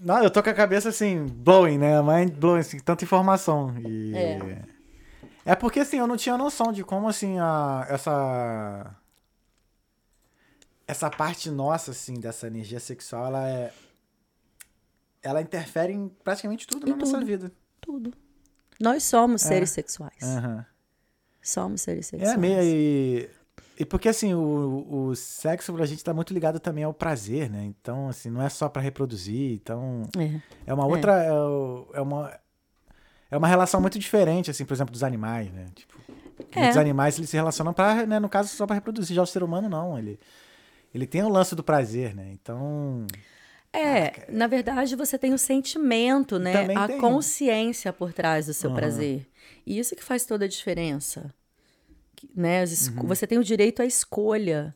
Não, eu tô com a cabeça assim, blowing, né? Mind blowing, assim, tanta informação. E... É. É porque assim, eu não tinha noção de como assim a, essa. Essa parte nossa, assim, dessa energia sexual, ela é. Ela interfere em praticamente tudo Em na nossa tudo. vida. Tudo. Nós somos É. seres sexuais. Aham. Somos seres sexuais. É meio. E, e porque assim, o, o sexo pra gente tá muito ligado também ao prazer, né? Então, assim, não é só pra reproduzir. Então, É. é uma outra. É, é uma. É uma relação muito diferente, assim, por exemplo, dos animais, né? Tipo, É. muitos animais eles se relacionam para, né, no caso, só pra reproduzir. Já o ser humano não, ele ele tem o lance do prazer, né? Então, É, na verdade você tem o sentimento, né? Também A tem. consciência por trás do seu Aham. prazer. E isso que faz toda a diferença. Né? Uhum. Você tem o direito à escolha.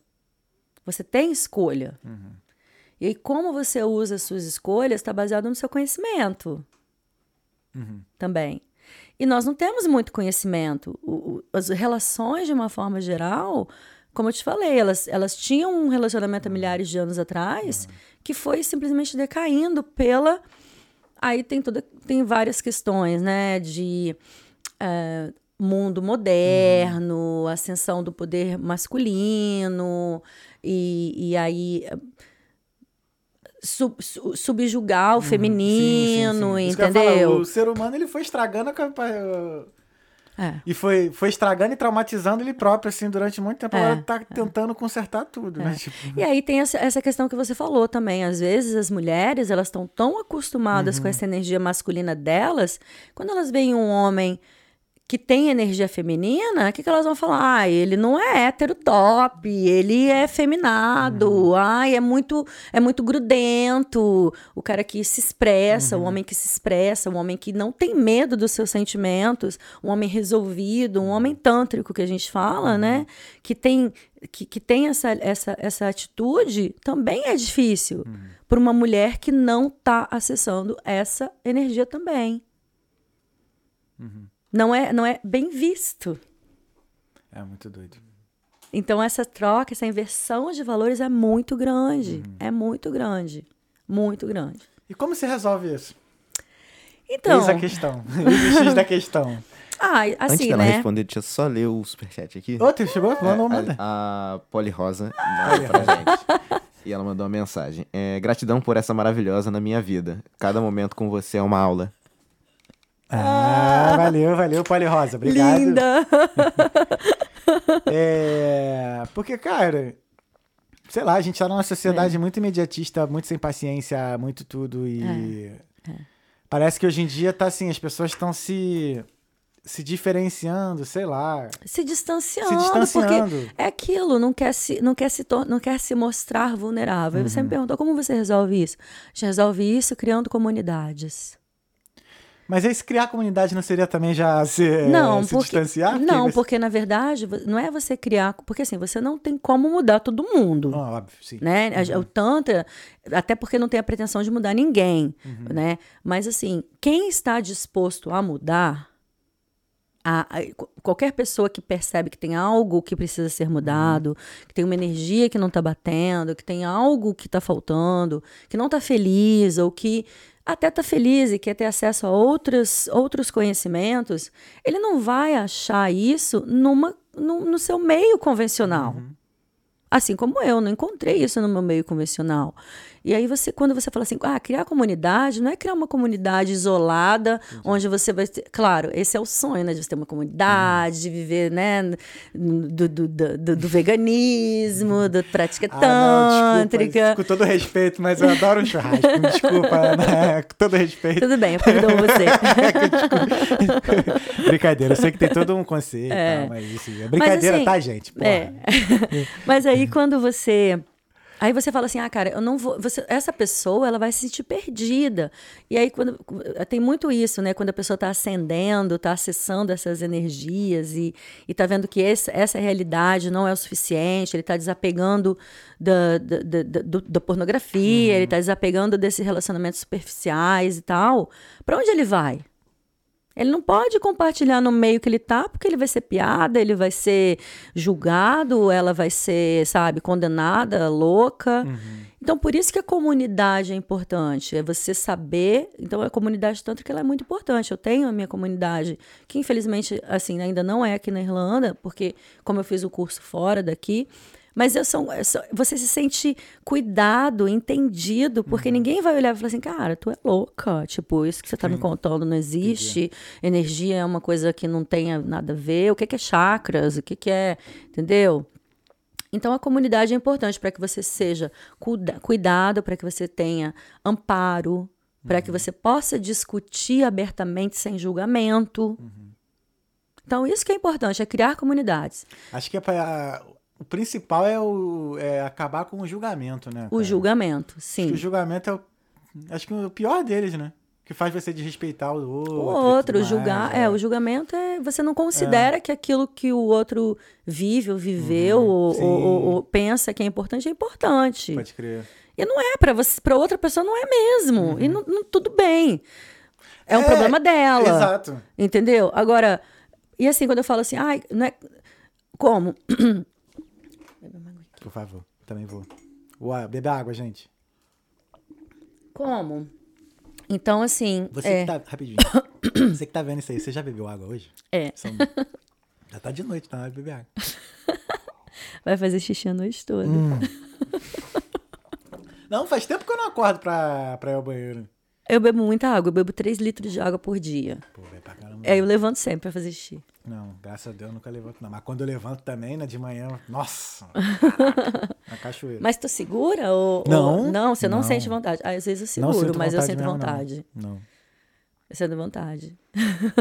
Você tem escolha. Uhum. E aí, como você usa as suas escolhas está baseado no seu conhecimento Uhum. também. E nós não temos muito conhecimento. O- o- as relações, de uma forma geral, como eu te falei, elas, elas tinham um relacionamento há milhares de anos atrás que foi simplesmente decaindo pela. Aí tem toda, tem várias questões, né? De eh, mundo moderno, ascensão do poder masculino, e, e aí eh, sub- su- subjugar o Sim, sim, feminino, sim. Isso que eu ia falar, entendeu? o ser humano ele foi estragando a É. E foi, foi estragando e traumatizando ele próprio, assim, durante muito tempo. É, Agora tá tentando consertar tudo, né? Tipo, E aí tem essa, essa questão que você falou também. Às vezes as mulheres, elas estão tão acostumadas Uhum. com essa energia masculina delas, quando elas veem um homem que tem energia feminina, o que, que elas vão falar? Ah, ele não é hétero top, ele é feminado, Uhum. ai, é muito, é muito grudento, o cara que se expressa, Uhum. o homem que se expressa, o homem que não tem medo dos seus sentimentos, um homem resolvido, um homem tântrico que a gente fala, né? Que tem, que, que tem essa, essa, essa atitude, também é difícil para uma mulher que não está acessando essa energia também. Não, é, não é bem visto. é muito doido. Então, essa troca, essa inversão de valores é muito grande. É muito grande. Muito grande. E como se resolve isso? Então, Eis a questão. Eis o X da questão. ah, Antes assim, dela né? responder, deixa eu só ler o superchat aqui. Outro, chegou? Mandou, É, manda. a, a Poli Rosa manda pra gente. E ela mandou uma mensagem. É, gratidão por essa maravilhosa na minha vida. Cada momento com você é uma aula. Ah, valeu, valeu, Poli Rosa. Obrigado. Linda! É, porque, cara, sei lá, a gente tá numa sociedade muito imediatista, muito sem paciência, muito tudo e parece que hoje em dia tá assim, as pessoas estão se se diferenciando, sei lá, se distanciando, se distanciando. porque é aquilo, não quer se, não quer se, não quer se mostrar vulnerável. Aí você Uhum. me perguntou como você resolve isso? A gente resolve isso criando comunidades. Mas aí se criar comunidade não seria também já se, não, se porque, distanciar? Não, porque na verdade não é você criar, porque assim você não tem como mudar todo mundo. Ah, óbvio, sim. né? A- O Tantra, até porque não tem a pretensão de mudar ninguém, Uhum. né? Mas assim, quem está disposto a mudar, a- a- qu- qualquer pessoa que percebe que tem algo que precisa ser mudado, que tem uma energia que não está batendo, que tem algo que está faltando, que não está feliz ou que até está feliz e quer ter acesso a outros, outros conhecimentos, ele não vai achar isso numa, no, no seu meio convencional. Assim como eu, não encontrei isso no meu meio convencional. E aí você, quando você fala assim, ah, criar comunidade, não é criar uma comunidade isolada, onde você vai ter. Claro, esse é o sonho, né? De você ter uma comunidade, de viver, né? Do, do, do, do- veganismo, da prática Ah, não, desculpa, tântrica. com todo respeito, mas eu adoro um churrasco. Desculpa, né? Com todo respeito. Tudo bem, eu perdoo você. Brincadeira, eu sei que tem todo um conceito, É. tal, mas assim, é brincadeira, assim, tá, gente? Porra. É. Mas aí quando você. Aí você fala assim, ah, cara, eu não vou. Você, essa pessoa, ela vai se sentir perdida. E aí, quando. Tem muito isso, né? Quando a pessoa está ascendendo, está acessando essas energias e, e tá vendo que esse, essa realidade não é o suficiente, ele está desapegando da, da, da, da- da pornografia, ele está desapegando desses relacionamentos superficiais e tal. Para onde ele vai? Ele não pode compartilhar no meio que ele tá, porque ele vai ser piada, ele vai ser julgado, ela vai ser, sabe, condenada, louca. Então, por isso que a comunidade é importante, é você saber. Então, a comunidade tanto que ela é muito importante. Eu tenho a minha comunidade, que infelizmente, assim, ainda não é aqui na Irlanda, porque como eu fiz o curso fora daqui, mas eu sou, eu sou- você se sente cuidado, entendido, porque ninguém vai olhar e falar assim, cara, tu é louca. Tipo, isso que você tá me contando não existe. Energia é uma coisa que não tem nada a ver. O que, que é chakras? O que, que é. Entendeu? Então a comunidade é importante para que você seja cuida- cuidado, para que você tenha amparo, para que você possa discutir abertamente sem julgamento. Então isso que é importante, é criar comunidades. Acho que é pra, o principal é, o, é acabar com o julgamento, né? O cara? julgamento, Acho sim. o julgamento é o, acho que o pior deles, né? Que faz você desrespeitar o outro. O outro, tudo julgar, mais, é, o julgamento é você não considera que aquilo que o outro vive ou viveu ou, Uhum. sim. ou- ou- ou pensa que é importante é importante. Pode crer. E não é para você, para outra pessoa não é mesmo. E não, não- tudo bem. É um É, problema dela. Exato. Entendeu? Agora, e assim, quando eu falo assim, ai, não é. Como? Por favor, também vou. Ué, bebe água, gente. Como? Então, assim. Você é, que tá. Rapidinho. você que tá vendo isso aí, você já bebeu água hoje? É. São- Já tá de noite, tá na hora de beber água. vai fazer xixi a noite toda. Hum. Não, faz tempo que eu não acordo pra, pra ir ao banheiro. Eu bebo muita água, eu bebo 3 litros de água por dia. Pô, vai pra caramba. Aí eu levanto sempre pra fazer xixi. Não, graças a Deus eu nunca levanto, não. Mas quando eu levanto também, né, de manhã, nossa, caraca, na cachoeira. Mas tu segura ou. Não, ou- não, você não, não. sente vontade. Ah, às vezes eu Não seguro, mas eu sinto mesmo, não. vontade. Não. Eu sinto vontade.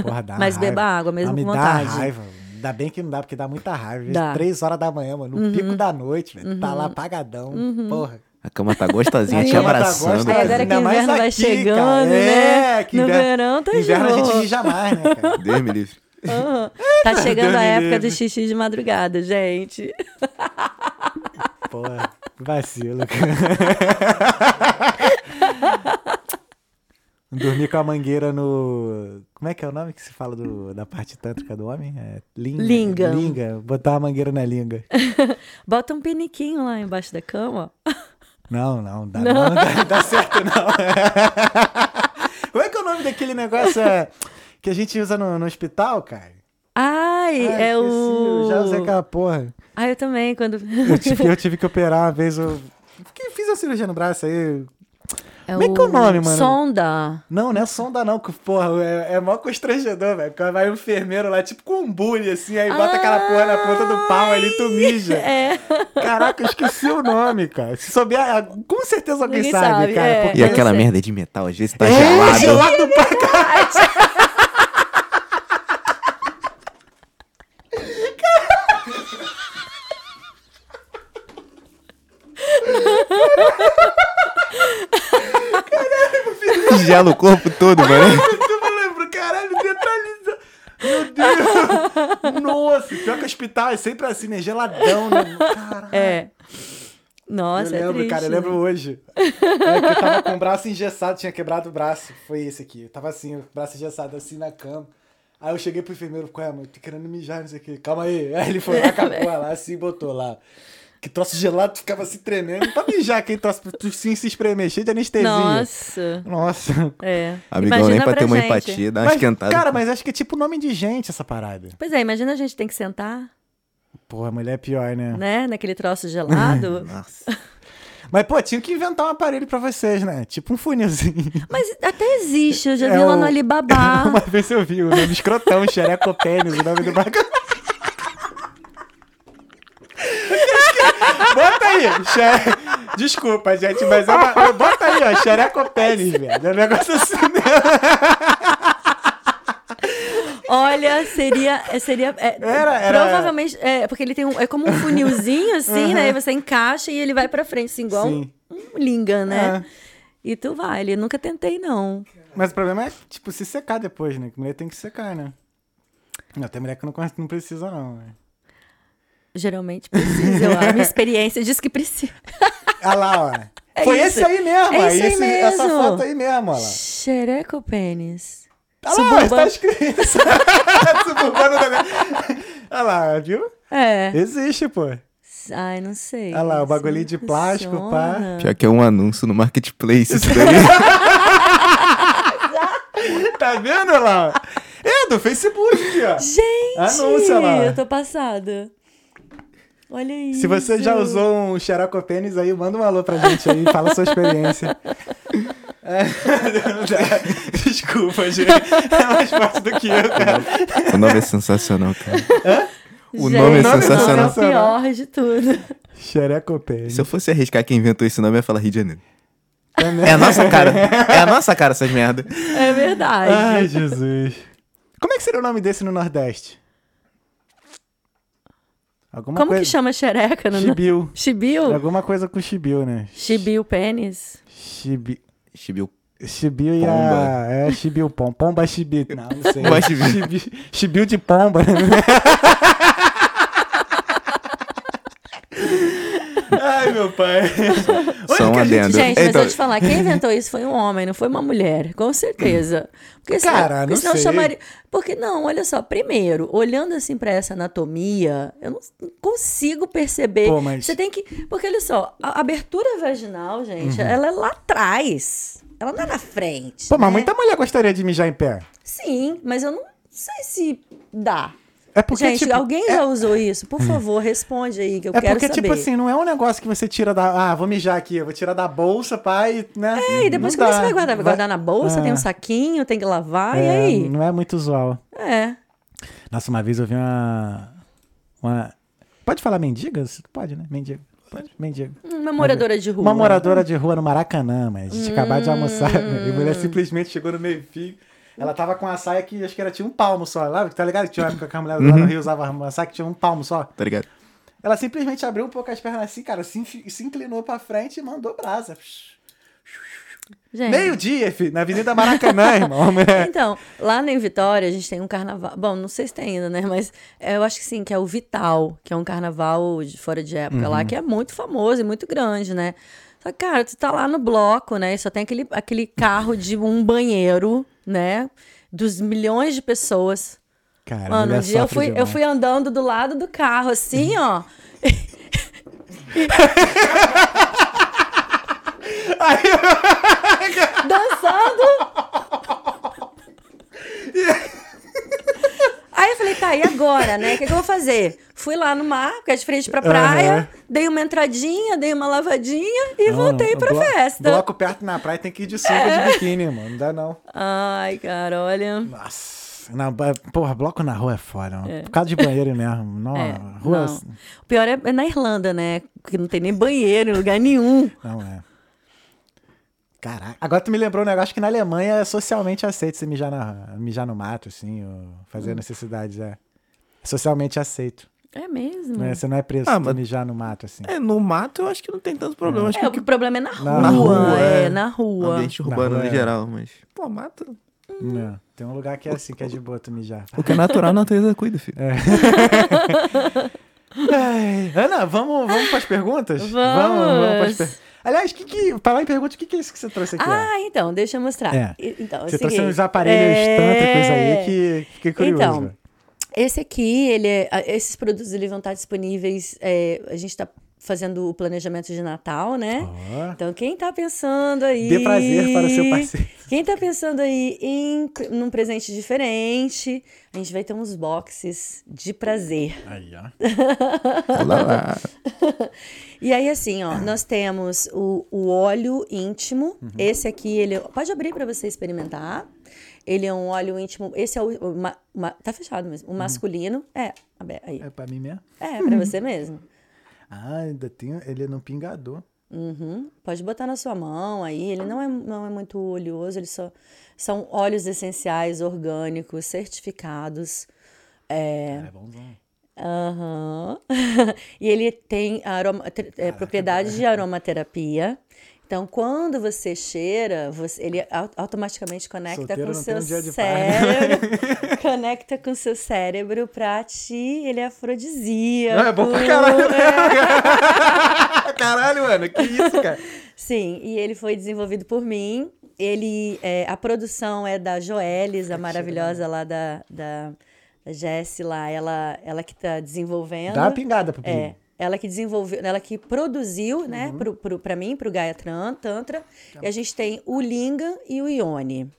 Porra, dá Mas raiva. beba água mesmo Ah, me com dá vontade. raiva. Ainda bem que não dá, porque dá muita raiva. Dá. Uhum. três horas da manhã, mano, no pico da noite, velho. Tá lá apagadão. Porra. A cama tá gostosinha, te tá abraçando. gostosinha. Aí agora que Ainda o mais inverno vai aqui, chegando, cara. né? É, que no inverno- verão tá Inverno a gente jogo. mija mais, né, cara? Deus me livre. Aham. Tá chegando a época do xixi de madrugada, gente. Porra, vacilo, cara. Dormir com a mangueira no. Como é que é o nome que se fala do, da parte tântrica do homem? É linga. Linga. Linga. Botar uma mangueira na linga. Bota um piniquinho lá embaixo da cama. Não, não, dá, não. dá, dá certo, não. Como é que é o nome daquele negócio é, que a gente usa no, no hospital, cara? Ai, Ai, é esqueci, o. Eu já usei aquela porra. Ah, eu também, quando. Eu tive, eu tive que operar uma vez. Eu fiz a cirurgia no braço aí. É Como é que é o nome, mano? Sonda. Não, não é sonda, não, que, porra, é, é mó constrangedor, velho. Porque vai um enfermeiro lá, tipo com um bully, assim, aí bota aquela porra na ponta do pau ali e tu mija. É. Caraca, eu esqueci o nome, cara. Se souber, ah, com certeza alguém sabe, sabe, cara. é. E aquela sei. merda de metal, às vezes tá É, gelado. gelado pra caralho. Gela o corpo todo, mano. Tu me lembra, caralho, neutraliza. Meu Deus. Nossa, pior que o hospital é sempre assim, né? Geladão, né? Caralho. É. Nossa, eu lembro, é triste. cara, eu lembro hoje. É que eu tava com o braço engessado, tinha quebrado o braço. Foi esse aqui. Eu tava assim, o braço engessado assim na cama. Aí eu cheguei pro enfermeiro, qual é, mano? Tô querendo mijar, não sei o quê. Calma aí. Aí ele foi lá, acabou lá, assim, botou lá. Que troço gelado, tu ficava assim tremendo. Pra mijar, aquele troço, pra tu sim se espremer, cheio de anestesia. Nossa. Nossa. É. Amigão, Imagina nem pra ter uma gente. empatia, dá uma Mas, esquentada. cara, mas acho que é tipo nome de gente essa parada. Pois é, imagina a gente tem que sentar, Porra, mulher é pior, né? né? Naquele troço gelado. Nossa. Mas, pô, tinha que inventar um aparelho pra vocês, né? Tipo um funilzinho. Mas até existe, eu já É vi lá o- no Alibaba. Uma vez eu vi o nome escrotão, xerecopênis, o nome do bagulho. Bota aí, xe... Desculpa, gente, mas é uma... bota aí, ó, xerecopênis, velho. É um negócio assim mesmo. Olha, seria. é, seria é, Era- era- Provavelmente. É, porque ele tem um. É como um funilzinho, assim, né? Aí você encaixa e ele vai pra frente, assim, igual um, um linga, né? É. E tu vai. Ele nunca tentei, não. Mas o problema é, tipo, se secar depois, né? Que mulher tem que secar, né? Não, tem mulher que não, não precisa, não. né? Geralmente precisa. eu- A minha experiência diz que precisa. Ah lá, ó. É Foi isso. esse aí mesmo, É ó. esse aí esse- Essa mesmo. foto aí mesmo, ó lá. Xereco pênis. Ah lá, Suburban- tá escrito. Suburbano também. Olha lá, viu? É. Existe, pô. Ai, não sei. Olha lá, o bagulhinho não de plástico, pá. Pior que é um anúncio no marketplace isso daí. Tá vendo, olha lá? É, do Facebook, ó. Gente, Anúncia lá. eu tô passada. Olha isso. Se você já usou um xerocopênis aí, manda um alô pra gente aí, fala a sua experiência. É. Desculpa, gente. É mais forte do que eu, cara. o nome é sensacional, cara. O Gente, nome é o nome é sensacional. É o pior de tudo. Xerecopênis. Se eu fosse arriscar quem inventou esse nome, eu ia falar Rio de Janeiro. Também. É a nossa cara. É a nossa cara essas merda. É verdade. Ai, Jesus. Como é que seria o nome desse no Nordeste? Alguma Como coisa... que chama xereca? No... Chibiu. Chibiu? Alguma coisa com chibiu, né? Chibiu pênis? Chibi... Chibiu. Chibiu e a... Pomba. É, chibiu pom. Pomba chibi. Não, não sei. Pomba chibi. Chibi... Chibiu de pomba. Ai, meu pai. Só um gente-. Gente, mas Então- eu te falar, quem inventou isso foi um homem, não foi uma mulher, com certeza. Porque senão, Cara, porque não senão sei. chamaria. Porque não, olha só, primeiro, olhando assim pra essa anatomia, eu não consigo perceber. Pô, mas- Você tem que. Porque olha só, a abertura vaginal, gente, Uhum. ela é lá atrás. Ela não é na frente. Pô, mas né? muita mulher gostaria de mijar em pé. Sim, mas eu não sei se dá. É porque, Gente, tipo... alguém é... já usou isso? Por favor, responde aí, que eu É quero porque, saber. tipo assim, não é um negócio que você tira da. Ah, vou mijar aqui, eu vou tirar da bolsa, pai, né? É, e depois como é você vai guardar? Vai guardar na bolsa, É. tem um saquinho, tem que lavar, e É, aí? Não é muito usual. É. Nossa, uma vez eu vi uma. uma... Pode falar mendiga? Pode, né? Mendiga. Pode. Mendiga. Uma moradora de rua. Uma moradora de rua no Maracanã, mas a gente acabou de almoçar. E a mulher simplesmente chegou no meio-fio. Ela tava com a saia que acho que era, tinha um palmo só. Lá, tá ligado? Que tinha uma época que a mulher lá no Rio usava uma saia que tinha um palmo só. Tá ligado? Ela simplesmente abriu um pouco as pernas assim, cara, se, se inclinou pra frente e mandou brasa. Gente. Meio-dia, filho, na Avenida Maracanã, irmão. né? Então, lá em Vitória, a gente tem um carnaval. Bom, não sei se tem ainda, né? Mas é, eu acho que sim, que é o Vital, que é um carnaval de fora de época Uhum. lá, que é muito famoso e muito grande, né? Só que, cara, tu tá lá no bloco, né? E só tem aquele, aquele carro de um banheiro, né? Dos milhões de pessoas. Cara, Mano, um dia eu fui, eu fui andando do lado do carro, assim, ó. Dançando. Eu falei, tá, e agora, né? O que, que eu vou fazer? Fui lá no mar, que é de frente pra praia, Aham. dei uma entradinha, dei uma lavadinha e Não, voltei pra blo- festa. Bloco perto na praia tem que ir de sunga de biquíni, mano. Não dá não. Ai, cara, olha. Nossa. Ba- porra, bloco na rua é foda. mano. Por causa de banheiro mesmo. Não, É, rua. não. O pior é, é na Irlanda, né? Que não tem nem banheiro em lugar nenhum. Não é. Caraca. Agora tu me lembrou um negócio que na Alemanha é socialmente aceito você mijar, na, mijar no mato, assim, ou fazer necessidades. É. É socialmente aceito. É mesmo. Né? Você não é preso Ah, mas- mijar no mato, assim. É, no mato eu acho que não tem tanto problema. Acho É, que o problema é na rua. Na rua, é, é. na rua. ambiente Na urbano rua no é. geral, mas... Pô, mata. É. Tem um lugar que é assim, que é de boa tu mijar. O que é natural, a natureza cuida, filho. Ai, Ana, vamos, vamos para as perguntas? Vamos. Vamos, pras per- Aliás, que que, falar em perguntas, o que, que é isso que você trouxe aqui? ó? Ah, então, deixa eu mostrar. É. Então, é você trouxe uns aparelhos é, tântricos aí que fiquei curioso. Então. Esse aqui, ele é- esses produtos eles vão estar disponíveis. é, a gente está fazendo o planejamento de Natal, né? Ó, Então, quem tá pensando aí. Dê prazer para o seu parceiro. Quem tá pensando aí em num presente diferente, a gente vai ter uns boxes de prazer. Aí, ó. Olá lá. E aí, assim, ó, nós temos o, o óleo íntimo. Uhum. Esse aqui, ele. Pode abrir para você experimentar. Ele é um óleo íntimo. Esse é o. o ma- ma- tá fechado mesmo. O masculino. É, abe- aí. É pra mim mesmo? É, pra você mesmo. Ah, ainda tem. Ele é no pingador. Uhum. Pode botar na sua mão aí. Ele não é, não é muito oleoso, eles só são óleos essenciais orgânicos certificados. É, Cara, é bonzão. Aham. e ele tem aroma, é, propriedades de aromaterapia. Então, quando você cheira, você- ele au- automaticamente conecta Solteiro com o seu paz. cérebro. conecta com o seu cérebro pra ti. Ele é afrodisíaco. Não, é bom pra caralho. né? É. caralho, mano. Que isso, cara? Sim, e ele foi desenvolvido por mim. Ele, é, a produção é da Joelis, a maravilhosa lá da, da, da Jessie lá. Ela, ela que tá desenvolvendo. Dá uma pingada pro É. ela que desenvolveu, ela que produziu, né, Uhum. pro, pro, pra mim, pro Gaia Tantra. E a gente tem o Linga e o Ione.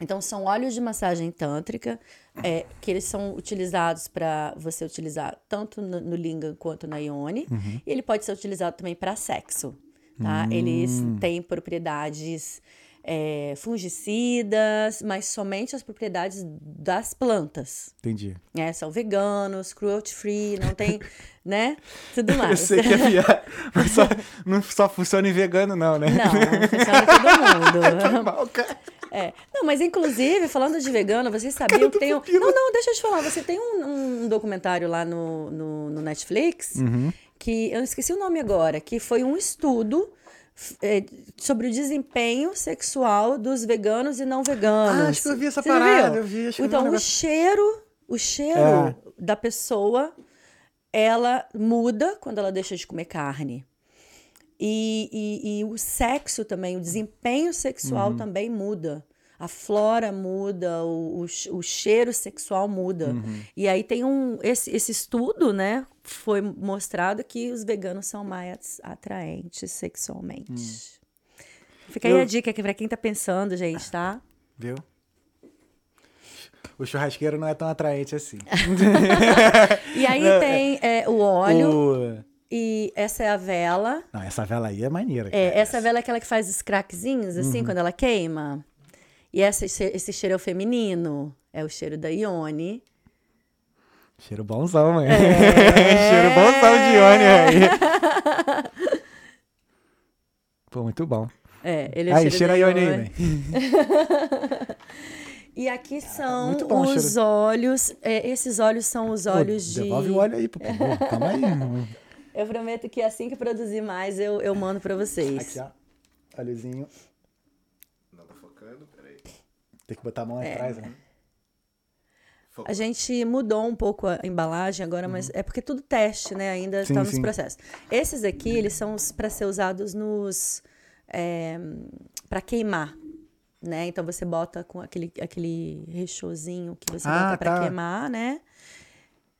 Então, são óleos de massagem tântrica, é, que eles são utilizados para você utilizar tanto no, no Linga quanto na Ione. Uhum. E ele pode ser utilizado também para sexo, tá? Eles Hum. têm propriedades é, fungicidas, mas somente as propriedades das plantas Entendi. né? São veganos, cruelty free, não tem, né? Tudo Eu mais. sei que é piada, mas só, não só funciona em vegano, não, né? Não, não funciona todo mundo. Mal, cara. É. Não, mas inclusive, falando de vegano, vocês sabiam que tem um. Não, não, deixa eu te falar. Você tem um, um documentário lá no, no, no Netflix Uhum. que eu esqueci o nome agora, que foi um estudo é, sobre o desempenho sexual dos veganos e não veganos. Ah, acho que eu vi essa Você parada, eu vi, então, o cheiro, o cheiro É. da pessoa, ela muda quando ela deixa de comer carne. E, e, e o sexo também, o desempenho sexual Uhum. também muda. A flora muda, o, o, o cheiro sexual muda. Uhum. E aí tem um. Esse, esse estudo, né? Foi mostrado que os veganos são mais atraentes sexualmente. Fica aí. Eu- a dica aqui pra quem tá pensando, gente, tá? Viu? O churrasqueiro não é tão atraente assim. E aí tem é, o óleo, O- e essa é a vela. Não, essa vela aí é maneira. É, cara. essa vela é aquela que faz os craquezinhos, assim, Uhum. quando ela queima. E essa, esse cheiro é o feminino. É o cheiro da Ione. Cheiro bonzão, mãe. É. Cheiro bonzão de Ione aí. Pô, muito bom. É, ele é o aí, cheiro cheira da Ione aí. E aqui são bom o os cheiro. olhos. é, esses olhos são os olhos Pô, de. Devolve o óleo aí, por favor. Calma aí. Eu prometo que assim que produzir mais, eu, eu mando pra vocês. Aqui, ó. Óleozinho. Não tá focando, peraí. Tem que botar a mão É. atrás, né? A gente mudou um pouco a embalagem agora, mas é porque é tudo teste, né? Ainda Uhum. Sim, está nos processos. Esses aqui, eles são para ser usados nos. para queimar. Né? Então você bota com aquele, aquele rechozinho que você Ah, bota para tá. queimar, né?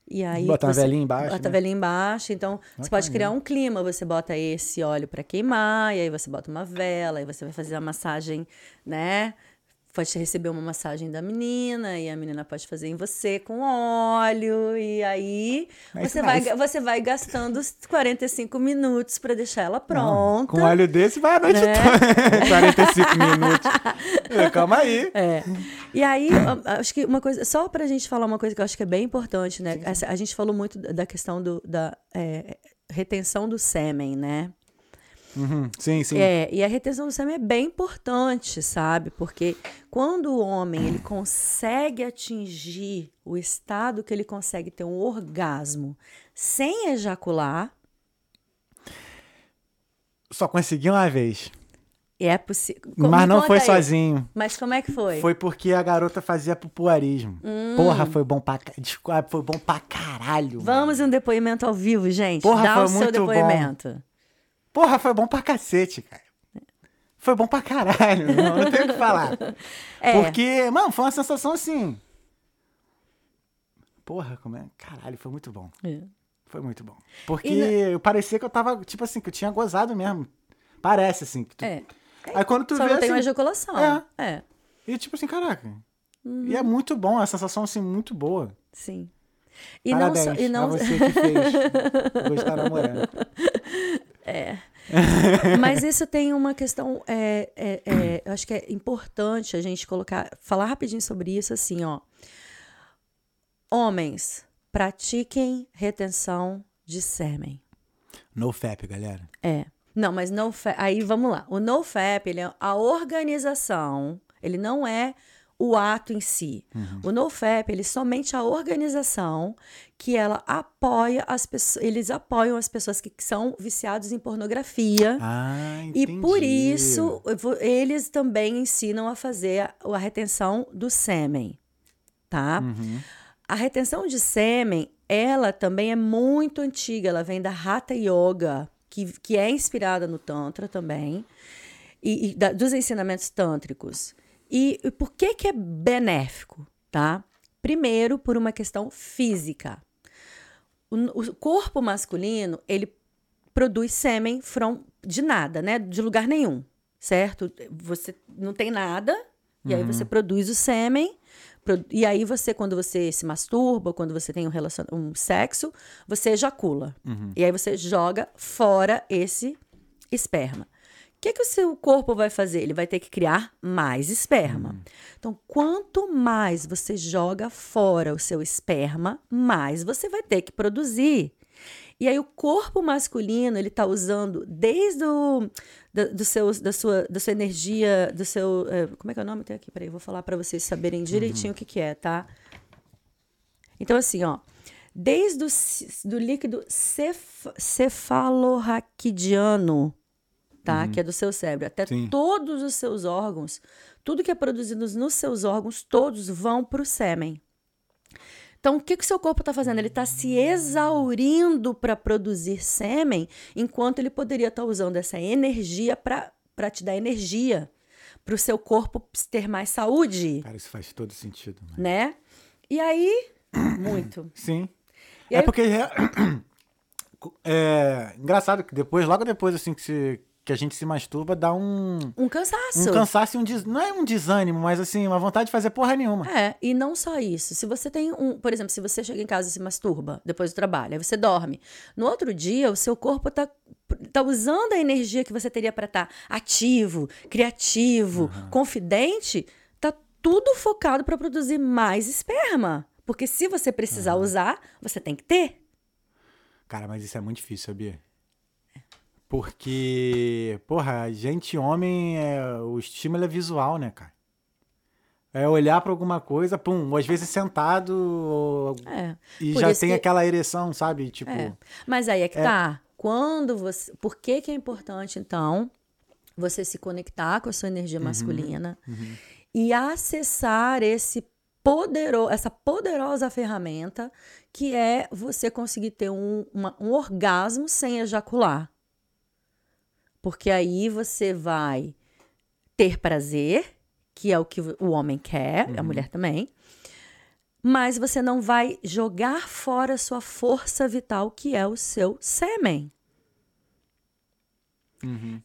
E aí Bota uma você velhinha embaixo, Bota né? a velhinha embaixo. Então, você pode criar um clima. Você bota esse óleo para queimar, e aí você bota uma vela, aí você vai fazer a massagem, né? Pode receber uma massagem da menina, e a menina pode fazer em você com óleo, e aí Nice, você, vai, você vai gastando os 45 minutos para deixar ela Não, pronta. com óleo desse vai a noite Né? toda. 45 minutos. É, Calma aí. É. E aí, acho que uma coisa, só pra gente falar uma coisa que eu acho que é bem importante, né? Essa- a gente falou muito da da questão do, da é, retenção do sêmen, né? Uhum, Sim, sim. É, e a retenção do sêmen é bem importante, sabe? Porque quando o homem ele consegue atingir o estado que ele consegue ter um orgasmo sem ejacular, Só consegui uma vez. é possível. mas não foi sozinho. Mas como é que foi? Foi porque a garota fazia pupuarismo. Porra, foi bom pra, desculpa, foi bom pra caralho. mano. Vamos em um depoimento ao vivo, gente. Porra, Dá o seu muito bom. Porra, foi bom pra cacete, cara. Foi bom pra caralho. Não, não tenho o que falar. É. Porque, mano, foi uma sensação assim. Porra, como é? Caralho, foi muito bom. É. Foi muito bom. Porque na- eu parecia que eu tava, tipo assim, que eu tinha gozado mesmo. Parece, assim. Que tu... É. Aí quando tu Só vê não tem assim, uma ejaculação. É. É, E tipo assim, caraca. Uhum. E é muito bom, é uma sensação assim, muito boa. sim. E Parabéns não só. E não... a você que fez. Vou estar namorando. Mas isso tem uma questão. É, é, é, eu acho que é importante a gente colocar. Falar rapidinho sobre isso, assim, ó. Homens, pratiquem retenção de sêmen. No FAP, galera. É. Não, mas no fa- aí vamos lá. O NoFap, ele é a organização, ele não é o ato em si. O NoFap, ele é somente a organização que ela apoia as pessoas, eles apoiam as pessoas que são viciados em pornografia. Ah, E entendi. por isso, eles também ensinam a fazer a, a retenção do sêmen, tá? Uhum. A retenção de sêmen, ela também é muito antiga, ela vem da Hatha Yoga, que, que é inspirada no Tantra também, e, e da- dos ensinamentos tântricos. E, por que que é benéfico, tá? Primeiro, por uma questão física. O, o corpo masculino, ele produz sêmen from, de nada, né? De lugar nenhum, certo? Você não tem nada, e aí você produz o sêmen, e aí você, quando você se masturba, quando você tem um, relacion... um sexo, você ejacula. E aí você joga fora esse esperma. O que, que o seu corpo vai fazer? Ele vai ter que criar mais esperma. Então, quanto mais você joga fora o seu esperma, mais você vai ter que produzir. E aí o corpo masculino, ele tá usando desde o da, do seu, da, sua, da sua energia, do seu... eh, como é que é o nome? Tem aqui, peraí, eu vou falar para vocês saberem direitinho o que que é, tá? Então, assim, ó, desde o do líquido cef, cefalorraquidiano, tá? Que é do seu cérebro, até Sim. todos os seus órgãos, tudo que é produzido nos seus órgãos, todos vão para o sêmen. Então, o que, que o seu corpo está fazendo? Ele está se exaurindo para produzir sêmen, enquanto ele poderia estar usando essa energia para te dar energia, para o seu corpo ter mais saúde, Cara, isso faz todo sentido. mano. né? E aí, muito. Sim. E é aí- porque é, é engraçado que depois, logo depois assim que, se, que a gente se masturba, dá um, Um cansaço. um cansaço e um des, não é um desânimo, mas assim, uma vontade de fazer porra nenhuma. É, e não só isso. Se você tem um, por exemplo, se você chega em casa e se masturba depois do trabalho, aí você dorme. No outro dia, o seu corpo tá, tá usando a energia que você teria para estar ativo, criativo, confidente, tá tudo focado para produzir mais esperma, Porque se você precisar Uhum. usar, você tem que ter. Cara, mas isso é muito difícil, sabia? Porque, porra, a gente, homem, é, o estímulo é visual, né, cara? É olhar pra alguma coisa, pum, ou às vezes sentado ou- É. e Por já tem que- aquela ereção, sabe? Tipo, É. Mas aí é que É. tá. Quando você. Por que, que é importante, então, você se conectar com a sua energia Uhum. masculina e acessar esse podero, essa poderosa ferramenta que é você conseguir ter um, uma- um orgasmo sem ejacular. Porque aí você vai ter prazer, que é o que o homem quer, a mulher também, mas você não vai jogar fora a sua força vital, que é o seu sêmen.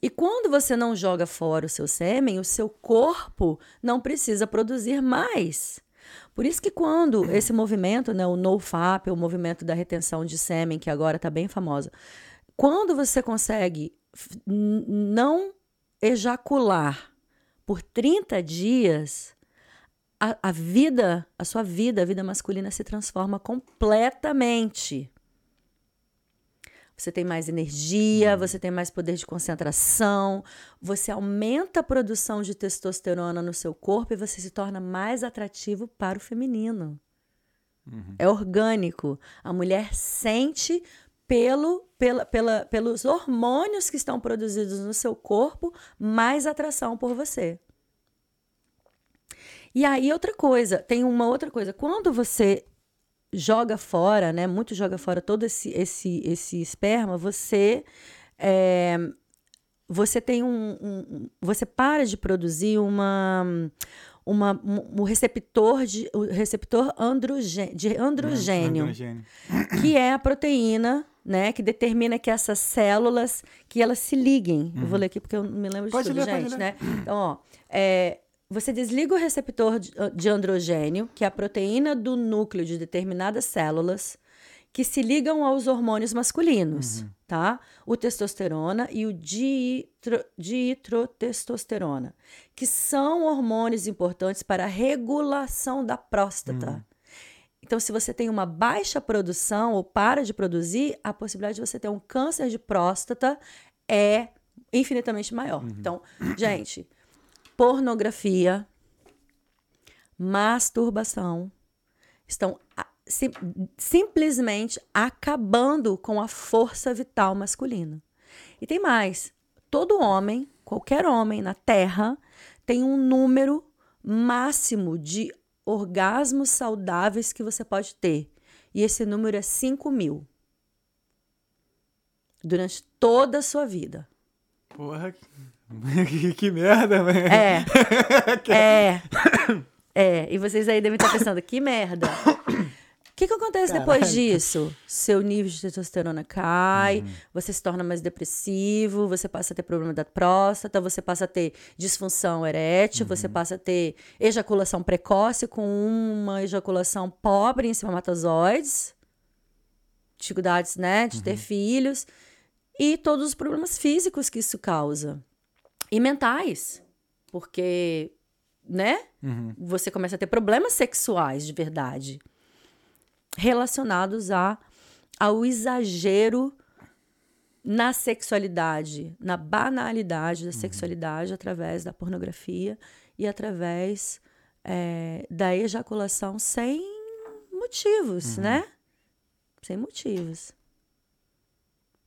E quando você não joga fora o seu sêmen, o seu corpo não precisa produzir mais. Por isso que quando esse movimento, né, o NoFap, o movimento da retenção de sêmen, que agora está bem famosa, quando você consegue não ejacular por 30 dias, a, a vida, a sua vida, a vida masculina se transforma completamente. Você tem mais energia, você tem mais poder de concentração, você aumenta a produção de testosterona no seu corpo e você se torna mais atrativo para o feminino. É orgânico. A mulher sente pelo, pela, pela, pelos hormônios que estão produzidos no seu corpo mais atração por você. E aí, outra coisa, tem uma outra coisa. Quando você joga fora, né? Muito joga fora todo esse, esse, esse esperma, você. é, você tem um, um- Você para de produzir uma. Uma, um, um receptor de o receptor androgen, de androgênio androgênio. que é a proteína, né, que determina que essas células que elas se liguem. Eu vou ler aqui porque eu não me lembro de Pode tudo, ler, gente, né? Então, ó, é, você desliga o receptor de, de androgênio, que é a proteína do núcleo de determinadas células que se ligam aos hormônios masculinos, tá? O testosterona e o diitro, que são hormônios importantes para a regulação da próstata. Então, se você tem uma baixa produção ou para de produzir, a possibilidade de você ter um câncer de próstata é infinitamente maior. Então, gente, pornografia, masturbação estão sim- simplesmente acabando com a força vital masculina. E tem mais: todo homem, qualquer homem na Terra, tem um número máximo de orgasmos saudáveis que você pode ter. E esse número é 5 mil. Durante toda a sua vida. Porra, que, que merda, velho. É. é. É. E vocês aí devem estar pensando, que merda. O que, que acontece depois Caralho. disso? Seu nível de testosterona cai, Uhum. você se torna mais depressivo, você passa a ter problema da próstata, você passa a ter disfunção erétil, Uhum. você passa a ter ejaculação precoce com uma ejaculação pobre em espermatozoides, dificuldades, né, de ter Uhum. filhos, e todos os problemas físicos que isso causa. E mentais, porque, né, Uhum. você começa a ter problemas sexuais de verdade relacionados a, ao exagero na sexualidade, na banalidade da sexualidade através da pornografia e através é, da ejaculação sem motivos, né? Sem motivos.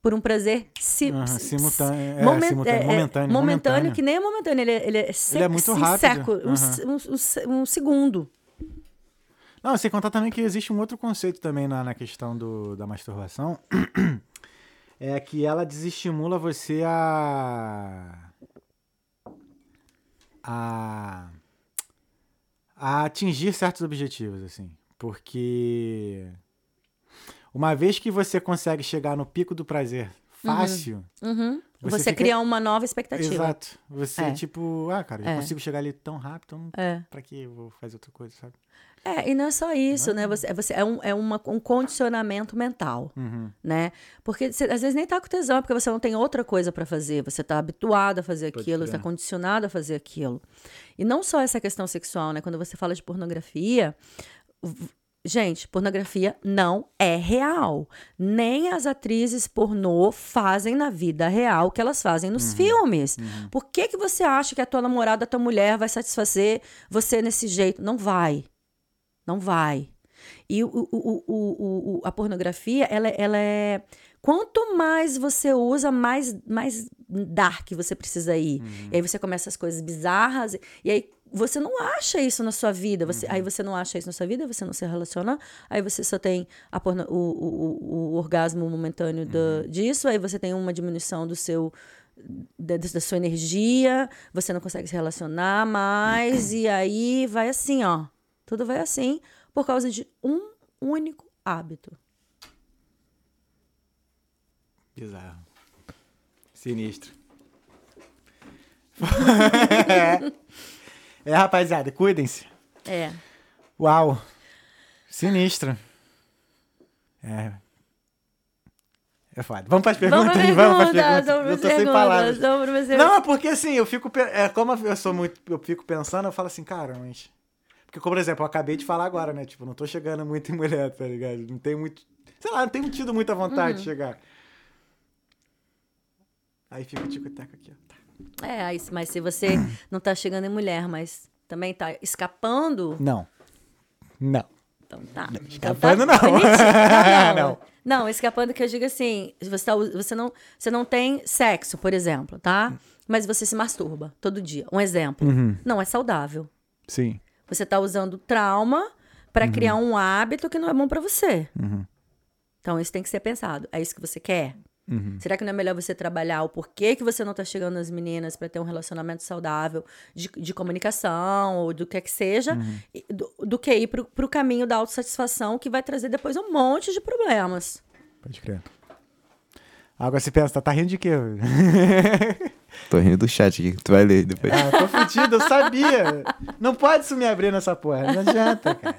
Por um prazer si, Aham, si- simultâneo, é, momen- simultâneo, é, é, momentâneo, momentâneo, momentâneo. que nem é momentâneo, ele é, ele é, Ele é muito rápido, seco, um, um- um segundo. Não, sem contar também que existe um outro conceito também na, na questão do, da masturbação. É que ela desestimula você a. a. a atingir certos objetivos, assim. Porque. Uma vez que você consegue chegar no pico do prazer fácil. Uhum. Você Você, fica- cria uma nova expectativa. Exato. Você, É. tipo, ah, cara, eu É. consigo chegar ali tão rápido, então É. pra que eu vou fazer outra coisa, sabe? É, e não é só isso, né? Você, é- você, é um, é uma, um condicionamento mental, Uhum. né? Porque você, às vezes nem tá com tesão, porque você não tem outra coisa para fazer. Você tá habituado a fazer Pode aquilo, você tá crer. condicionado a fazer aquilo. E não só essa questão sexual, né? Quando você fala de pornografia, Gente, pornografia não é real. Nem as atrizes pornô fazem na vida real o que elas fazem nos filmes. Por que, que você acha que a tua namorada, a tua mulher vai satisfazer você nesse jeito? Não vai. Não vai. E o, o, o, a pornografia, ela, ela é. Quanto mais você usa, mais, mais dark você precisa ir. E aí você começa as coisas bizarras. E aí você não acha isso na sua vida. Você, Aí você não acha isso na sua vida, você não se relaciona. Aí você só tem a porno- o, o, o, orgasmo momentâneo do- disso. Aí você tem uma diminuição do seu da, da sua energia, você não consegue se relacionar mais, e aí vai assim, ó. Tudo vai assim por causa de um único hábito. Bizarro. Sinistro. é, rapaziada, cuidem-se. É. Uau. Sinistro. É. É foda. Vamos para as perguntas? Vamos para as perguntas. Eu tô sem palavras. Não, é porque assim, eu fico. É, como eu sou muito. Eu fico pensando, eu falo assim, cara, mas. Porque, como, por exemplo, eu acabei de falar agora, né? Tipo, não tô chegando muito em mulher, tá ligado? Não tenho muito. Sei lá, não tenho tido muita vontade Uhum. de chegar. Aí fica o tico-teco aqui, ó. Tá. É, mas se você não tá chegando em mulher, mas também tá escapando, Não. Não. então tá. Então escapando tá não. permitido. Não. Não, escapando que eu digo assim, você, tá, você, não, você não tem sexo, por exemplo, tá? Mas você se masturba todo dia. Um exemplo. Uhum. Não é saudável. Sim. Você tá usando trauma pra criar um hábito que não é bom pra você. Uhum. Então isso tem que ser pensado. É isso que você quer? Uhum. Será que não é melhor você trabalhar o porquê que você não tá chegando nas meninas pra ter um relacionamento saudável de, de comunicação ou do que é que seja, Uhum. do, do que ir pro, pro caminho da autossatisfação que vai trazer depois um monte de problemas. Pode crer. Agora você pensa, tá, tá rindo de quê? Tô rindo do chat aqui, tu vai ler depois. Ah, tô fudido, eu sabia. Não pode isso me abrir nessa porra. Não adianta, cara.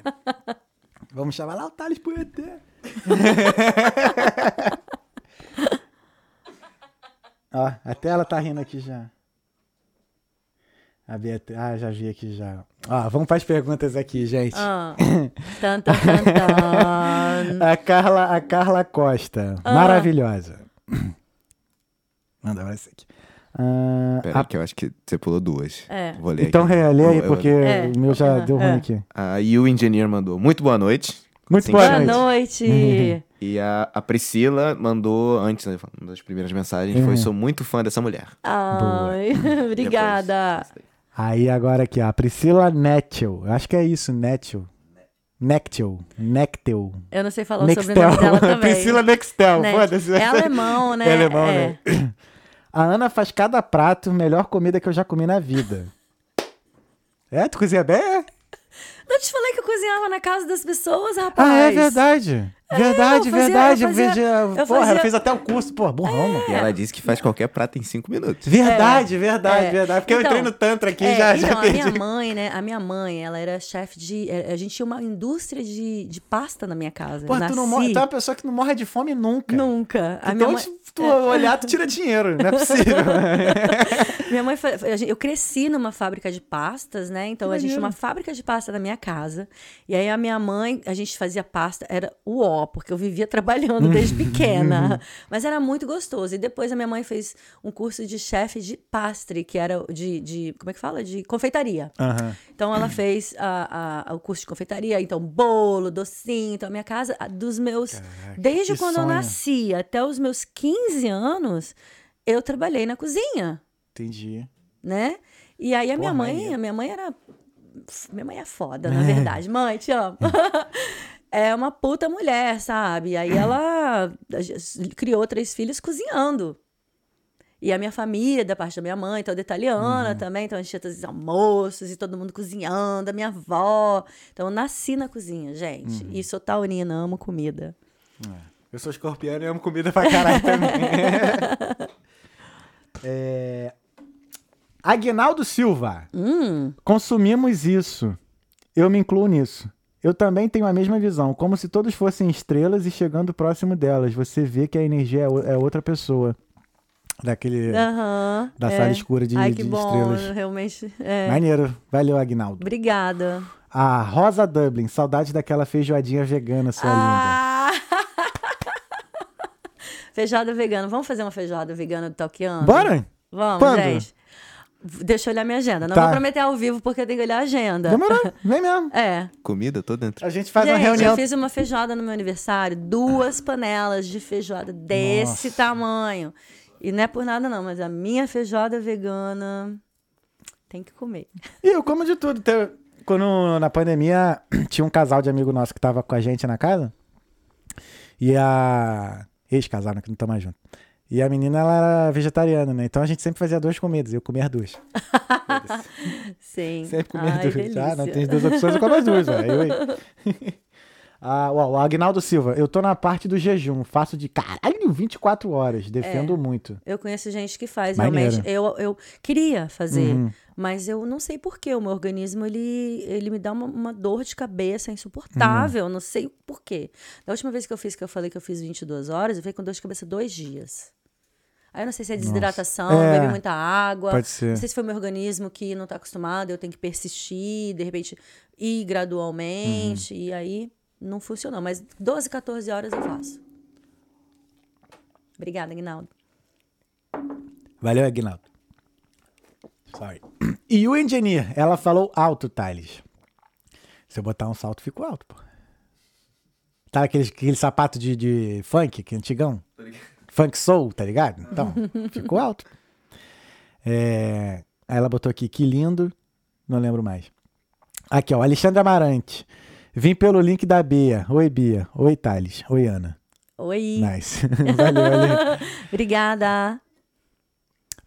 Vamos chamar lá o Thales Poeté. Ó, até ela tá rindo aqui já. A Beatriz, ah, já vi aqui já. Ó, vamos para as perguntas aqui, gente. Ah. tan, tan, tan, tan. A Carla, a Carla Costa, Ah. maravilhosa. Manda você aqui. Ah, Pera a- que eu acho que você pulou duas. É. Vou ler então relê aí, porque É. o meu já deu ruim É. aqui. A You Engineer mandou muito boa noite. Muito Sim. boa Boa noite. noite. E a, a Priscila mandou, antes né, uma das primeiras mensagens, Uhum. foi: Sou muito fã dessa mulher. Ai, obrigada. Depois. Aí agora aqui, ó, a Priscila Nettel. Acho que é isso, Nettel. Nectel. Nectel. Eu não sei falar o Nextel. sobrenome dela também. Priscila Nextel, Né? foda-se. É alemão, né? É alemão, É. né? A Ana faz cada prato, melhor comida que eu já comi na vida. É? Tu cozinha bem? é? Não te falei que eu cozinhava na casa das pessoas, rapaz. Ah, é verdade. Verdade, eu fazia- verdade. eu fazia- Veja, eu porra, ela fazia- fez até o curso. Pô, burrão, mano. E ela disse que faz qualquer prato em cinco minutos. Verdade, verdade, É. verdade. Porque eu Então, entrei no Tantra aqui É, e já, já então, a perdi. minha mãe, né? A minha mãe, ela era chefe de. é, A gente tinha uma indústria de, de pasta na minha casa. Pô, eu tu, não morre, tu é uma pessoa que não morre de fome nunca. Nunca. A Então, minha mãe, se tu olhar, tu tira dinheiro. Não é possível. minha mãe eu cresci numa fábrica de pastas, né? Então Que a gente tinha uma fábrica de pasta na minha casa. E aí a minha mãe, a gente fazia pasta, era o ó, porque eu vivia trabalhando desde pequena. Mas era muito gostoso. E depois a minha mãe fez um curso de chefe de pastre, que era de, de como é que fala? De confeitaria. Aham. Então ela fez a- a- o curso de confeitaria, então bolo, docinho. Então a minha casa, dos meus. desde que quando eu sonho. nasci até os meus 15 anos, eu trabalhei na cozinha, Entendi. né? E aí a minha mãe, a minha mãe era. Minha mãe é foda, na verdade. Mãe, te amo. É uma puta mulher, sabe? Aí ela criou três filhos cozinhando. E a minha família, da parte da minha mãe, toda italiana também, então a gente tinha todos os almoços e todo mundo cozinhando, a minha avó. Então eu nasci na cozinha, gente. E sou taurina, amo comida. Eu sou escorpiano e amo comida pra caralho também. é... Aguinaldo Silva. Hum, Consumimos isso. Eu me incluo nisso. Eu também tenho a mesma visão, como se todos fossem estrelas e chegando próximo delas. Você vê que a energia é é outra pessoa. Daquele. aham. Da é. sala escura de- Ai, de que bom, estrelas. realmente. É. Maneiro. Valeu, Aguinaldo. Obrigada. A Rosa Dublin, saudade daquela feijoadinha vegana, sua linda. Feijoada vegana. Vamos fazer uma feijoada vegana do Talkiano? Bora? Vamos, Quando? gente. Deixa eu olhar minha agenda. Não Tá. vou prometer ao vivo porque eu tenho que olhar a agenda. Demorou, vem mesmo. É. Comida, tô dentro. A gente faz Gente, uma reunião. eu fiz uma feijoada no meu aniversário, duas panelas de feijoada desse Nossa. tamanho. E não é por nada não, mas a minha feijoada vegana tem que comer. E eu como de tudo. Te- Quando na pandemia tinha um casal de amigo nosso que tava com a gente na casa. E a. Ex-casal, né? Que não tá mais junto. E a menina, ela era vegetariana, né? Então a gente sempre fazia duas comidas. Eu comia as duas. Sim. Sempre comia Ai, as duas. delícia. Ah, não tem as duas opções, eu como as duas. Ó. Ah, ó, o Agnaldo Silva. Eu tô na parte do jejum. Faço de caralho 24 horas. Defendo muito. Eu conheço gente que faz, Maneiro. realmente. Eu, eu queria fazer, Uhum. mas eu não sei porquê. O meu organismo, ele, ele me dá uma, uma dor de cabeça insuportável. Não sei porquê. Da última vez que eu fiz, que eu falei que eu fiz 22 horas, eu fiquei com dor de cabeça dois dias. Aí eu não sei se é desidratação, É, bebi muita água. pode ser. Não sei se foi meu organismo que não tá acostumado, eu tenho que persistir, de repente ir gradualmente. Uhum. E aí não funcionou. Mas 12, 14 horas eu faço. Obrigada, Aguinaldo. Valeu, Aguinaldo. Sorry. E o engineer, ela falou alto, Thales. Se eu botar um salto, fico alto, pô. Tá aquele, aquele sapato de, de funk, que é antigão? Funk soul, tá ligado? Então, ficou alto. É, aí ela botou aqui, que lindo. Não lembro mais. Aqui, ó, Alexandre Amarante. Vim pelo link da Bia. Oi, Bia. Oi, Thales. Oi, Ana. Oi. Nice. Valeu, Ale. Obrigada.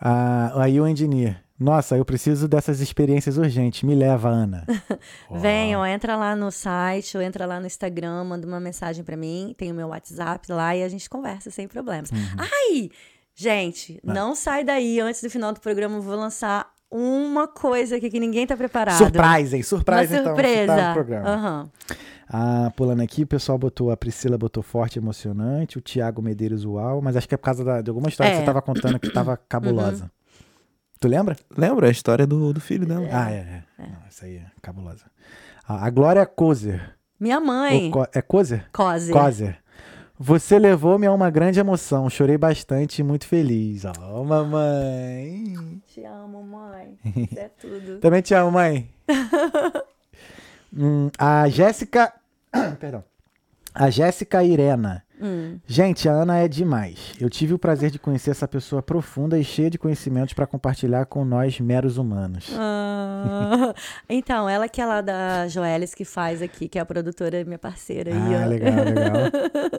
Ah, aí o engineer. Nossa, eu preciso dessas experiências urgentes. Me leva, Ana. Venham, entra lá no site ou entra lá no Instagram, manda uma mensagem pra mim. Tem o meu WhatsApp lá e a gente conversa sem problemas. Uhum. Ai, gente, não sai daí. Antes do final do programa eu vou lançar uma coisa aqui que ninguém tá preparado. Surprise, hein? Surprise, Uma então. surpresa. Tá no programa. Aham. Ah, pulando aqui, o pessoal botou, a Priscila botou forte e emocionante, o Thiago Medeiros uau, mas acho que é por causa da- de alguma história que É. você tava contando que tava cabulosa. Tu lembra? Lembra a história do, do filho dela? Ah, é. é. Não, essa aí é cabulosa. Ah, a Glória Kozer. Minha mãe, Co- é Kozer? Cose. Kozer. Você levou-me a uma grande emoção. Chorei bastante e muito feliz. Ó, mamãe. Te amo, mãe. Isso é tudo. Também te amo, mãe. Hum, a Jéssica. Perdão. A Jéssica Irena. Hum. Gente, a Ana é demais. Eu tive o prazer de conhecer essa pessoa profunda e cheia de conhecimentos para compartilhar com nós meros humanos. Ah, então, ela que é lá da Joelis que faz aqui, que é a produtora, minha parceira. Ah, legal, legal.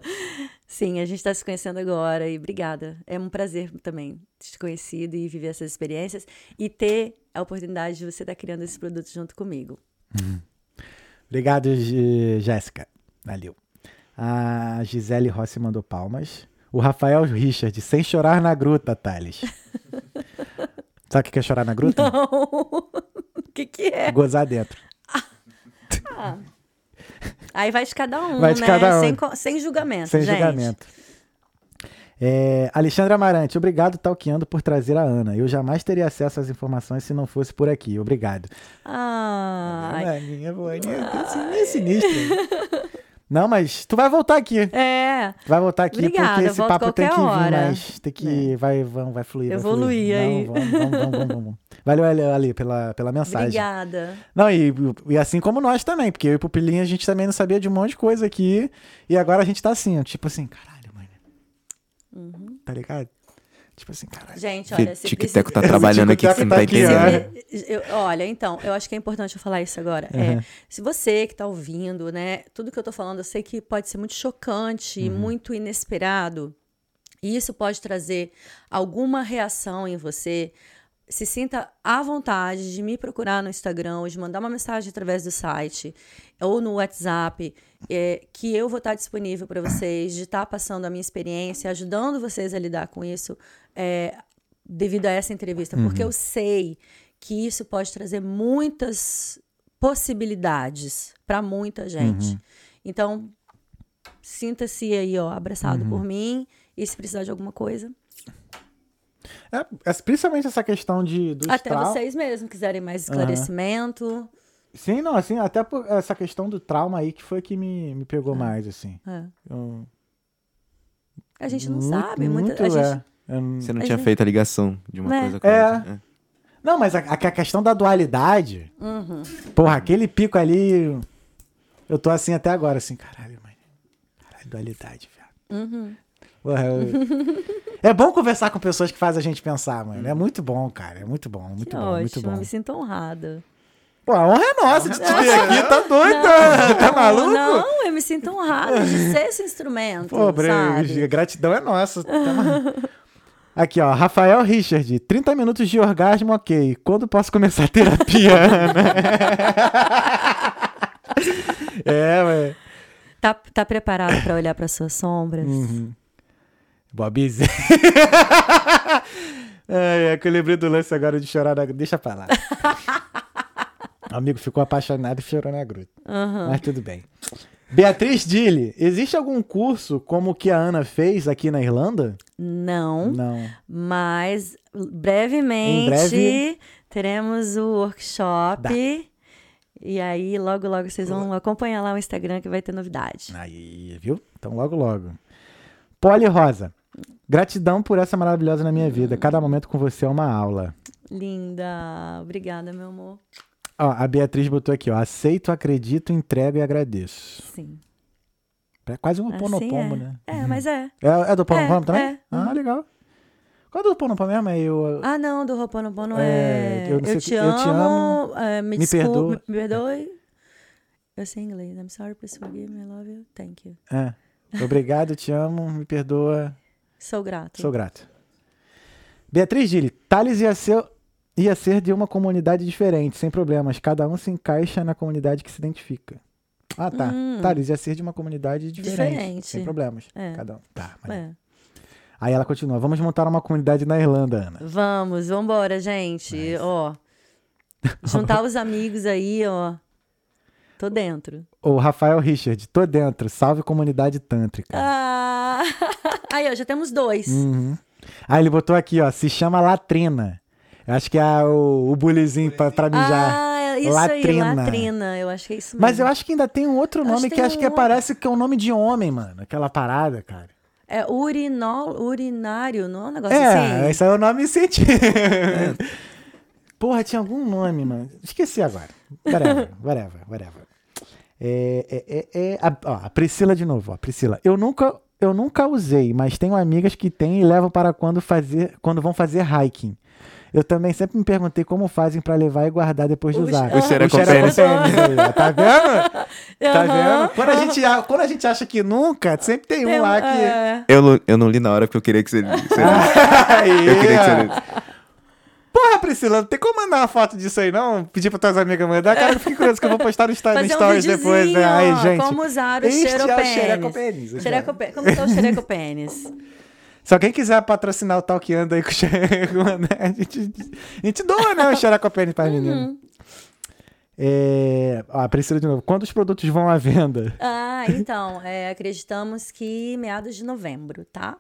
Sim, a gente está se conhecendo agora e obrigada. É um prazer também te conhecido e viver essas experiências e ter a oportunidade de você estar criando esse produto junto comigo. Obrigado, G- Jéssica. Valeu. A Gisele Rossi mandou palmas. O Rafael Richard, sem chorar na gruta, Thales. Sabe o que é chorar na gruta? Não! o que, que é? Gozar dentro. Aí vai de cada um, Vai de né? cada um. Sem, sem julgamento, Sem gente. julgamento. É, Alexandre Amarante, obrigado, Talqueando, por trazer a Ana. Eu jamais teria acesso às informações se não fosse por aqui. Obrigado. Ai. Aninha, boa, Aninha, é sinistra. Não, mas tu vai voltar aqui. É, Tu vai voltar aqui Obrigada, porque esse papo tem que qualquer vir hora. mais. Tem que. Vai, vai, vai fluir. vai Evoluir fluir. aí. Não, vamos, vamos, vamos, vamos, vamos. Valeu, Ali, pela, pela mensagem. obrigada. Não, e, e assim como nós também, porque eu e o Pupilinha a gente também não sabia de um monte de coisa aqui. E agora a gente tá assim, tipo assim, caralho, mano. Uhum. Tá ligado? Tipo assim, caralho. Gente, olha, se Tic-Teco tá Esse trabalhando aqui você não tá tá entendendo. Eu- olha, então, eu acho que é importante eu falar isso agora. É, se você que tá ouvindo, né, tudo que eu tô falando, eu sei que pode ser muito chocante e muito inesperado. E isso pode trazer alguma reação em você. Se sinta à vontade de me procurar no Instagram, ou de mandar uma mensagem através do site ou no WhatsApp, é, que eu vou estar disponível para vocês, de estar passando a minha experiência, ajudando vocês a lidar com isso é, devido a essa entrevista, porque eu sei que isso pode trazer muitas possibilidades para muita gente. Então, sinta-se aí, ó, abraçado por mim. E se precisar de alguma coisa, É, é, principalmente essa questão de, do até estral. vocês mesmo quiserem mais esclarecimento. Sim, não, assim, até por essa questão do trauma aí que foi que me, me pegou mais, assim. É. Eu- A gente não muito- sabe. Muita, muito, a gente, é. Eu não- Você não A tinha gente- feito a ligação de uma Né? coisa com É. outra. Não, mas a, a questão da dualidade, Uhum. porra, aquele pico ali, eu tô assim até agora, assim, caralho, mãe. Caralho, dualidade, velho. Uhum. Porra, eu- É bom conversar com pessoas que fazem a gente pensar, mano. É muito bom, cara. É muito bom, muito Que bom, muito ótimo, bom. eu me sinto honrada. Pô, a honra é nossa de te ter aqui, tá doido? Tá maluco? Não, eu me sinto honrada de ser esse instrumento, Pô, sabe? gratidão é nossa. Tá. Aqui, ó, Rafael Richard, 30 minutos de orgasmo, ok. Quando posso começar a terapia, Ana? é, ué. Tá, tá preparado pra olhar para suas sombras? Uhum. Bobzinho. Ai, é que eu lembrei do lance agora de chorar na. Deixa pra lá. Amigo ficou apaixonado e chorou na gruta. Aham. Mas tudo bem. Beatriz Dille, existe algum curso como o que a Ana fez aqui na Irlanda? Não, Não. mas brevemente Em breve. teremos o workshop. E aí, logo, logo, vocês vão acompanhar lá o Instagram que vai ter novidade. Aí, viu? Então, logo, logo. Poli Rosa. Gratidão por essa maravilhosa na minha vida. Cada momento com você é uma aula. Linda. Obrigada, meu amor. Ó, a Beatriz botou aqui, ó. Aceito, acredito, entrego e agradeço. Sim. É quase um Assim Ponopomo, é. né? É, mas é. É, é do Ponopomo É, também? é. Ah, legal. Qual é do Ponopomo mesmo? É eu... Ah, não, do Roponopono É, é. eu Eu, te que- eu te amo. é, me, me perdoa. me perdoe. Eu sei inglês. I'm sorry, please forgive me, I love you, thank you. É. Obrigado, te amo, me perdoa, Sou grato. sou grato. Beatriz Gili, Thales ia ser, ia ser de uma comunidade diferente, sem problemas. Cada um se encaixa na comunidade que se identifica. Ah, tá. Hum. Thales ia ser de uma comunidade diferente, Diferente. sem problemas. É. Cada um. Tá, mas... É. Aí ela continua. Vamos montar uma comunidade na Irlanda, Ana. Vamos, vambora, gente. Ó. Juntar os amigos aí, ó. Tô dentro. O Rafael Richard, tô dentro. Salve comunidade tântrica. Ah! Aí, ó, já temos dois. Uhum. Aí ele botou aqui, ó. Se chama latrina. Acho que é o, o bulizinho pra, pra mijar. Ah, é isso Latrina. aí, latrina. Eu acho que é isso mesmo. Mas eu acho que ainda tem um outro Acho nome que que acho que um- parece que é um nome de homem, mano. Aquela parada, cara. É urinol, urinário, não é um negócio É, assim? esse é o nome científico. Porra, tinha algum nome, mano. Esqueci agora. Whatever, whatever, whatever. É, é, é, é- a, ó, a Priscila de novo, ó. Priscila. Eu nunca, eu nunca usei, mas tenho amigas que têm e levam para quando, fazer, quando vão fazer hiking. Eu também sempre me perguntei como fazem para levar e guardar depois de O usar. xe- O xerecopênis. aí, ó. Tá vendo? Tá vendo? Quando a, gente, a- quando a gente acha que nunca, sempre tem um Tem lá que. é. Eu, não- eu não li na hora porque eu queria que você. você eu queria que você. Porra, Priscila, não tem como mandar uma foto disso aí, não? Pedir pra tuas amigas mandar? Cara, eu fiquei curioso que eu vou postar no, Insta- no Fazer um Stories depois. Né? Aí, gente. como usar o este é o xeropênis. xerecopênis, Como tá o xerecopênis? Se alguém quiser patrocinar o Talkando aí com o xereco, né? a, gente, a gente doa, né? O pra menina. Uhum. É... Ó, a Priscila de novo. Quantos produtos vão à venda? Ah, então, é, acreditamos que meados de novembro, tá?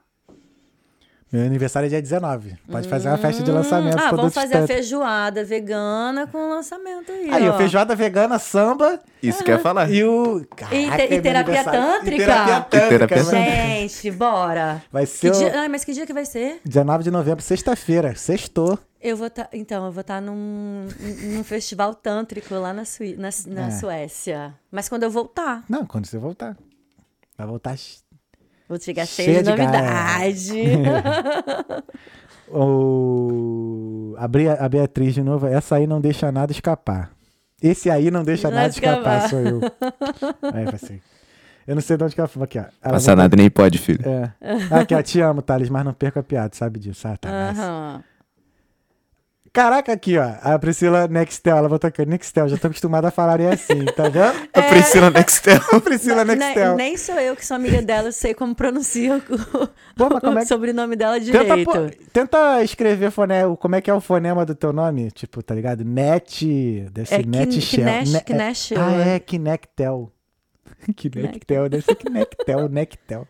Meu aniversário é dia 19. Pode fazer uma festa de lançamento. Ah, vamos fazer a feijoada vegana com lançamento aí, Aí, ó. o feijoada vegana, samba Isso que eu ia falar. e o... E te- Caraca, e terapia aniversário- tântrica? E terapia E tântrica. terapia mano. Gente, bora. Vai Que ser o... dia... Ai, mas que dia que vai ser? 19 de novembro, sexta-feira. Sextou. Eu vou estar. então, eu vou estar num, num festival tântrico lá na, Sui, na, na É. Suécia. Mas quando eu voltar, Não, quando você voltar. Vai voltar. Vou chegar Cheia cheia, de, de novidade. O... A, Beatriz, de novo, essa aí não deixa nada escapar. Esse aí não deixa Não nada escapar, escapar. sou eu. Aí, assim. Eu não sei de onde que ela falou aqui, ó. Ela Passa botou- nada nem pode, filho. É. Aqui, ó, te amo, Thales, mas não perca a piada, sabe disso. Ah, tá. mas- Aham. Caraca, aqui, ó. A Priscila Nextel, ela botou aqui, Nextel, já tô acostumada a falar assim, tá vendo? A Priscila Nextel. A Priscila Ne- Nextel. nem sou eu que sou amiga dela, eu sei como pronuncia o, Pô, é o que- sobrenome dela Tenta, direito. pô- tenta escrever fone... como é que é o fonema do teu nome? Tipo, tá ligado? Net. Deve ser É Net Kin- Shell. Kinesh- Ne- é- Ah, é. é Kinectel. Kinectel, deve ser Kinectel, Nectel.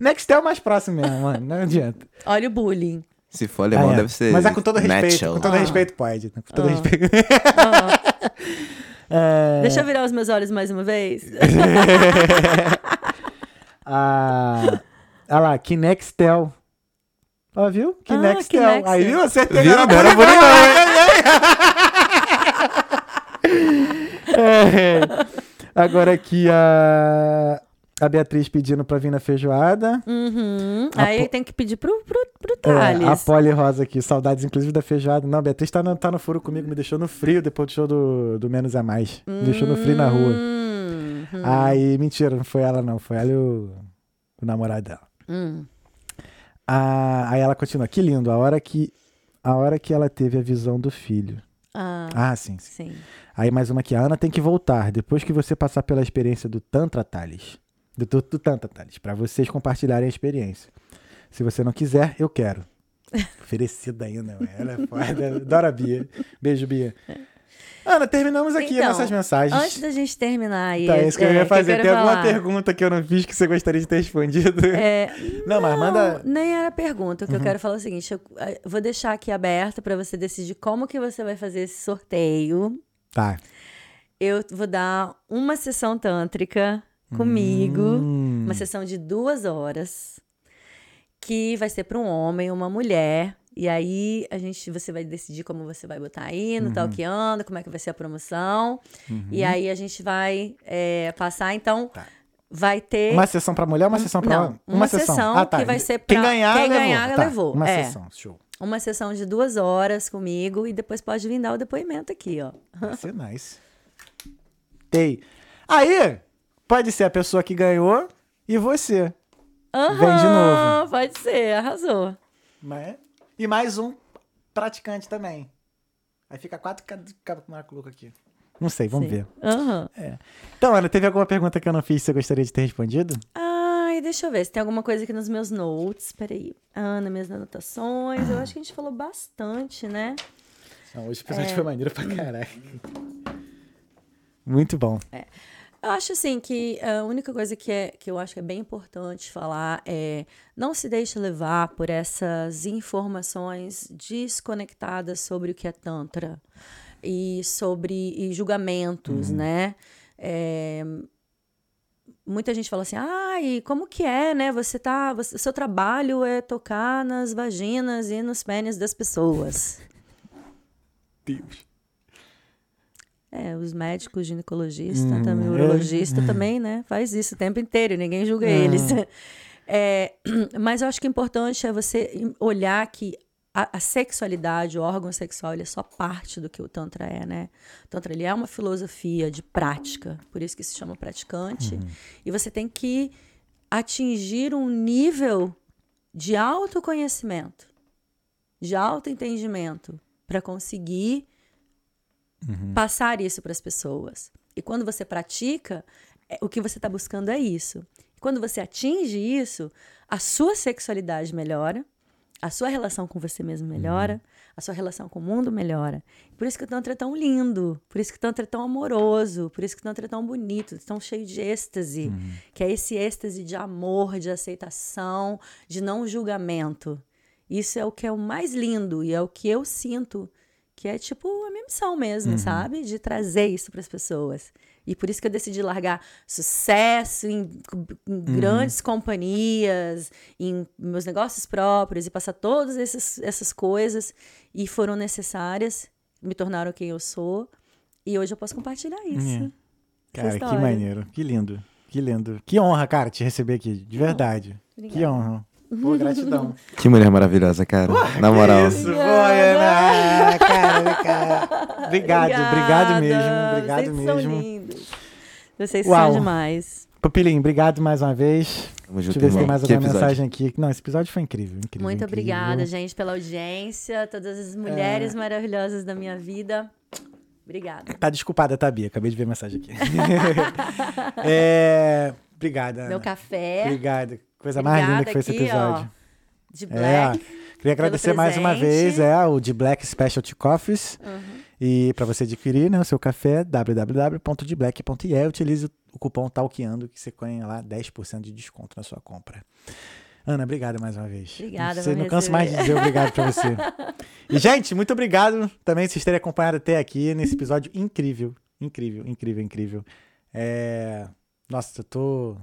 Nextel é mais próximo mesmo, mano. Não adianta. Olha o bullying. Se for alemão, Ah, é. deve ser. Mas é com todo respeito. Nechel. Com todo Ah. respeito, pode. Com todo Ah. respeito. Ah, É, Deixa eu virar os meus olhos mais uma vez. a... Olha lá, Kinextel. Ó, viu? Kinextel. Kinextel. Aí, viu? Acertei. Viu? Não Não era bonito, É. Agora aqui a... a Beatriz pedindo pra vir na feijoada. Uhum. Aí po- tem que pedir pro, pro, pro É, Thales. a Poli Rosa aqui, saudades inclusive da feijoada. Não, a Beatriz tá no, tá no furo comigo, me deixou no frio depois do show do, do Menos a Mais. Me deixou no frio na rua. Hum, hum, Aí, mentira, não foi ela não, foi ela e o, o namorado dela. hum. Ah, aí ela continua, que lindo, a hora que, a hora que ela teve a visão do filho. Ah, Ah, sim, sim. sim. Aí mais uma aqui, a Ana tem que voltar, depois que você passar pela experiência do Tantra Thales. Do, do, do Tantra Thales, pra vocês compartilharem a experiência. Se você não quiser, eu quero. Oferecida ainda, ela é foda. Dora Bia. Beijo, Bia. Ana, terminamos aqui Então, nossas mensagens. Antes da gente terminar aí. Tá, é isso que eu ia fazer. quero Tem alguma falar. pergunta que eu não fiz que você gostaria de ter respondido? É, Não, mas manda. Uhum. Nem era pergunta. O que eu quero falar é o seguinte: eu eh, vou deixar aqui aberto para você decidir como que você vai fazer esse sorteio. Tá. Eu vou dar uma sessão tântrica comigo, Hum. uma sessão de duas horas, que vai ser para um homem, uma mulher. E aí a gente, você vai decidir como você vai botar aí Uhum. no Talkando, como é que vai ser a promoção. E aí a gente vai eh, passar, então Tá. vai ter Uma sessão pra mulher, uma sessão pra Não, homem? uma sessão Ah, tá. que vai ser Quem pra- ganhar, quem levou. ganhar, Tá, levou. Uma É. sessão, show. uma sessão de duas horas comigo e depois pode vir dar o depoimento aqui, ó. Vai ser nice. Tem. Aí, pode ser a pessoa que ganhou e você. Vem de Aham, novo. Pode ser, arrasou. Né? E mais um praticante também. Aí fica quatro maluco aqui. Não sei, vamos Sim. ver. Aham. Então, Ana, teve alguma pergunta que eu não fiz que você gostaria de ter respondido? Ai, deixa eu ver se tem alguma coisa aqui nos meus notes. Peraí. Ah, nas minhas anotações. Eu acho que a gente falou bastante, né? Não, hoje o É. episódio foi maneiro pra caralho. Muito bom. Eu acho assim que a única coisa que, é, que eu acho que é bem importante falar é não se deixe levar por essas informações desconectadas sobre o que é Tantra e sobre e julgamentos, né? É, muita gente fala assim, ai, como que é, né? Você tá. Você, seu trabalho é tocar nas vaginas e nos pênis das pessoas. Deus. É, os médicos, ginecologistas, Hum, também, é. urologista também, né? Faz isso o tempo inteiro, ninguém julga Hum. eles. É, mas eu acho que o importante é você olhar que a, a sexualidade, o órgão sexual, ele é só parte do que o Tantra é, né? O Tantra, ele é uma filosofia de prática, por isso que se chama praticante. E você tem que atingir um nível de autoconhecimento, de autoentendimento, para conseguir passar isso para as pessoas. E quando você pratica, é- o que você está buscando é isso. E quando você atinge isso, a sua sexualidade melhora, a sua relação com você mesmo melhora, a sua relação com o mundo melhora. Por isso que o Tantra é tão lindo, por isso que o Tantra é tão amoroso, por isso que o Tantra é tão bonito, tão cheio de êxtase, que é esse êxtase de amor, de aceitação, de não julgamento. Isso é o que é o mais lindo e é o que eu sinto que é tipo a minha missão mesmo, sabe? De trazer isso para as pessoas. E por isso que eu decidi largar sucesso em, em grandes companhias, em meus negócios próprios e passar todas essas, essas coisas e foram necessárias, me tornaram quem eu sou. E hoje eu posso compartilhar isso. Cara, que maneiro. Que lindo. Que lindo. Que honra, cara, te receber aqui. De verdade. Que honra. Pô, gratidão. Que mulher maravilhosa, cara. Na moral. Isso, boa, Ana. Cara, cara. Obrigado, obrigado mesmo. Obrigado Vocês mesmo. são lindos. Vocês Uau. são demais. Pupilinho, obrigado mais uma vez. Tamo Deixa eu ver se tem mais alguma mensagem aqui. Não, esse episódio foi incrível. incrível Muito incrível. obrigada, gente, pela audiência, todas as mulheres É. maravilhosas da minha vida. Obrigada. Tá desculpada, tá, Bia? Acabei de ver a mensagem aqui. é... Obrigada. Meu Ana. café Obrigado. Coisa mais linda que foi esse aqui, episódio. ó, de É, black. queria agradecer mais uma vez é, o de Black Specialty Coffees. Uhum. E para você adquirir né, o seu café, www.deblack.ie, utilize o cupom TALKEANDO que você ganha lá 10% de desconto na sua compra. Ana, obrigado mais uma vez. Obrigada Você não canso mais de dizer obrigado para você. E, gente, muito obrigado também por vocês terem acompanhado até aqui nesse episódio incrível. Incrível, incrível, incrível. É... Nossa, eu tô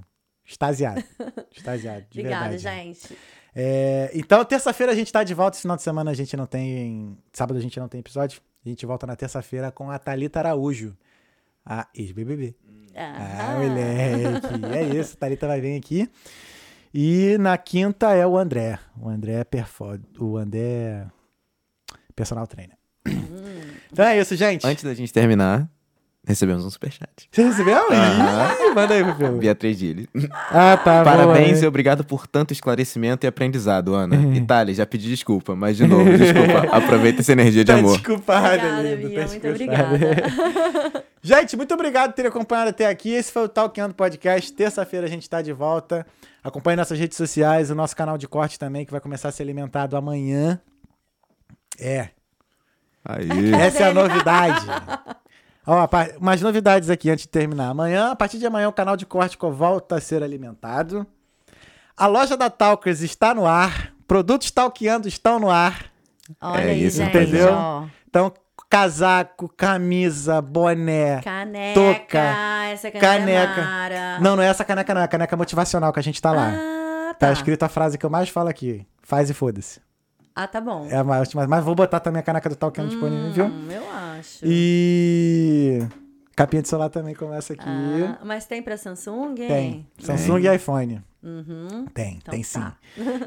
extasiado. extasiado, de Obrigada, verdade. gente. É, então, terça-feira a gente tá de volta. Esse final de semana a gente não tem. Sábado a gente não tem episódio. A gente volta na terça-feira com a Thalita Araújo, a ex-BBB. Ah, Aham. moleque. É isso, a Thalita vai vir aqui. E na quinta é o André. O André é perfo... O André. Personal trainer. Então é isso, gente. Antes da gente terminar, recebemos um superchat. Você recebeu? Ih, Manda aí, Pepeu. Beatriz Dille. Ah, tá. Parabéns boa. e obrigado por tanto esclarecimento e aprendizado, Ana. Itália, já pedi desculpa, mas de novo, desculpa. Aproveita essa energia de Tá amor. desculpada, Obrigada, Bia. tá Muito obrigada. Gente, muito obrigado por ter acompanhado até aqui. Esse foi o Talkando Podcast. Terça-feira a gente tá de volta. Acompanhe nossas redes sociais, o nosso canal de corte também, que vai começar a ser alimentado amanhã. É, Aí. essa é a novidade. Ó, umas novidades aqui antes de terminar. Amanhã, a partir de amanhã, o canal de corte co- volta a ser alimentado. A loja da Talkers está no ar. Produtos Talkeando estão no ar. Olha É isso, gente. entendeu? ó. Então, casaco, camisa, boné. Caneca. Touca, Essa caneca. caneca. É Mara. Não, não é essa caneca, não. É a caneca motivacional que a gente tá lá. Ah, Tá tá. escrito a frase que eu mais falo aqui. Faz e foda-se. Ah, tá bom. É a mais última. Mas vou botar também a caneca do Talkando disponível, viu? Hum, eu acho. E. Capinha de celular também começa aqui. Ah, mas tem pra Samsung? hein? Tem. Samsung e iPhone. Uhum. Tem, Então tem sim. tá.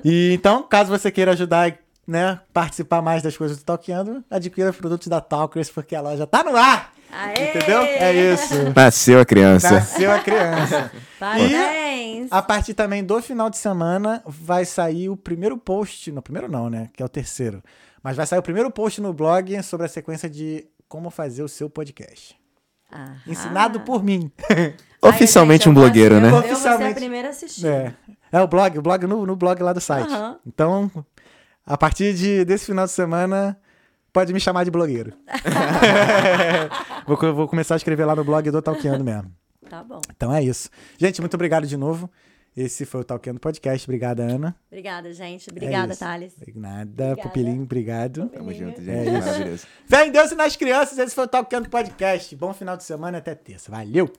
E então, caso você queira ajudar, né, participar mais das coisas do Talkando, adquira produtos da Talkers, porque a loja tá no ar! Aê! Entendeu? É isso. Nasceu a criança. Nasceu a criança. Parabéns! A partir também do final de semana vai sair o primeiro post, no primeiro não, né, que é o terceiro, mas vai sair o primeiro post no blog sobre a sequência de como fazer o seu podcast. Aham. Ensinado por mim. Oficialmente Ai, um gente, eu blogueiro, né? Eu vou ser a Oficialmente. primeira a assistir. É, é o blog, o blog no, no blog lá do site. Aham. Então, a partir de, desse final de semana, pode me chamar de blogueiro. vou, vou começar a escrever lá no blog do Talkeando mesmo. Tá bom. Então é isso. Gente, muito obrigado de novo. Esse foi o Talkeando Podcast. Obrigada, Ana. Obrigada, gente. É Obrigada, isso. Thales. Nada, Obrigada. Pupilinho, obrigado. Tamo junto, gente. É isso. Maravilhoso. Fé em Deus e nas crianças. Esse foi o Talkeando Podcast. Bom final de semana até terça. Valeu!